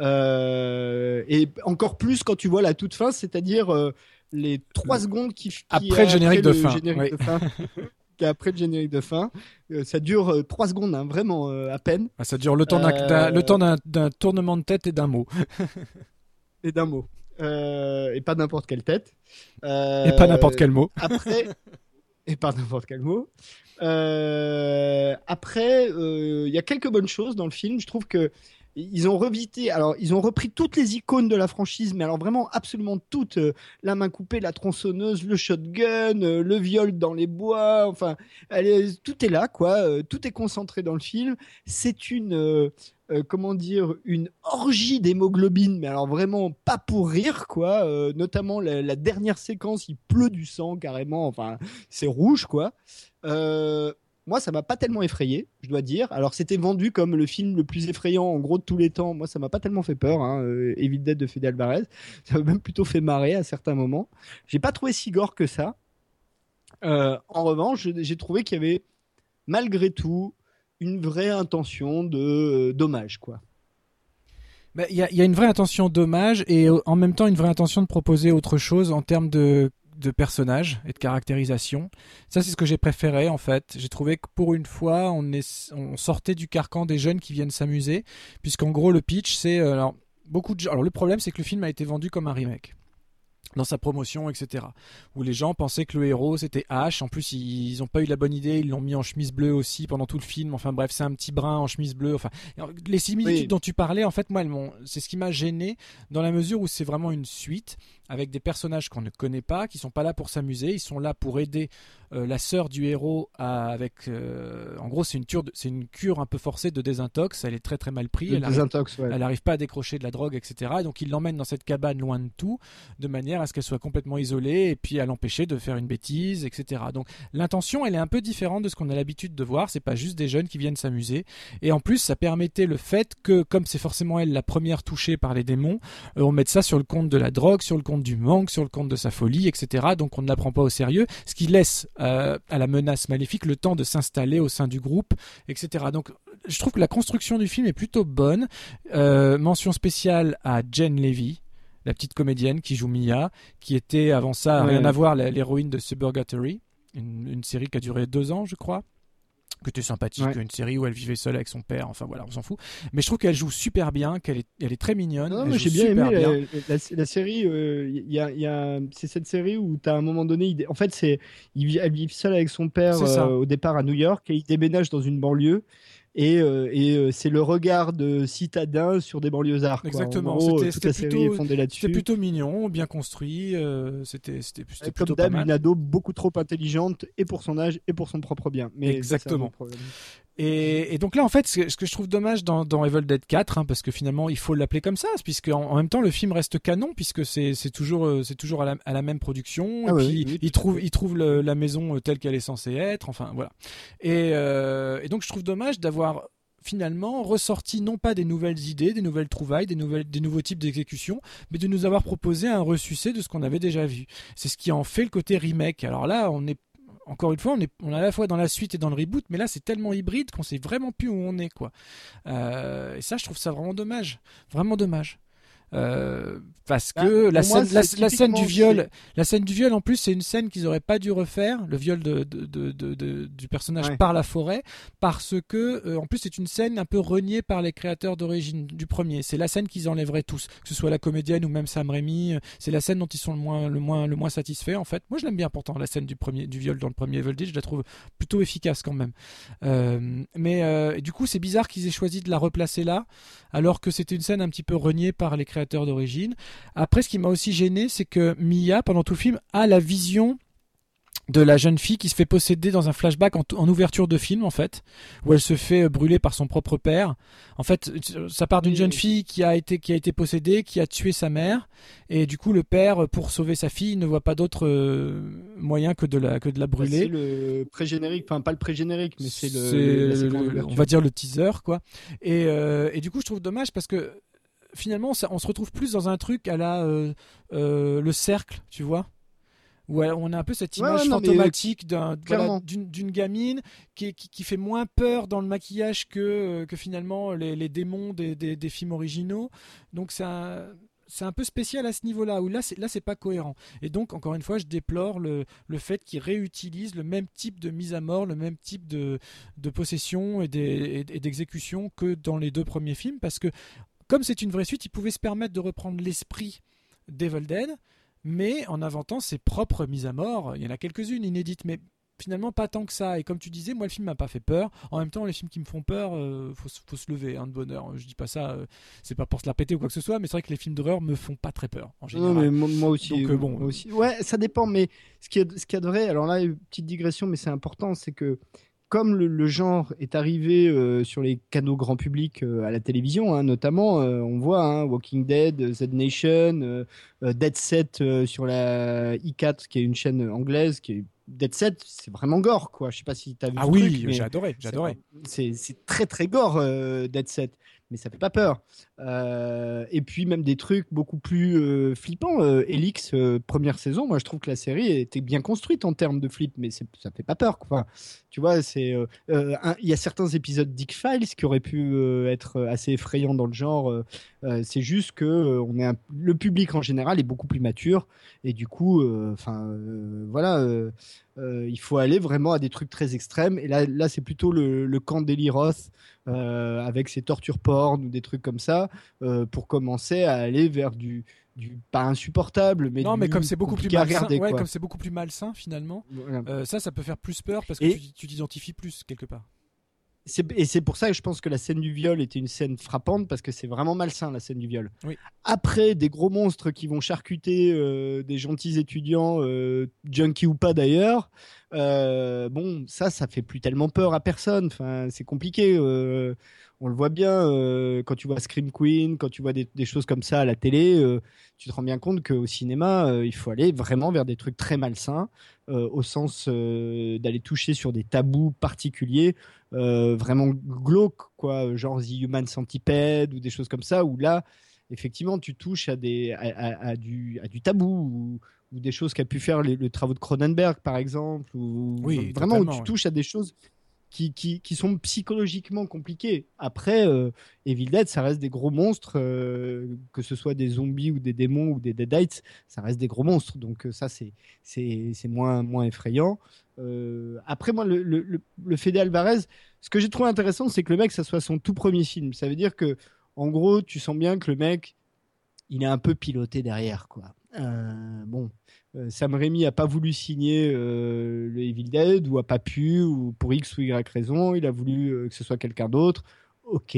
[SPEAKER 1] et encore plus quand tu vois la toute fin, c'est-à-dire les 3 secondes qui,
[SPEAKER 2] après le générique de fin,
[SPEAKER 1] après le générique de fin. Euh, ça dure 3 euh, secondes, hein, vraiment euh, à peine.
[SPEAKER 2] Ah, ça dure le temps d'un tournement de tête et d'un mot.
[SPEAKER 1] et d'un mot. et pas n'importe quelle tête.
[SPEAKER 2] et pas n'importe quel mot.
[SPEAKER 1] Après, et pas n'importe quel mot. après, il y a quelques bonnes choses dans le film. Je trouve que ils ont revité, alors ils ont repris toutes les icônes de la franchise, mais alors vraiment absolument toutes. Euh, la main coupée, la tronçonneuse, le shotgun, euh, le viol dans les bois, enfin, tout est là, quoi. Euh, tout est concentré dans le film. C'est une, comment dire, une orgie d'hémoglobine, mais alors vraiment pas pour rire, quoi. notamment la, la, dernière séquence, il pleut du sang carrément, enfin, c'est rouge, quoi. Moi, ça m'a pas tellement effrayé, je dois dire. Alors, c'était vendu comme le film le plus effrayant, en gros, de tous les temps. Moi, ça m'a pas tellement fait peur, hein, euh, Evil Dead de Fede Alvarez. Ça m'a même plutôt fait marrer à certains moments. J'ai pas trouvé si gore que ça. Euh, en revanche, j'ai trouvé qu'il y avait, malgré tout, une vraie intention de euh, dommage, quoi.
[SPEAKER 2] Bah, il y, a une vraie intention dommage et en même temps une vraie intention de proposer autre chose en termes de de personnages et de caractérisation. Ça, c'est ce que j'ai préféré en fait. J'ai trouvé que pour une fois, on, est, on sortait du carcan des jeunes qui viennent s'amuser, puisqu'en gros, le pitch, c'est. Euh, alors, beaucoup de... alors, le problème, c'est que le film a été vendu comme un remake. dans sa promotion, etc. Où les gens pensaient que le héros c'était Ash. En plus, ils n'ont pas eu la bonne idée. Ils l'ont mis en chemise bleue aussi pendant tout le film. Enfin bref, c'est un petit brun en chemise bleue. Enfin, les similitudes dont tu parlais, en fait, moi, c'est ce qui m'a gêné dans la mesure où c'est vraiment une suite avec des personnages qu'on ne connaît pas, qui sont pas là pour s'amuser. Ils sont là pour aider euh, la sœur du héros à, avec. Euh, en gros, c'est une, c'est une cure un peu forcée de désintox. Elle est très très mal prise. Elle n'arrive pas à décrocher de la drogue, etc. donc il l'emmène dans cette cabane loin de tout, de manière à ce qu'elle soit complètement isolée et puis à l'empêcher de faire une bêtise, etc. Donc l'intention, elle est un peu différente de ce qu'on a l'habitude de voir. C'est pas juste des jeunes qui viennent s'amuser. Et en plus, ça permettait le fait que, comme c'est forcément elle la première touchée par les démons, euh, on mette ça sur le compte de la drogue, sur le compte du manque, sur le compte de sa folie, etc. Donc on ne la prend pas au sérieux, ce qui laisse euh, à la menace maléfique le temps de s'installer au sein du groupe, etc. Donc je trouve que la construction du film est plutôt bonne. Euh, mention spéciale à Jen Levy, la petite comédienne qui joue Mia, qui était avant ça, rien à voir, l'héroïne de Suburgatory, une, série qui a duré deux ans, je crois que était sympathique, une série où elle vivait seule avec son père, enfin voilà, on s'en fout. Mais je trouve qu'elle joue super bien, qu'elle est, elle est très mignonne.
[SPEAKER 1] j'ai bien aimé La, série, il euh, y a, y a, c'est cette série où tu as un moment donné, en fait, c'est, elle vit seule avec son père euh, au départ à New York et il déménage dans une banlieue et, euh, et euh, c'est le regard de citadin sur des banlieusards.
[SPEAKER 2] Exactement. C'était plutôt, plutôt mignon, bien construit. Euh, c'était plutôt
[SPEAKER 1] Comme une ado beaucoup trop intelligente et pour son âge et pour son propre bien.
[SPEAKER 2] Mais Exactement. Et, donc là, en fait, ce que, je trouve dommage dans, Evil Dead 4, hein, parce que finalement, il faut l'appeler comme ça, puisque en, même temps, le film reste canon, puisque c'est toujours, c'est toujours à la, même production. Ah et puis, il, trouve, il trouve la maison telle qu'elle est censée être. Enfin, voilà. Et, et donc, je trouve dommage d'avoir finalement ressorti non pas des nouvelles idées, des nouvelles trouvailles, des, nouvelles, des nouveaux types d'exécution, mais de nous avoir proposé un ressucé de ce qu'on avait déjà vu. C'est ce qui en fait le côté remake. Alors là, on est encore une fois, on est, à la fois dans la suite et dans le reboot, mais là c'est tellement hybride qu'on sait vraiment plus où on est, quoi. Euh, et ça, je trouve ça vraiment dommage, vraiment dommage. Euh, parce bah, que la, scène, la, scène du viol, la scène du viol en plus c'est une scène qu'ils auraient pas dû refaire, le viol de, de, de, du personnage par la forêt, parce que euh, en plus c'est une scène un peu reniée par les créateurs d'origine du premier. C'est la scène qu'ils enlèveraient tous, que ce soit la comédienne ou même Sam Raimi. C'est la scène dont ils sont le moins le moins le moins satisfaits en fait. Moi je l'aime bien pourtant la scène du premier du viol dans le premier Evil Dead, je la trouve plutôt efficace quand même. Euh, mais du coup c'est bizarre qu'ils aient choisi de la replacer là, alors que c'était une scène un petit peu reniée par les créateurs d'origine. Après, ce qui m'a aussi gêné, c'est que Mia, pendant tout le film, a la vision de la jeune fille qui se fait posséder dans un flashback en, ouverture de film en fait où elle se fait euh, brûler par son propre père. En fait ça part d'une jeune fille qui a été qui a été possédée qui a tué sa mère. Et du coup le père pour sauver sa fille ne voit pas d'autre euh, moyen que de la que de la brûler. c'est
[SPEAKER 1] le pré-générique enfin pas le pré-générique mais c'est le,
[SPEAKER 2] on va dire le teaser quoi. Et, euh, et du coup je trouve dommage parce que finalement, on se retrouve plus dans un truc à la euh, euh, le cercle, tu vois où on a un peu cette image fantomatique d'une gamine qui, qui, fait moins peur dans le maquillage que, euh, que finalement les, démons des, des, films originaux. Donc c'est un, un, peu spécial à ce niveau-là, où là, c'est, là, c'est pas cohérent. Et donc, encore une fois, je déplore le, le fait qu'ils réutilisent le même type de mise à mort, le même type de, de possession et, et d'exécution que dans les deux premiers films, parce que comme c'est une vraie suite, il pouvait se permettre de reprendre l'esprit d'Evil Dead, mais en inventant ses propres mises à mort. Il y en a quelques-unes inédites, mais finalement pas tant que ça. Et comme tu disais, moi le film m'a pas fait peur. En même temps, les films qui me font peur, euh, faut, se lever, hein, de bonheur. Je dis pas ça, euh, c'est pas pour se la péter ou quoi que ce soit, mais c'est vrai que les films d'horreur me font pas très peur en général.
[SPEAKER 1] Non, mais moi, aussi. Donc, euh, bon, aussi. Ouais, ça dépend, mais ce qui est, ce qui est vrai, alors là, une petite digression, mais c'est important, c'est que comme le, genre est arrivé euh, sur les canaux grand public euh, à la télévision, hein, notamment, euh, on voit hein, Walking Dead, Z Nation, Dead Set sur la i4, qui est une chaîne anglaise, qui est Dead Set, c'est vraiment gore, quoi. Je sais pas si tu as vu.
[SPEAKER 2] Ah oui, j'ai adoré, j'ai adoré.
[SPEAKER 1] C'est très très gore, Dead Set mais ça fait pas peur. Euh, et puis même des trucs beaucoup plus euh, flippants. Euh, Elix, première saison, moi je trouve que la série était bien construite en termes de flip, mais ça fait pas peur. Quoi. Tu vois, c'est il y a certains épisodes d'X-Files qui auraient pu être assez effrayants dans le genre. Euh, c'est juste que euh, on est un- le public en général est beaucoup plus mature et du coup, euh, enfin voilà, il faut aller vraiment à des trucs très extrêmes. Et là, là c'est plutôt le, le camp d'Eli Roth avec ses tortures porn ou des trucs comme ça pour commencer à aller vers du, du pas insupportable, mais
[SPEAKER 2] non, mais comme c'est beaucoup plus malsain,
[SPEAKER 1] regarder,
[SPEAKER 2] ouais,
[SPEAKER 1] quoi.
[SPEAKER 2] comme c'est beaucoup plus malsain finalement,
[SPEAKER 1] Voilà.
[SPEAKER 2] euh, ça, ça peut faire plus peur parce que
[SPEAKER 1] Et-
[SPEAKER 2] tu t'identifies plus quelque part.
[SPEAKER 1] Et c'est pour ça que je pense que la scène du viol était une scène frappante parce que c'est vraiment malsain la scène du viol.
[SPEAKER 2] Oui.
[SPEAKER 1] Après, des gros monstres qui vont charcuter euh, des gentils étudiants, euh, junkies ou pas d'ailleurs, euh, bon, ça, ça fait plus tellement peur à personne. Enfin, c'est compliqué. On le voit bien euh, quand tu vois Scream Queen, quand tu vois des, des choses comme ça à la télé, euh, tu te rends bien compte qu'au cinéma, euh, il faut aller vraiment vers des trucs très malsains, au sens d'aller toucher sur des tabous particuliers vraiment glauque, quoi, genre The Human Centipede ou des choses comme ça, où là, effectivement, tu touches à, des, à, à- à du, tabou ou, ou des choses qu'a pu faire les, le travaux de Cronenberg, par exemple, ou
[SPEAKER 2] Oui,
[SPEAKER 1] vraiment où tu touches à des choses qui, sont psychologiquement compliquées. Après, euh, Evil Dead, ça reste des gros monstres, euh, que ce soit des zombies ou des démons ou des deadites, ça reste des gros monstres. Donc euh, ça, c'est moins, effrayant. Après, moi, le, le, le, Fede Alvarez, ce que j'ai trouvé intéressant, c'est que le mec, ça soit son tout premier film. Ça veut dire que, en gros, tu sens bien que le mec, il est un peu piloté derrière, quoi. Bon, Sam Raimi a pas voulu signer euh, le Evil Dead ou a pas pu ou pour X ou Y raison, il a voulu euh, que ce soit quelqu'un d'autre. Ok.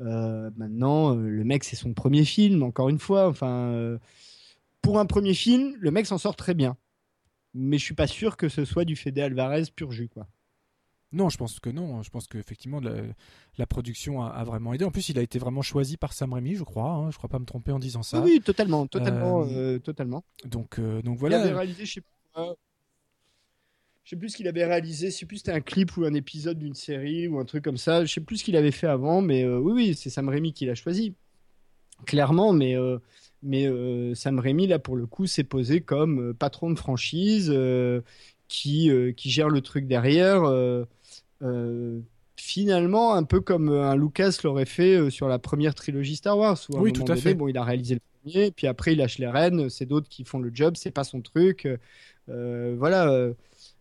[SPEAKER 1] Euh, maintenant, euh, le mec, c'est son premier film. Encore une fois, enfin, euh, pour un premier film, le mec s'en sort très bien. Mais je suis pas sûr que ce soit du Fede Alvarez pur jus, quoi.
[SPEAKER 2] Non, je pense que non. Je pense qu'effectivement, la, la production a, a vraiment aidé. En plus, il a été vraiment choisi par Sam Raimi, je crois. hein. Je crois pas me tromper en disant ça.
[SPEAKER 1] Oui, oui, totalement, totalement,
[SPEAKER 2] Euh,
[SPEAKER 1] euh, totalement.
[SPEAKER 2] Donc, euh, donc
[SPEAKER 1] Il avait
[SPEAKER 2] voilà.
[SPEAKER 1] réalisé, je sais pas. Je sais plus ce qu'il avait réalisé, je sais plus si c'était un clip ou un épisode d'une série ou un truc comme ça. Je sais plus ce qu'il avait fait avant, mais oui, oui, c'est Sam Raimi qui l'a choisi. Clairement, mais, euh, mais euh, Sam Raimi, là, pour le coup, s'est posé comme euh, patron de franchise qui, qui gère le truc derrière. Euh, finalement, un peu comme euh, un Lucas l'aurait fait euh, sur la première trilogie Star Wars. Où à
[SPEAKER 2] Oui, tout à
[SPEAKER 1] donné,
[SPEAKER 2] fait.
[SPEAKER 1] Bon, il a réalisé le premier, puis après, il lâche les rênes. C'est d'autres qui font le job, c'est pas son truc. Euh, voilà. euh,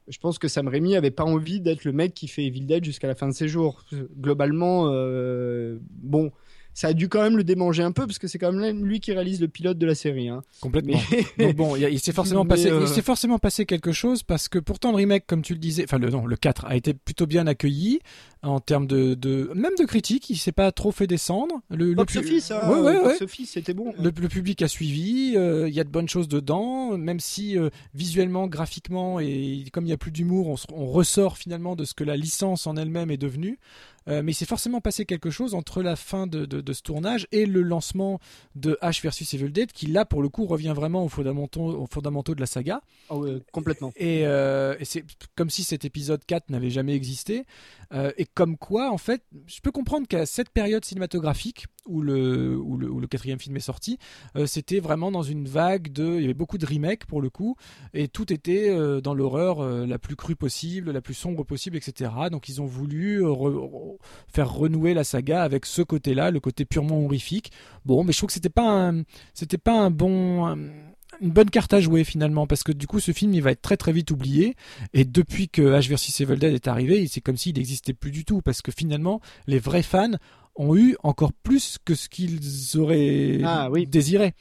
[SPEAKER 1] je pense que Sam Raimi avait pas envie d'être le mec qui fait Evil Dead jusqu'à la fin de ses jours. Globalement, euh, bon, ça a dû quand même le démanger un peu parce que c'est quand même lui qui réalise le pilote de la série. Hein.
[SPEAKER 2] Complètement.
[SPEAKER 1] Mais-
[SPEAKER 2] Donc bon, il, y s'est forcément passé,
[SPEAKER 1] euh,
[SPEAKER 2] il s'est forcément passé quelque chose parce que pourtant le remake, comme tu le disais, enfin le non, le 4 a été plutôt bien accueilli en termes de, de même de critiques. Il s'est pas trop fait descendre. Le, le
[SPEAKER 1] Box
[SPEAKER 2] pu-
[SPEAKER 1] Office, hein,
[SPEAKER 2] Ouais, ouais,
[SPEAKER 1] Box
[SPEAKER 2] ouais.
[SPEAKER 1] Office, c'était bon.
[SPEAKER 2] Le, le public a suivi, euh, il y a de bonnes choses dedans, même si euh, visuellement, graphiquement et comme il n'y a plus d'humour, on ressort finalement de ce que la licence en elle-même est devenue. Euh, mais il s'est forcément passé quelque chose entre la fin de, de- de ce tournage et le lancement de H versus Evil Dead, qui là pour le coup revient vraiment aux fondamentaux, aux fondamentaux de la saga.
[SPEAKER 1] Ah complètement.
[SPEAKER 2] Et, euh, et c'est comme si cet épisode 4 n'avait jamais existé. Euh, et comme quoi, en fait, je peux comprendre qu'à cette période cinématographique où le, où le, où le quatrième film est sorti, euh, c'était vraiment dans une vague de. Il y avait beaucoup de remakes pour le coup, et tout était euh, dans l'horreur euh, la plus crue possible, la plus sombre possible, etc. Donc ils ont voulu re- faire renouer la saga avec ce côté-là, le côté purement horrifique. Bon, mais je trouve que c'était pas un, c'était pas un bon. un- une bonne carte à jouer finalement parce que du coup ce film il va être très très vite oublié et depuis que H vs Evil Dead est arrivé c'est comme s'il n'existait plus du tout parce que finalement les vrais fans ont eu encore plus que ce qu'ils auraient
[SPEAKER 1] Ah oui.
[SPEAKER 2] désiré.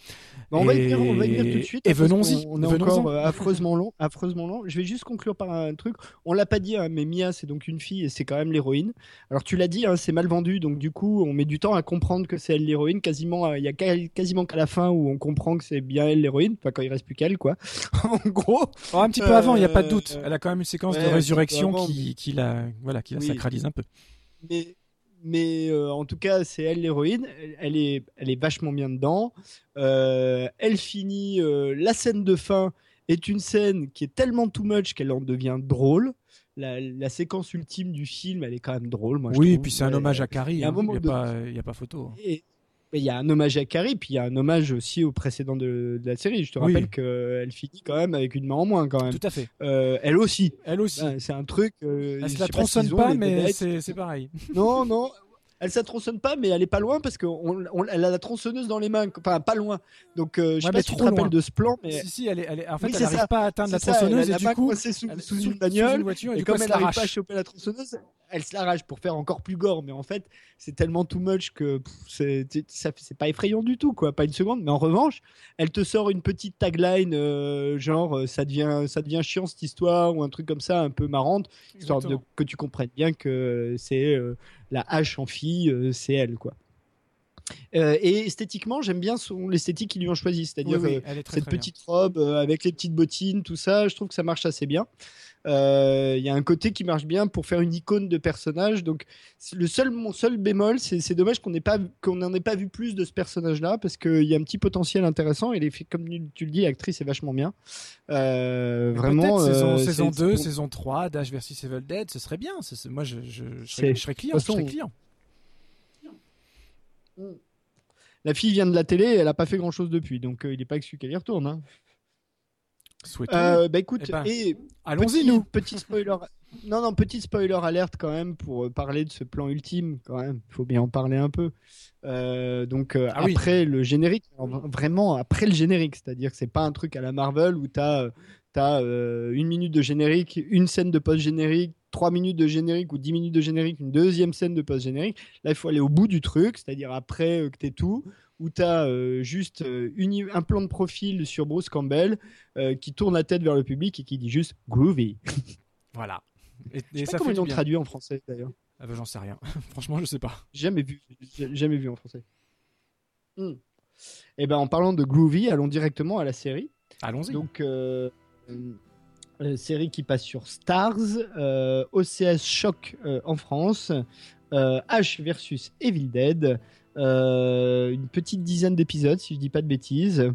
[SPEAKER 1] On, va y venir, on va y venir tout de suite.
[SPEAKER 2] et venons-y,
[SPEAKER 1] On est encore euh, affreusement long, affreusement long. Je vais juste conclure par un truc. On l'a pas dit, hein, mais Mia, c'est donc une fille et c'est quand même l'héroïne. Alors tu l'as dit, hein, c'est mal vendu, donc du coup, on met du temps à comprendre que c'est elle l'héroïne. Quasiment, euh, il y a quasi- quasiment qu'à la fin où on comprend que c'est bien elle l'héroïne. Enfin, quand il reste plus qu'elle, quoi. en gros.
[SPEAKER 2] Oh, un petit peu avant, il n'y a pas de doute.
[SPEAKER 1] Euh,
[SPEAKER 2] Elle a quand même une séquence
[SPEAKER 1] ouais,
[SPEAKER 2] de résurrection
[SPEAKER 1] avant,
[SPEAKER 2] qui, qui la, voilà, qui la
[SPEAKER 1] Oui.
[SPEAKER 2] sacralise un peu.
[SPEAKER 1] mais mais euh, en tout cas c'est elle l'héroïne elle, elle est elle est vachement bien dedans Euh, elle finit euh, la scène de fin est une scène qui est tellement too much qu'elle en devient drôle la, la séquence ultime du film elle est quand même drôle moi je
[SPEAKER 2] oui, puis c'est un hommage à Carrie.
[SPEAKER 1] il y a
[SPEAKER 2] hein. N'y a,
[SPEAKER 1] de-
[SPEAKER 2] a pas photo.
[SPEAKER 1] et mais il y a un hommage à Carrie puis il y a un hommage aussi au précédent de, de la série je te
[SPEAKER 2] Oui.
[SPEAKER 1] rappelle qu'elle finit quand même avec une main en moins quand même
[SPEAKER 2] Tout à fait.
[SPEAKER 1] Euh, elle aussi
[SPEAKER 2] Elle aussi.
[SPEAKER 1] Ben, c'est un truc euh,
[SPEAKER 2] Elle se la
[SPEAKER 1] pas
[SPEAKER 2] tronçonne pas,
[SPEAKER 1] les
[SPEAKER 2] mais c'est pareil.
[SPEAKER 1] Non, non. Elle ça tronçonne pas, mais elle est pas loin parce qu'elle a la tronçonneuse dans les mains, enfin pas loin. Donc euh, je sais pas si tu te rappelles de ce plan, mais
[SPEAKER 2] si si, elle est, elle est... en fait, elle n'arrive pas à atteindre la tronçonneuse et du coup,
[SPEAKER 1] sous, sous, une bagnole. et, comme elle n'arrive pas à choper la tronçonneuse, elle se l'arrache pour faire encore plus gore. Mais en fait, c'est tellement too much que c'est pas effrayant du tout, quoi. Pas une seconde. Mais en revanche, elle te sort une petite tagline euh, genre euh, ça devient ça devient chiant cette histoire ou un truc comme ça, un peu marrante, histoire de, que tu comprennes bien que c'est la hache en fille, c'est elle, quoi. Euh, et esthétiquement, j'aime bien l'esthétique qu'ils lui ont choisi, c'est-à-dire euh, cette petite robe euh, avec les petites bottines, tout ça. Je trouve que ça marche assez bien. Il y a un côté qui marche bien pour faire une icône de personnage. Donc, le seul, mon seul bémol, c'est dommage qu'on n'ait pas qu'on n'en ait pas vu plus de ce personnage-là parce qu'il y a un petit potentiel intéressant. Et les, comme tu le dis, l'actrice est vachement bien. vraiment.
[SPEAKER 2] Saison, saison 2, saison 3, Dash vs Evil Dead, ce serait bien. moi, je, je, serais, client. Je serais client.
[SPEAKER 1] La fille vient de la télé, elle a pas fait grand chose depuis, donc euh, il n'est pas exclu qu'elle y retourne. Hein. Euh, bah écoute, eh ben, et
[SPEAKER 2] allons-y nous.
[SPEAKER 1] Petit spoiler. non non, petit spoiler alerte quand même pour euh, parler de ce plan ultime quand même. Il faut bien en parler un peu. donc ah après le générique, vraiment après le générique, c'est-à-dire que c'est pas un truc à la Marvel où tu as T'as euh, une minute de générique, une scène de post-générique, trois minutes de générique ou dix minutes de générique, une deuxième scène de post-générique. Là, il faut aller au bout du truc, c'est-à-dire après euh, que tu tout, où tu as euh, juste un plan de profil sur Bruce Campbell qui tourne la tête vers le public et qui dit juste groovy.
[SPEAKER 2] voilà.
[SPEAKER 1] Et, je sais pas comment ils l'ont traduit en français d'ailleurs.
[SPEAKER 2] Ah bah, j'en sais rien. Franchement, je sais pas.
[SPEAKER 1] Jamais vu, jamais vu en français. Et eh ben en parlant de groovy, allons directement à la série.
[SPEAKER 2] Allons-y.
[SPEAKER 1] Donc euh, série qui passe sur Stars, euh, OCS Shock euh, en France, H versus Evil Dead, une petite dizaine d'épisodes si je dis pas de bêtises,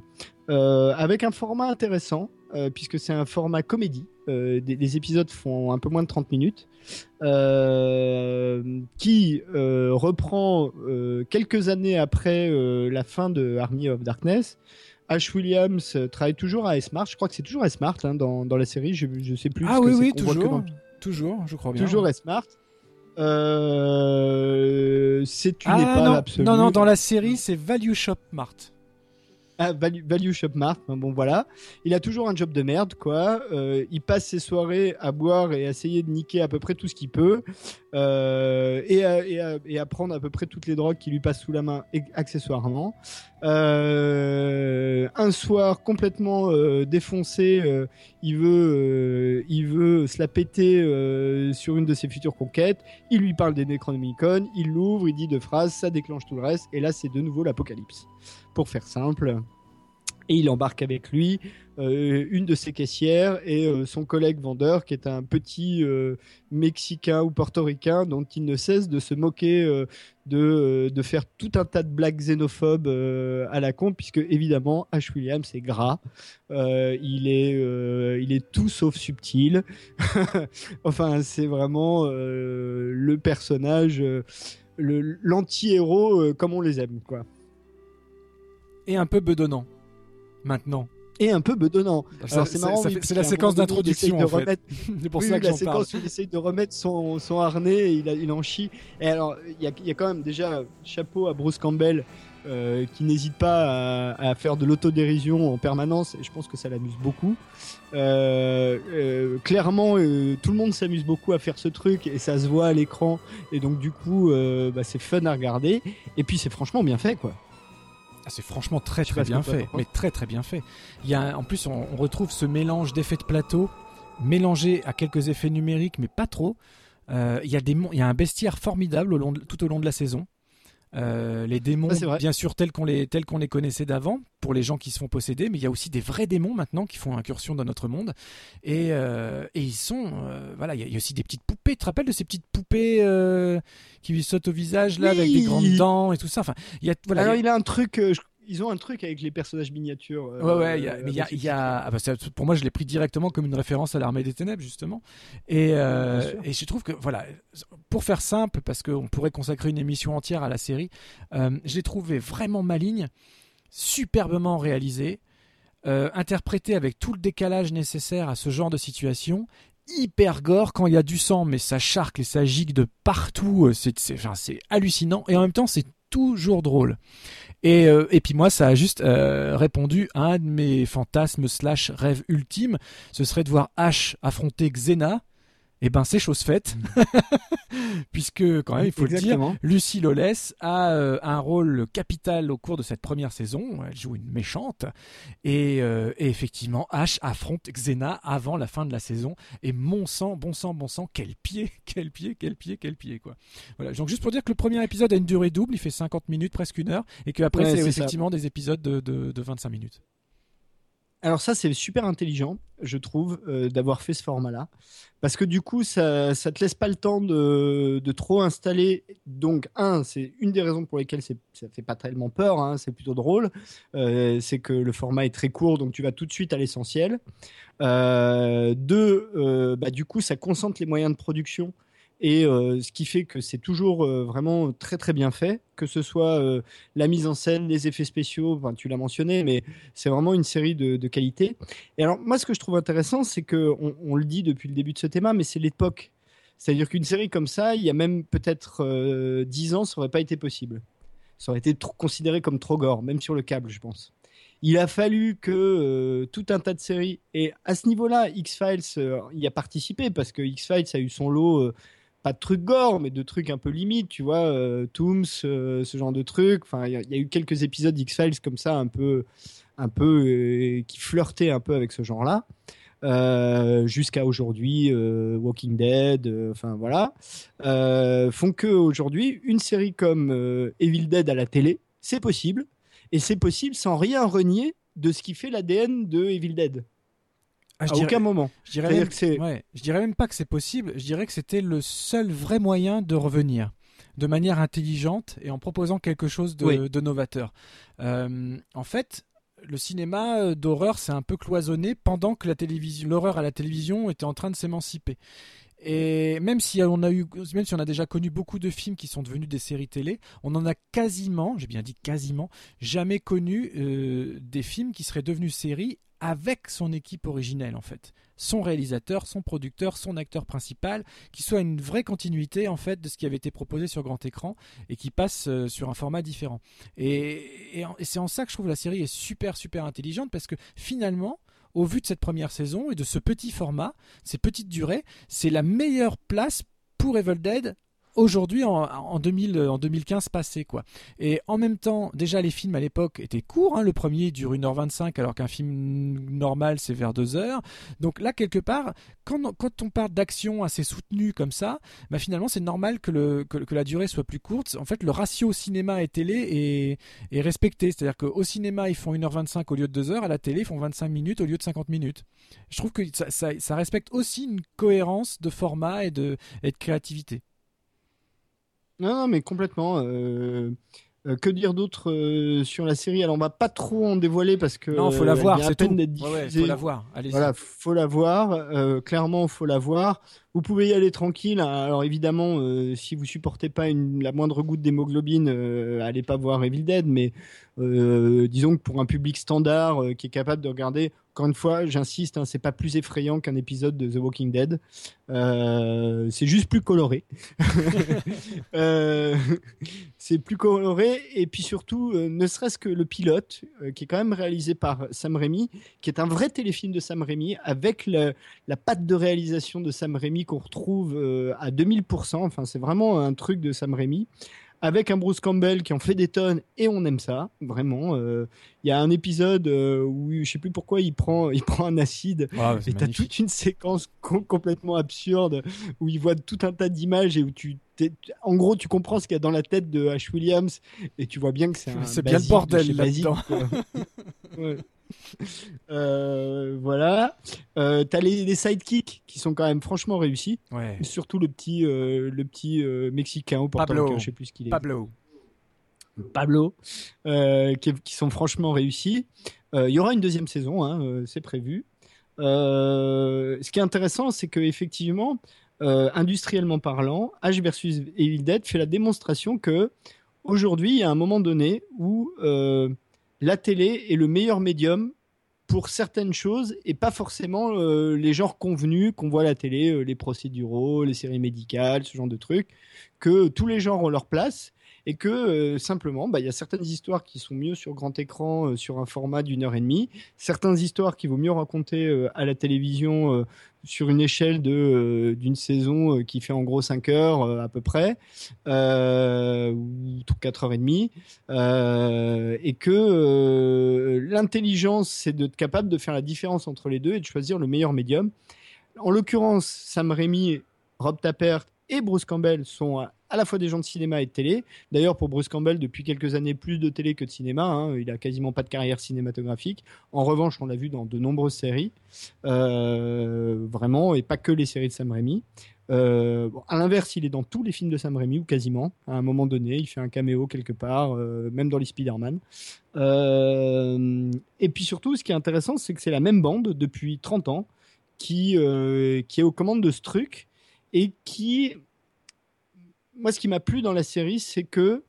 [SPEAKER 1] avec un format intéressant puisque c'est un format comédie. Des, épisodes font un peu moins de 30 minutes, qui reprend quelques années après la fin de Army of Darkness. Ash Williams euh, travaille toujours à S-Mart. Je crois que c'est toujours S-Mart hein, dans, dans, la série. Je ne sais plus.
[SPEAKER 2] Ah oui, oui, toujours. Toujours, je crois bien.
[SPEAKER 1] Toujours S-Mart. Euh, c'est une ah,
[SPEAKER 2] non.
[SPEAKER 1] absolue.
[SPEAKER 2] Non, non, dans la série, c'est Value Shop Mart.
[SPEAKER 1] Ah, value, Shop Mart, bon voilà. Il a toujours un job de merde, quoi. Euh, il passe ses soirées à boire et à essayer de niquer à peu près tout ce qu'il peut. Euh, et, à, prendre à peu près toutes les drogues qui lui passent sous la main, accessoirement. Euh, un soir, complètement défoncé, il, veut, il veut se la péter sur une de ses futures conquêtes. Il lui parle des Necronomicon, il l'ouvre, il dit deux phrases, ça déclenche tout le reste. Et là, c'est de nouveau l'apocalypse pour faire simple. Et il embarque avec lui euh, une de ses caissières et euh, son collègue vendeur qui est un petit euh, Mexicain ou Portoricain dont il ne cesse de se moquer de, de, faire tout un tas de blagues xénophobes à la con puisque évidemment H. Williams est gras, il, est, il est tout sauf subtil. enfin c'est vraiment le personnage, l'anti-héros comme on les aime quoi
[SPEAKER 2] et un peu bedonnant. Maintenant.
[SPEAKER 1] Et un peu bedonnant.
[SPEAKER 2] c'est marrant. c'est la séquence d'introduction en fait.
[SPEAKER 1] c'est pour ça que la séquence où il essaye de remettre son, son harnais et il, il en chie. Et alors, il y a, y a, quand même déjà chapeau à Bruce Campbell. Euh, qui n'hésite pas à, faire de l'autodérision en permanence et je pense que ça l'amuse beaucoup. Euh, euh, clairement, tout le monde s'amuse beaucoup à faire ce truc et ça se voit à l'écran et donc du coup, bah, c'est fun à regarder et puis c'est franchement bien fait quoi.
[SPEAKER 2] Ah, c'est franchement très très bien fait, mais très très bien fait. Il y a, en plus, on, retrouve ce mélange d'effets de plateau mélangé à quelques effets numériques, mais pas trop. Euh, il, y a des, il y a un bestiaire formidable au long tout au long de la saison. Euh, les démons, bien sûr, tels qu'on les, tels qu'on les connaissait d'avant, pour les gens qui se font posséder, mais il y a aussi des vrais démons maintenant qui font incursion dans notre monde. Et, euh, et ils sont. Euh, voilà, il y, a aussi des petites poupées. Tu te rappelles de ces petites poupées qui lui sautent au visage, là, avec des grandes dents et tout ça? Enfin,
[SPEAKER 1] il y a, voilà, Alors, il a un truc, ils ont un truc avec les personnages miniatures.
[SPEAKER 2] Euh, ouais, ouais, y a, mais il y a, ah bah, pour moi, je l'ai pris directement comme une référence à l'armée des ténèbres, justement. Et, euh, et je trouve que, voilà, pour faire simple, parce qu'on pourrait consacrer une émission entière à la série, euh, je l'ai trouvé vraiment maligne, superbement réalisé, interprété avec tout le décalage nécessaire à ce genre de situation hyper gore quand il y a du sang, mais ça charque et ça gigue de partout. C'est, c'est, enfin, c'est hallucinant et en même temps c'est toujours drôle. Et, euh, et puis moi, ça a juste euh, répondu à un de mes fantasmes slash rêves ultimes. Ce serait de voir Ash affronter Xena eh ben c'est chose faite, puisque quand même il faut le dire, Lucie Loles a euh, un rôle capital au cours de cette première saison. Elle joue une méchante et, euh, effectivement Ash affronte Xena avant la fin de la saison. Et mon sang, bon sang, bon sang, quel pied, quel pied, quel pied, quel pied quoi. Voilà. Donc juste pour dire que le premier épisode a une durée double, il fait 50 minutes, presque une heure, et qu'après c'est effectivement des épisodes de, de, de 25 minutes.
[SPEAKER 1] Alors ça, c'est super intelligent, je trouve, euh, d'avoir fait ce format-là. Parce que du coup, ça ne te laisse pas le temps de, trop installer. Donc, un, c'est une des raisons pour lesquelles ça ne fait pas tellement peur, hein, c'est plutôt drôle. Euh, c'est que le format est très court, donc tu vas tout de suite à l'essentiel. Euh, deux, bah, du coup, ça concentre les moyens de production et euh, ce qui fait que c'est toujours euh, vraiment très très bien fait, que ce soit euh, la mise en scène, les effets spéciaux, tu l'as mentionné, mais c'est vraiment une série de, qualité. Et alors moi ce que je trouve intéressant, c'est que on, le dit depuis le début de ce thème, mais c'est l'époque. C'est-à-dire qu'une série comme ça, il y a même peut-être dix ans, ça aurait pas été possible. Ça aurait été considéré comme trop gore, même sur le câble, je pense. Il a fallu que tout un tas de séries, et à ce niveau-là, X-Files y a participé, parce que X-Files a eu son lot pas de trucs gore, mais de trucs un peu limites, tu vois, euh, Tooms, euh, ce genre de trucs. Enfin, il y, a eu quelques épisodes d'X-Files comme ça, un peu, un peu euh, qui flirtaient un peu avec ce genre-là. jusqu'à aujourd'hui, Walking Dead, enfin voilà, font que aujourd'hui, une série comme Evil Dead à la télé, c'est possible, et c'est possible sans rien renier de ce qui fait l'ADN de Evil Dead. Ah, à aucun moment.
[SPEAKER 2] Je dirais, même, je dirais même pas que c'est possible, je dirais que c'était le seul vrai moyen de revenir de manière intelligente et en proposant quelque chose de, novateur. Euh, en fait, le cinéma euh, d'horreur s'est un peu cloisonné pendant que la télévision, l'horreur à la télévision était en train de s'émanciper. Et même si on a eu, même si on a déjà connu beaucoup de films qui sont devenus des séries télé, on en a quasiment, j'ai bien dit quasiment, jamais connu euh, des films qui seraient devenus séries avec son équipe originelle en fait. Son réalisateur, son producteur, son acteur principal, qui soit une vraie continuité en fait de ce qui avait été proposé sur grand écran et qui passe euh, sur un format différent. Et, c'est en ça que je trouve la série est super super intelligente parce que finalement, au vu de cette première saison et de ce petit format, ces petites durées, c'est la meilleure place pour Evil Dead aujourd'hui en, en, 2000, en 2015 passé quoi. Et en même temps, déjà les films à l'époque étaient courts, hein. le premier dure 1h25 alors qu'un film normal c'est vers 2 heures. Donc là quelque part, quand, quand on parle d'action assez soutenue comme ça, bah finalement c'est normal que, la durée soit plus courte. En fait le ratio cinéma et télé est, respecté, c'est-à-dire qu'au cinéma ils font 1h25 au lieu de 2 heures, à la télé ils font 25 minutes au lieu de 50 minutes. Je trouve que ça, respecte aussi une cohérence de format et de créativité.
[SPEAKER 1] Non, non, mais complètement. Euh, euh, que dire d'autre euh, sur la série? Alors, on va pas trop en dévoiler parce que.
[SPEAKER 2] Non, faut la voir, c'est tout. Ouais, faut la voir. Allez.
[SPEAKER 1] Voilà, faut la voir. clairement, faut la voir. Vous pouvez y aller tranquille. Alors évidemment, si vous supportez pas une, la moindre goutte d'hémoglobine, allez pas voir Evil Dead. Mais disons que pour un public standard qui est capable de regarder, encore une fois, j'insiste, hein, c'est pas plus effrayant qu'un épisode de The Walking Dead. Euh, c'est juste plus coloré. Euh, c'est plus coloré et puis surtout, euh, ne serait-ce que le pilote, qui est quand même réalisé par Sam Raimi, qui est un vrai téléfilm de Sam Raimi avec la patte de réalisation de Sam Raimi qu'on retrouve à 2000%. Enfin, c'est vraiment un truc de Sam Raimi avec un Bruce Campbell qui en fait des tonnes et on aime ça vraiment. Euh, il y a un épisode euh, où je sais plus pourquoi il prend il prend un acide ah, et t'as toute une séquence complètement absurde où il voit tout un tas d'images et où tu en gros tu comprends ce qu'il y a dans la tête de H Williams et tu vois bien que c'est
[SPEAKER 2] c'est bien le bordel là-dedans.
[SPEAKER 1] ouais. Euh, voilà. Euh, T'as les, les, sidekicks qui sont quand même franchement réussis. Surtout le petit, euh, le petit euh, mexicain au
[SPEAKER 2] Pablo.
[SPEAKER 1] je sais plus ce qu'il est.
[SPEAKER 2] Pablo.
[SPEAKER 1] Pablo, qui, qui, sont franchement réussis. Il y aura une deuxième saison, hein, c'est prévu. ce qui est intéressant, c'est que effectivement, industriellement parlant, H versus Evil Dead fait la démonstration que aujourd'hui, il y a un moment donné où la télé est le meilleur médium pour certaines choses et pas forcément euh, les genres convenus qu'on voit à la télé, euh, les procéduraux, les séries médicales, ce genre de trucs, que tous les genres ont leur place et que euh, simplement, bah, il y a certaines histoires qui sont mieux sur grand écran, sur un format d'une heure et demie, certaines histoires qui vaut mieux raconter à la télévision sur une échelle de d'une saison qui fait en gros 5 heures à peu près ou 4 heures et demie et que l'intelligence c'est d'être capable de faire la différence entre les deux et de choisir le meilleur médium. En l'occurrence, Sam Raimi, Rob Tapert et Bruce Campbell sont à la fois des gens de cinéma et de télé. D'ailleurs, pour Bruce Campbell, depuis quelques années, plus de télé que de cinéma. Hein. Il a quasiment pas de carrière cinématographique. En revanche, on l'a vu dans de nombreuses séries, euh, vraiment, et pas que les séries de Sam Raimi. Euh, à l'inverse, il est dans tous les films de Sam Raimi, ou quasiment. À un moment donné, il fait un caméo quelque part, euh, même dans les Spider-Man. et puis surtout, ce qui est intéressant, c'est que c'est la même bande depuis 30 ans qui, qui est aux commandes de ce truc et qui moi, ce qui m'a plu dans la série, c'est que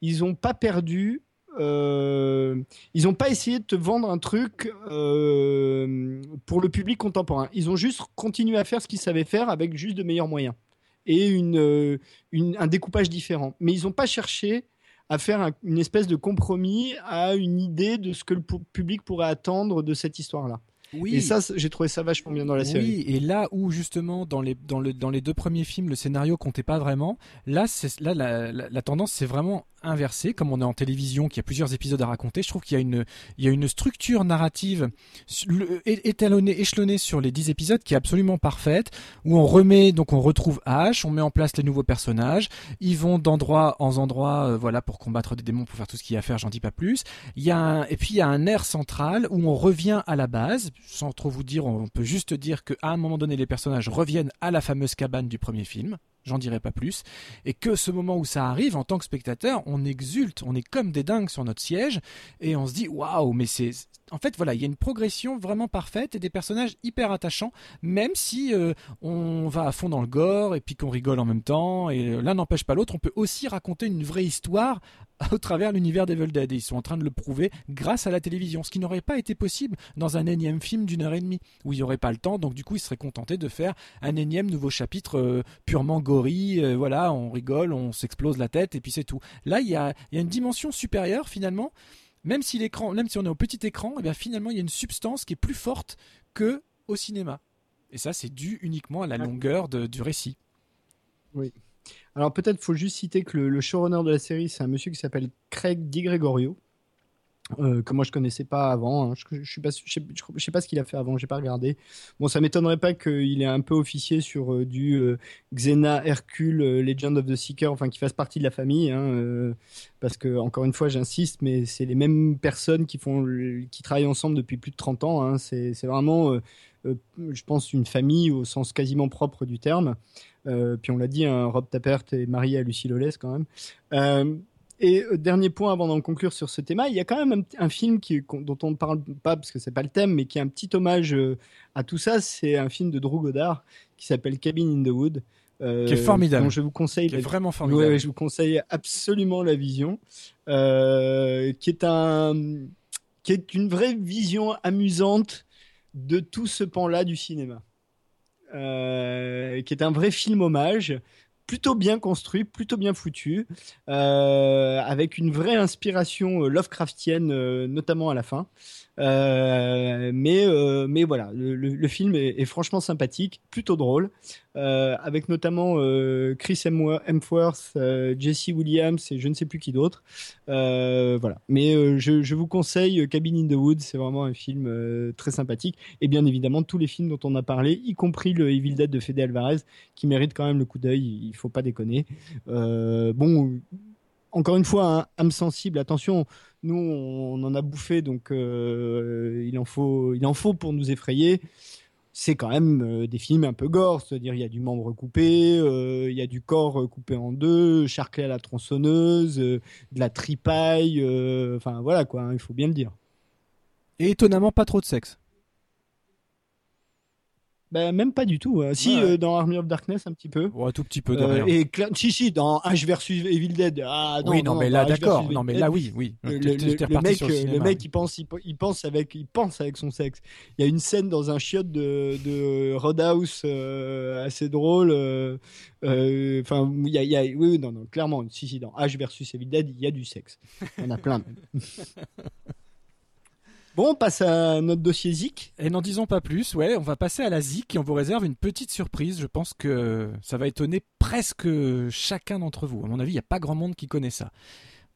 [SPEAKER 1] ils n'ont pas perdu. Euh, ils n'ont pas essayé de te vendre un truc euh, pour le public contemporain. Ils ont juste continué à faire ce qu'ils savaient faire avec juste de meilleurs moyens et euh, un découpage différent. Mais ils n'ont pas cherché à faire une espèce de compromis à une idée de ce que le public pourrait attendre de cette histoire-là. Oui. Et ça, j'ai trouvé ça vachement bien dans la série.
[SPEAKER 2] Oui, et là où justement dans les dans le dans les deux premiers films le scénario comptait pas vraiment, là c'est là la, la tendance c'est vraiment inversé, comme on est en télévision, qui a plusieurs épisodes à raconter. Je trouve qu'il y a une, il y a une structure narrative échelonnée sur les dix épisodes qui est absolument parfaite, où on remet, donc on retrouve Ash, on met en place les nouveaux personnages, ils vont d'endroit en endroit, euh, voilà, pour combattre des démons, pour faire tout ce qu'il y a à faire, j'en dis pas plus. Il y a et puis il y a un air central où on revient à la base, sans trop vous dire, on peut juste dire qu'à un moment donné, les personnages reviennent à la fameuse cabane du premier film j'en dirai pas plus, et que ce moment où ça arrive, en tant que spectateur, on exulte, on est comme des dingues sur notre siège, et on se dit waouh, mais c'est. En fait, voilà, il y a une progression vraiment parfaite et des personnages hyper attachants, même si euh, on va à fond dans le gore et puis qu'on rigole en même temps, et l'un n'empêche pas l'autre, on peut aussi raconter une vraie histoire au travers l'univers d'Evil Dead. Et ils sont en train de le prouver grâce à la télévision, ce qui n'aurait pas été possible dans un énième film d'une heure et demie, où il n'y aurait pas le temps, donc du coup ils seraient contentés de faire un énième nouveau chapitre euh, purement euh, voilà, on rigole, on s'explose la tête, et puis c'est tout. Là, il y a, une dimension supérieure finalement, même si l'écran, même si on est au petit écran, et eh bien finalement il y a une substance qui est plus forte que au cinéma. Et ça, c'est dû uniquement à la longueur du récit.
[SPEAKER 1] Oui. Alors peut-être faut juste citer que le, showrunner de la série, c'est un monsieur qui s'appelle Craig Di Gregorio. Euh, que moi je connaissais pas avant. Hein. Je, je, sais pas ce qu'il a fait avant, j'ai pas regardé. Bon, ça m'étonnerait pas qu'il ait un peu officié sur euh, du euh, Xena, Hercule, Legend of the Seeker, enfin qu'il fasse partie de la famille, hein, parce que encore une fois, j'insiste, mais c'est les mêmes personnes qui font, qui travaillent ensemble depuis plus de 30 ans. Hein. C'est vraiment, je pense, une famille au sens quasiment propre du terme. Puis on l'a dit, hein, Rob Tappert est marié à Lucie Lolès quand même. Euh, et euh, dernier point avant d'en conclure sur ce thème, il y a quand même un, film qui, dont on ne parle pas parce que c'est pas le thème, mais qui est un petit hommage à tout ça. C'est un film de Drew Goddard qui s'appelle Cabin in the Wood.
[SPEAKER 2] qui est formidable.
[SPEAKER 1] je vous conseille.
[SPEAKER 2] Qui est vraiment formidable.
[SPEAKER 1] je vous conseille absolument la vision, qui est un, qui est une vraie vision amusante de tout ce pan-là du cinéma. Euh, qui est un vrai film hommage plutôt bien construit, plutôt bien foutu, euh, avec une vraie inspiration Lovecraftienne, notamment à la fin. Euh, mais, euh, voilà, le, film est, franchement sympathique, plutôt drôle, euh, avec notamment euh, Chris Hemsworth, euh, Jesse Williams et je ne sais plus qui d'autre. voilà, mais je, vous conseille Cabin in the Woods, c'est vraiment un film très sympathique. Et bien évidemment, tous les films dont on a parlé, y compris le Evil Dead de Fede Alvarez, qui mérite quand même le coup d'œil, il faut pas déconner. bon encore une fois, un âme sensible, attention, nous, on en a bouffé, donc il, en faut, il en faut pour nous effrayer. C'est quand même euh, des films un peu gore, c'est-à-dire il y a du membre coupé, euh, il y a du corps coupé en deux, charclé à la tronçonneuse, de la tripaille, enfin voilà quoi, hein, il faut bien le dire.
[SPEAKER 2] Et étonnamment pas trop de sexe.
[SPEAKER 1] Ben, même pas du tout. hein. Si,
[SPEAKER 2] Ouais.
[SPEAKER 1] euh, dans Army of Darkness, un petit peu.
[SPEAKER 2] Ouais, un tout petit peu de
[SPEAKER 1] Euh,
[SPEAKER 2] rien.
[SPEAKER 1] et cla- si, si, dans H versus Evil Dead. Ah, non,
[SPEAKER 2] oui, non, mais là, d'accord. Non, mais là, oui, oui.
[SPEAKER 1] Le, mec,
[SPEAKER 2] le
[SPEAKER 1] euh, mec, il pense, il, il pense avec, il pense avec son sexe. Il y a une scène dans un chiotte de, de Roadhouse euh, assez drôle. Enfin, il y a, il y a- oui, oui, non, non, clairement, si, si, dans H versus Evil Dead, il y a du sexe. Il y en a plein. même. bon, on passe à notre dossier Zik.
[SPEAKER 2] Et n'en disons pas plus, ouais, on va passer à la ZIC et on vous réserve une petite surprise. Je pense que ça va étonner presque chacun d'entre vous. À mon avis, il n'y a pas grand monde qui connaît ça.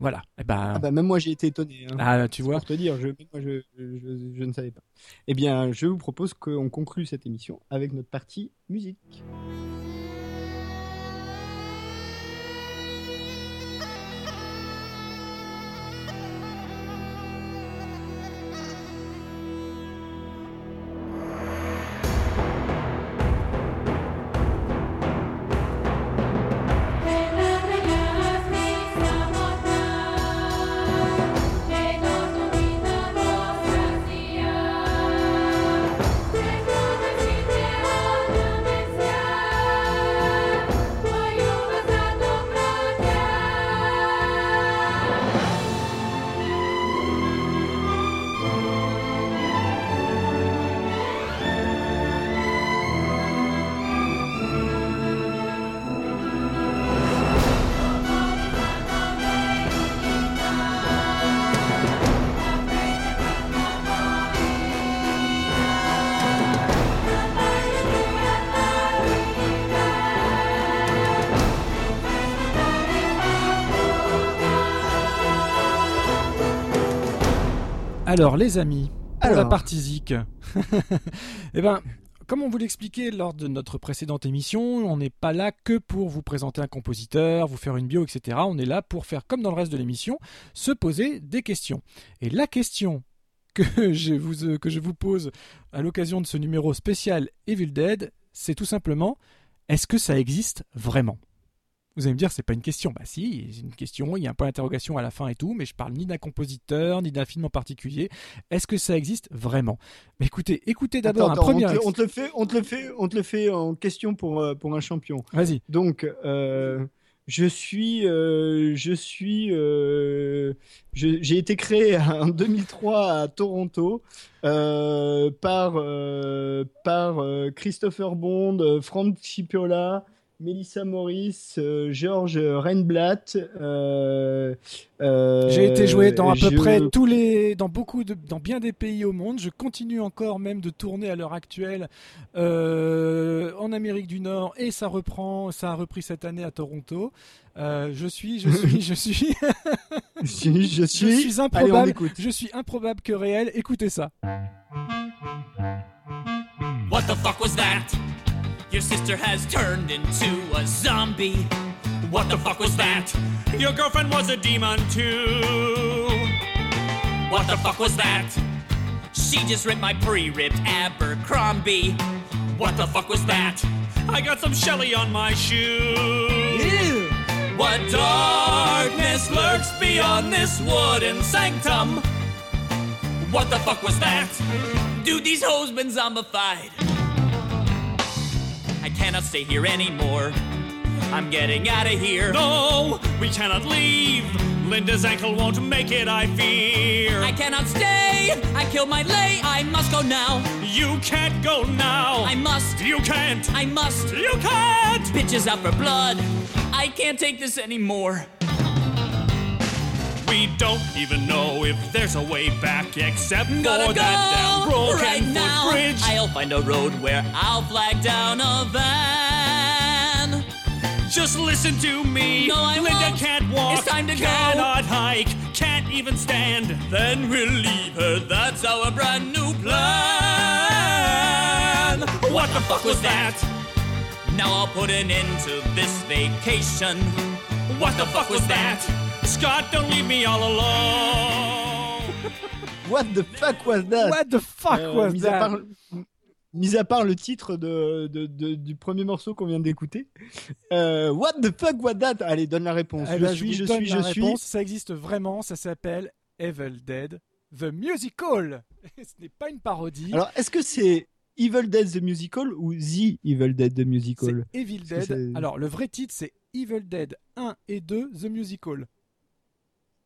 [SPEAKER 2] Voilà. Et ben,
[SPEAKER 1] Ah bah, même moi, j'ai été étonné. hein.
[SPEAKER 2] ah, tu vois.
[SPEAKER 1] Pour te dire, je, moi, je, je- je ne savais pas. Eh bien, je vous propose qu'on conclue cette émission avec notre partie musique.
[SPEAKER 2] Alors, les amis, pour la partie ZIC, eh ben, comme on vous l'expliquait lors de notre précédente émission, on n'est pas là que pour vous présenter un compositeur, vous faire une bio, etc. On est là pour faire comme dans le reste de l'émission, se poser des questions. Et la question que je vous, euh, que je vous pose à l'occasion de ce numéro spécial Evil Dead, c'est tout simplement est-ce que ça existe vraiment? Vous allez me dire, c'est pas une question. Bah si, c'est une question, il y a un point d'interrogation à la fin et tout, mais je parle ni d'un compositeur, ni d'un film en particulier. Est-ce que ça existe vraiment? Mais écoutez, écoutez d'abord un premier...
[SPEAKER 1] on, te,
[SPEAKER 2] ex-
[SPEAKER 1] on te le fait, on te le fait, on te le fait en question pour euh, pour un champion.
[SPEAKER 2] Vas-y.
[SPEAKER 1] Donc, euh, je suis, euh, je suis, euh, j'ai été créé en 2003 à Toronto euh, par par Christopher Bond, Frank Cipiola. Melissa Morris, euh, George Reinblatt. euh, euh,
[SPEAKER 2] J'ai été joué dans à peu
[SPEAKER 1] je-
[SPEAKER 2] près tous les, dans beaucoup de, dans bien des pays au monde. Je continue encore même de tourner à l'heure actuelle euh, en Amérique du Nord et ça reprend, ça a repris cette année à Toronto. Euh, je suis, je suis, je suis,
[SPEAKER 1] Je suis, je
[SPEAKER 2] je
[SPEAKER 1] suis,
[SPEAKER 2] suis
[SPEAKER 1] Allez, on
[SPEAKER 2] improbable.
[SPEAKER 1] écoute.
[SPEAKER 2] Je suis improbable que réel. Écoutez ça.
[SPEAKER 4] What the fuck was that? Your sister has turned into a zombie. What the fuck was that? Your girlfriend was a demon too. What the fuck was that? She just ripped my pre-ripped Abercrombie. What the fuck was that? I got some Shelly on my shoe. What darkness lurks beyond this wooden sanctum? What the fuck was that? Dude, these hoes been zombified. I cannot stay here anymore. I'm getting out of here.
[SPEAKER 5] No, we cannot leave. Linda's ankle won't make it, I fear.
[SPEAKER 4] I cannot stay. I killed my lay. I must go now.
[SPEAKER 5] you can't go now.
[SPEAKER 4] I must.
[SPEAKER 5] You can't.
[SPEAKER 4] I must.
[SPEAKER 5] You can't.
[SPEAKER 4] Bitches out for blood. I can't take this anymore.
[SPEAKER 5] We don't even know if there's a way back except for
[SPEAKER 4] Gotta
[SPEAKER 5] that damn
[SPEAKER 4] go
[SPEAKER 5] broken
[SPEAKER 4] right now.
[SPEAKER 5] bridge.
[SPEAKER 4] I'll find a road where I'll flag down a van.
[SPEAKER 5] Just listen to me.
[SPEAKER 4] No, I
[SPEAKER 5] Linda
[SPEAKER 4] won't.
[SPEAKER 5] can't walk.
[SPEAKER 4] It's time to go.
[SPEAKER 5] cannot hike. Can't even stand.
[SPEAKER 4] Then we'll leave her. That's our brand new plan.
[SPEAKER 5] What the fuck was that?
[SPEAKER 4] Now I'll put an end to this vacation.
[SPEAKER 5] What the fuck was that? Scott, don't leave me all alone.
[SPEAKER 1] What the fuck was that?
[SPEAKER 2] What the fuck
[SPEAKER 1] Euh,
[SPEAKER 2] was
[SPEAKER 1] mis, à
[SPEAKER 2] that?
[SPEAKER 1] part, mis à part le titre de, de- de- du premier morceau qu'on vient d'écouter. Euh, what the fuck was that? Allez, donne la réponse.
[SPEAKER 2] Eh
[SPEAKER 1] je
[SPEAKER 2] ben,
[SPEAKER 1] suis, je suis, je suis.
[SPEAKER 2] réponse. Ça existe vraiment. Ça s'appelle Evil Dead, The Musical. Ce n'est pas une parodie.
[SPEAKER 1] Alors, est-ce que c'est Evil Dead the Musical ou The Evil Dead the Musical?
[SPEAKER 2] C'est Evil Dead. Alors, le vrai titre, c'est Evil Dead 1 et 2, The Musical.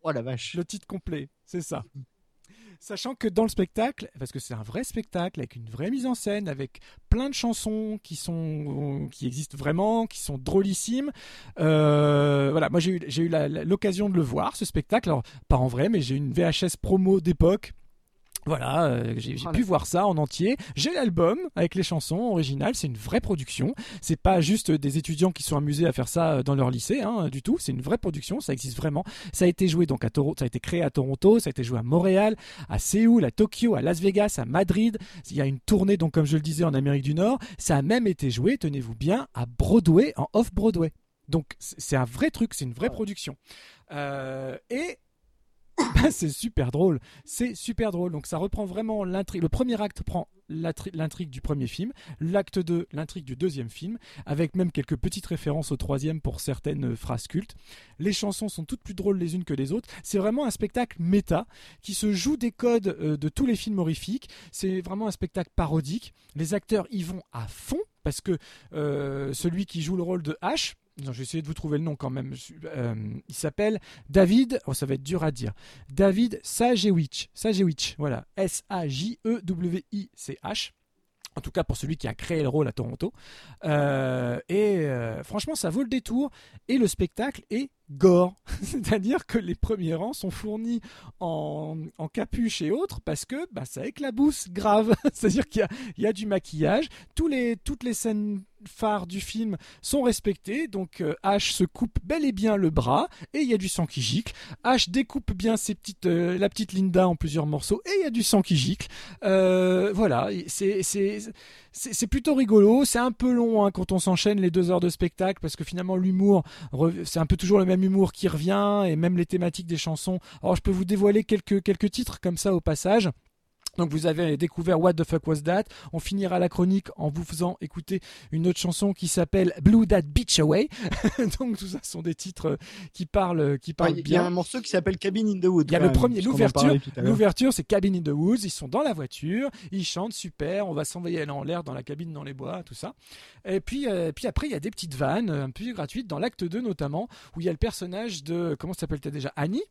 [SPEAKER 1] Oh la vache.
[SPEAKER 2] Le titre complet, c'est ça. Sachant que dans le spectacle, parce que c'est un vrai spectacle avec une vraie mise en scène, avec plein de chansons qui sont qui existent vraiment, qui sont drôlissimes. Euh, voilà, moi j'ai eu eu l'occasion de le voir ce spectacle, alors pas en vrai, mais j'ai une VHS promo d'époque. Voilà, euh, j'ai
[SPEAKER 1] Oh
[SPEAKER 2] pu voir ça en entier. J'ai l'album avec les chansons originales. C'est une vraie production. C'est pas juste des étudiants qui sont amusés à faire ça euh, dans leur lycée, hein, du tout. C'est une vraie production. Ça existe vraiment. Ça a été joué donc à Toronto. Ça a été créé à Toronto. Ça a été joué à Montréal, à Séoul, à Tokyo, à Las Vegas, à Madrid. Il y a une tournée donc comme je le disais en Amérique du Nord. Ça a même été joué, tenez-vous bien, à Broadway en off Broadway. Donc c'est c'est un vrai truc. C'est une vraie production. Euh, et bah, c'est super drôle. C'est super drôle. Donc ça reprend vraiment l'intrigue. Le premier acte prend l'intri- l'intrigue du premier film, l'acte 2, l'intrigue du deuxième film, avec même quelques petites références au troisième pour certaines euh, phrases cultes. Les chansons sont toutes plus drôles les unes que les autres. C'est vraiment un spectacle méta qui se joue des codes euh, de tous les films horrifiques. C'est vraiment un spectacle parodique. Les acteurs y vont à fond parce que euh, celui qui joue le rôle de H, non, je vais essayer de vous trouver le nom quand même. Euh, il s'appelle David, oh, ça va être dur à dire. David Sajewicz. Sajewicz, voilà. S-A-J-E-W-I-C-H. En tout cas pour celui qui a créé le rôle à Toronto. Euh, et euh, franchement, ça vaut le détour. Et le spectacle est gore. C'est-à-dire que les premiers rangs sont fournis en, capuche et autres parce que bah, ça éclabousse grave. C'est-à-dire qu'il y a, du maquillage. Toutes les scènes phares du film sont respectées. Donc euh, Ash se coupe bel et bien le bras et il y a du sang qui gicle. Ash découpe bien euh, la petite Linda en plusieurs morceaux et il y a du sang qui gicle. Euh, voilà, c'est c'est plutôt rigolo. C'est un peu long hein, quand on s'enchaîne les deux heures de spectacle parce que finalement l'humour, c'est un peu toujours le même humour qui revient et même les thématiques des chansons. Alors je peux vous dévoiler quelques titres comme ça au passage. Donc vous avez découvert What the fuck was that On finira la chronique en vous faisant écouter une autre chanson qui s'appelle Blue That Beach Away. Donc tout ça sont des titres euh, qui parlent qui
[SPEAKER 1] Ouais,
[SPEAKER 2] parlent
[SPEAKER 1] Il y a
[SPEAKER 2] bien.
[SPEAKER 1] un morceau qui s'appelle Cabin in the Wood.
[SPEAKER 2] Il y a le
[SPEAKER 1] même,
[SPEAKER 2] premier, l'ouverture. L'ouverture, c'est Cabin in the Woods. Ils sont dans la voiture, ils chantent super. On va s'envoyer en l'air dans la cabine, dans les bois, tout ça. Et puis, euh, puis après, il y a des petites vannes, un peu gratuites, dans l'acte 2 notamment, où il y a le personnage de comment s'appelle-t-elle déjà? Annie?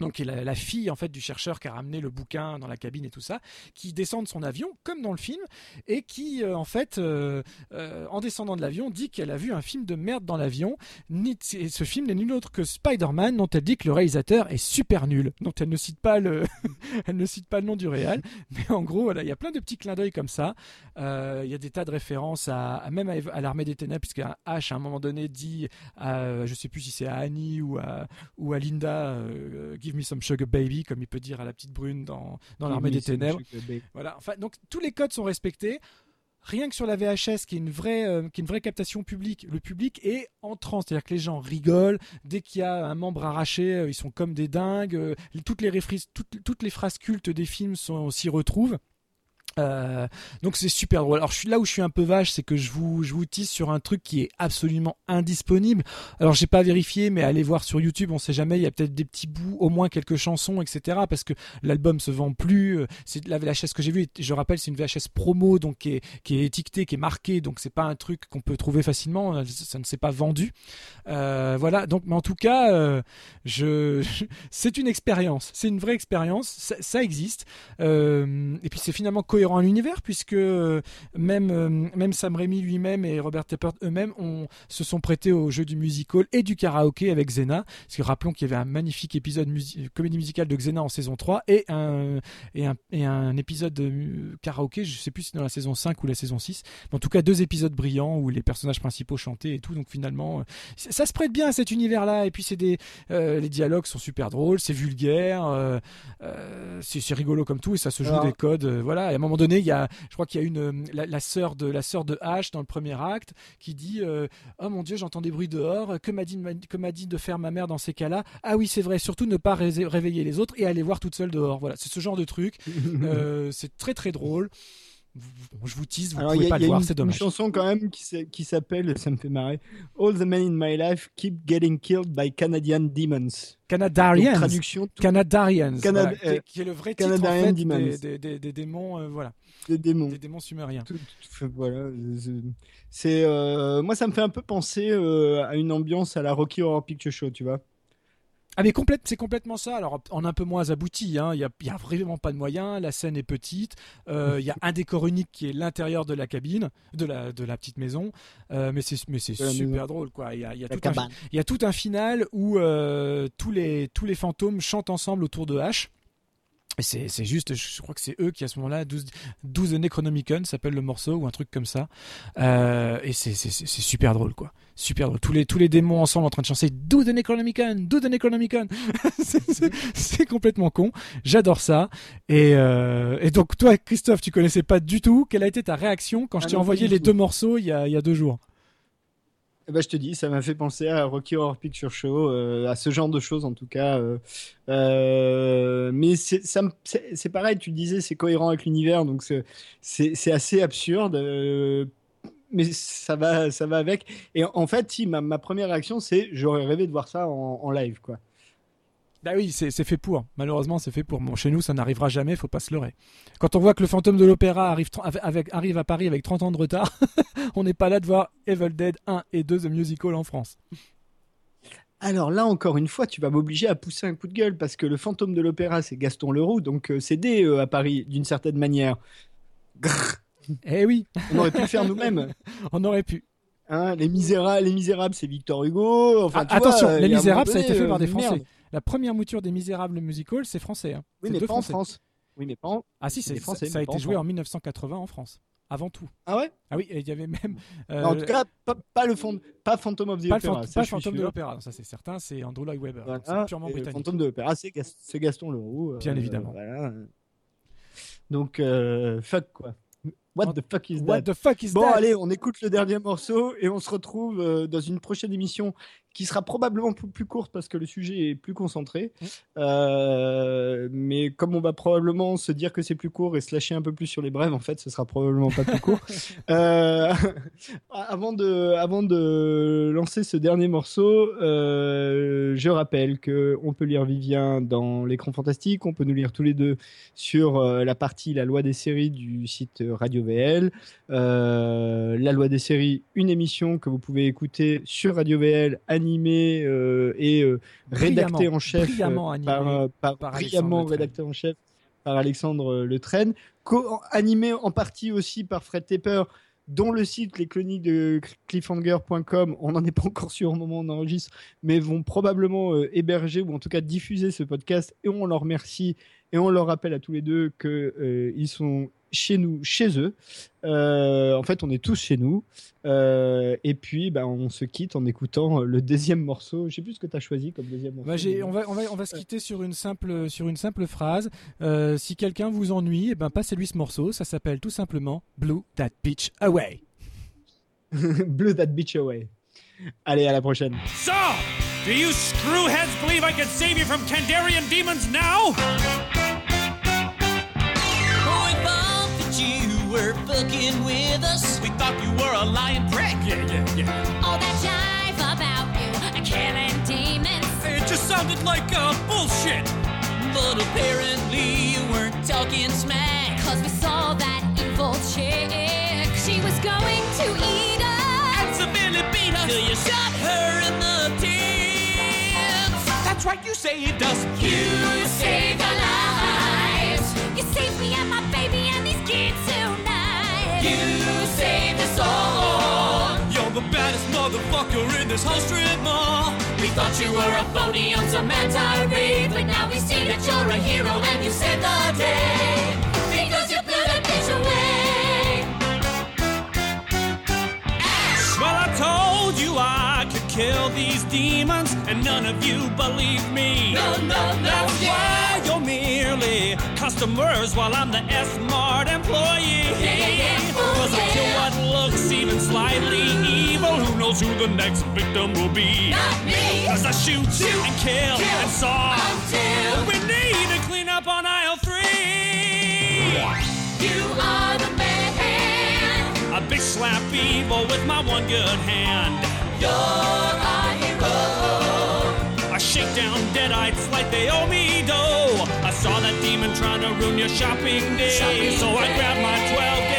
[SPEAKER 2] Donc, qui est la, la fille en fait du chercheur qui a ramené le bouquin dans la cabine et tout ça, qui descend de son avion comme dans le film et qui euh, en fait euh, euh, en descendant de l'avion dit qu'elle a vu un film de merde dans l'avion. Et ce film n'est nul autre que Spider-Man, dont elle dit que le réalisateur est super nul. Donc elle ne cite pas le, elle ne cite pas le nom du réal, mais en gros il y a plein de petits clins d'œil comme ça. Il y a des tas de références à, même à, l'armée des ténèbres, puisque H à un moment donné dit, à, je sais plus si c'est à Annie ou à ou à Linda, give me some sugar baby, comme il peut dire à la petite brune dans dans l'armée des ténèbres. Voilà. Enfin, donc tous les codes sont respectés. Rien que sur la VHS, qui est une vraie, euh, qui est une vraie captation publique, le public est en transe, c'est-à-dire que les gens rigolent dès qu'il y a un membre arraché, euh, ils sont comme des dingues. euh, toutes les toutes, toutes les phrases cultes des films s'y retrouvent. Euh, donc c'est super drôle. Alors je suis là où je suis un peu vache, c'est que je vous je vous tease sur un truc qui est absolument indisponible. Alors j'ai pas vérifié, mais allez voir sur YouTube, on sait jamais. Il y a peut-être des petits bouts, au moins quelques chansons, etc. Parce que l'album se vend plus. Euh, C'est la VHS que j'ai vue. Je rappelle, c'est une VHS promo, donc qui est qui est étiquetée, qui est marquée. Donc c'est pas un truc qu'on peut trouver facilement. Euh, Ça ne s'est pas vendu. Voilà. Donc mais en tout cas, je, c'est une expérience. C'est une vraie expérience. Ça, ça existe. Et puis c'est finalement cohérent à l'univers puisque euh, même euh, même Sam Raimi lui-même et Robert Tappert eux-mêmes se sont prêtés au jeu du musical et du karaoké avec Xena. Parce que rappelons qu'il y avait un magnifique épisode musi- comédie musicale de Xena en saison 3 et un et un, et un épisode de euh, karaoké, je sais plus si c'est dans la saison 5 ou la saison 6, mais en tout cas deux épisodes brillants où les personnages principaux chantaient et tout. Donc finalement, ça se prête bien à cet univers-là. Et puis c'est des euh, les dialogues sont super drôles, c'est vulgaire, euh, euh, c'est c'est rigolo comme tout et ça se joue
[SPEAKER 1] Alors-
[SPEAKER 2] des codes. voilà. Et à un moment donné, il y a, je crois qu'il y a une euh, la, la sœur de la sœur de H dans le premier acte qui dit euh, oh mon dieu j'entends des bruits dehors. Que m'a dit que m'a dit de faire ma mère dans ces cas-là? Ah oui c'est vrai surtout ne pas ré- réveiller les autres et aller voir toute seule dehors. Voilà c'est ce genre de truc. Euh, c'est très très drôle je vous tease, vous ne pouvez pas le voir, c'est dommage.
[SPEAKER 1] Il y a une chanson quand même qui s'appelle, ça me fait marrer, All the Men in My Life Keep Getting Killed by Canadian Demons.
[SPEAKER 2] Canadarians.
[SPEAKER 1] traduction.
[SPEAKER 2] Canadarians.
[SPEAKER 1] Canada,
[SPEAKER 2] voilà, qui, est, le vrai titre en fait, des, des, des, démons, euh, voilà.
[SPEAKER 1] Des démons.
[SPEAKER 2] Des démons sumériens.
[SPEAKER 1] Tout, voilà. C'est, euh, moi, ça me fait un peu penser euh, à une ambiance à la Rocky Horror Picture Show, tu vois.
[SPEAKER 2] Ah mais complète, c'est complètement ça. Alors en un peu moins abouti, hein. il n'y a, y a, vraiment pas de moyens, la scène est petite, euh, il y a un décor unique qui est l'intérieur de la cabine, de la, de la petite maison, euh, mais c'est mais c'est super drôle quoi. Il y a, y, a tout un, y a tout un final où euh, tous les tous les fantômes chantent ensemble autour de H. C'est juste, je crois que c'est eux qui à ce moment-là, 12, 12 Necronomicon s'appelle le morceau ou un truc comme ça. Euh, et c'est super drôle quoi. Super drôle. Tous les, tous les démons ensemble en train de chanter Do the Necronomicon, Do the Necronomicon. c'est complètement con. J'adore ça. Et, euh, et, donc toi Christophe, tu connaissais pas du tout. Quelle a été ta réaction quand je ah t'ai envoyé les deux morceaux il y a, il y a deux jours?
[SPEAKER 1] Eh ben, je te dis, ça m'a fait penser à Rocky Horror Picture Show, euh, à ce genre de choses en tout cas. Euh, euh, mais c'est pareil, tu disais, c'est cohérent avec l'univers, donc c'est assez absurde. mais ça va, ça va avec. Et en fait, si, ma, ma première réaction, c'est j'aurais rêvé de voir ça en, en live, quoi.
[SPEAKER 2] Bah oui, c'est fait pour. Malheureusement, c'est fait pour. Bon, chez nous, ça n'arrivera jamais, faut pas se leurrer. Quand on voit que le fantôme de l'opéra arrive, arrive à Paris avec 30 ans de retard, on n'est pas là de voir Evil Dead 1 et 2 The Musical en France.
[SPEAKER 1] Alors là, encore une fois, tu vas m'obliger à pousser un coup de gueule parce que le fantôme de l'opéra, c'est Gaston Leroux, donc euh, c'est D euh, à Paris, d'une certaine manière.
[SPEAKER 2] Eh oui
[SPEAKER 1] On aurait pu le faire nous-mêmes.
[SPEAKER 2] on aurait pu.
[SPEAKER 1] Hein, les, misérables, les Misérables, c'est Victor Hugo. Enfin,
[SPEAKER 2] ah, attention, Les Misérables, ça a été fait par des euh, Français. La première mouture des Misérables musical, c'est français. Hein.
[SPEAKER 1] Oui, mais pas en France. Oui, mais pas
[SPEAKER 2] Ah si, c'est français. Ça, a été joué en 1980 en France. Avant tout.
[SPEAKER 1] Ah ouais?
[SPEAKER 2] Ah oui, il y avait même.
[SPEAKER 1] en tout cas, pas, le fond, pas Phantom of the
[SPEAKER 2] pas
[SPEAKER 1] Opera.
[SPEAKER 2] Le pas Phantom de l'Opéra, ça c'est certain, c'est Andrew Lloyd Webber. c'est purement britannique.
[SPEAKER 1] Phantom de l'Opéra, c'est Gaston Leroux.
[SPEAKER 2] Euh, Bien évidemment.
[SPEAKER 1] Donc, euh, fuck quoi. What the fuck is that?
[SPEAKER 2] What the fuck is
[SPEAKER 1] bon, allez, on écoute le dernier morceau et on se retrouve euh, dans une prochaine émission qui sera probablement plus courte parce que le sujet est plus concentré. Mmh. Euh, mais comme on va probablement se dire que c'est plus court et se lâcher un peu plus sur les brèves, en fait, ce sera probablement pas plus court. euh, avant, de, avant de lancer ce dernier morceau, euh, je rappelle que on peut lire Vivien dans l'écran fantastique, on peut nous lire tous les deux sur la partie La loi des séries du site Radio VL. La loi des séries, une émission que vous pouvez écouter sur Radio VL animé euh, et euh, rédacté en chef
[SPEAKER 2] euh,
[SPEAKER 1] par, par, par brillamment rédacté en chef par Alexandre Le Train, animé en partie aussi par Fred Tepper, dont le site les chroniques de cliffhanger.com, on n'en est pas encore sûr au moment où on enregistre, mais vont probablement héberger ou en tout cas diffuser ce podcast et on leur remercie et on leur rappelle à tous les deux qu'ils ils sont chez nous, chez eux. Euh, en fait, on est tous chez nous. Euh, et puis, bah, on se quitte en écoutant le deuxième morceau. Je sais plus ce que tu as choisi comme deuxième morceau.
[SPEAKER 2] Bah, on, va, on, va, on va se quitter sur une simple, sur une simple phrase. Euh, si quelqu'un vous ennuie, eh ben, passez-lui ce morceau. Ça s'appelle tout simplement Blue That Beach Away.
[SPEAKER 1] Blue That Beach Away. Allez, à la prochaine.
[SPEAKER 5] So, do you screwheads believe I can save you from Kandarian demons now?
[SPEAKER 4] Were fucking with us. We thought you were a lying prick.
[SPEAKER 5] Yeah, yeah, yeah.
[SPEAKER 4] All that jive about you, a killing demons.
[SPEAKER 5] It just sounded like uh, bullshit.
[SPEAKER 4] But apparently you weren't talking smack. Cause we saw that evil chick. She was going to eat us.
[SPEAKER 5] And severely beat us.
[SPEAKER 4] Till you shot her in the tits.
[SPEAKER 5] That's right, you saved us.
[SPEAKER 4] You saved our lives. You saved me and my You saved us all.
[SPEAKER 5] You're the baddest motherfucker in this whole strip mall.
[SPEAKER 4] We thought you were a phony on some anti-rape, but now we see that you're a hero and you saved the day because you blew that bitch away.
[SPEAKER 5] Well, I told you I could kill these demons, and none of you believe me.
[SPEAKER 4] No, no, no.
[SPEAKER 5] That's
[SPEAKER 4] yeah.
[SPEAKER 5] why customers while I'm the S-Mart employee.
[SPEAKER 4] Yeah, yeah, yeah.
[SPEAKER 5] Cause I kill what looks even slightly evil. Who knows who the next victim will be?
[SPEAKER 4] Not me.
[SPEAKER 5] Cause I shoot, shoot and kill,
[SPEAKER 4] kill
[SPEAKER 5] and saw.
[SPEAKER 4] Until
[SPEAKER 5] we need to clean up on aisle three.
[SPEAKER 4] You are the man.
[SPEAKER 5] A big slap evil with my one good hand. You're a hero. I shake down deadites like they owe me dough. I demon trying to ruin your shopping day,
[SPEAKER 4] Shopping
[SPEAKER 5] so I
[SPEAKER 4] day.
[SPEAKER 5] grabbed my 12 gauge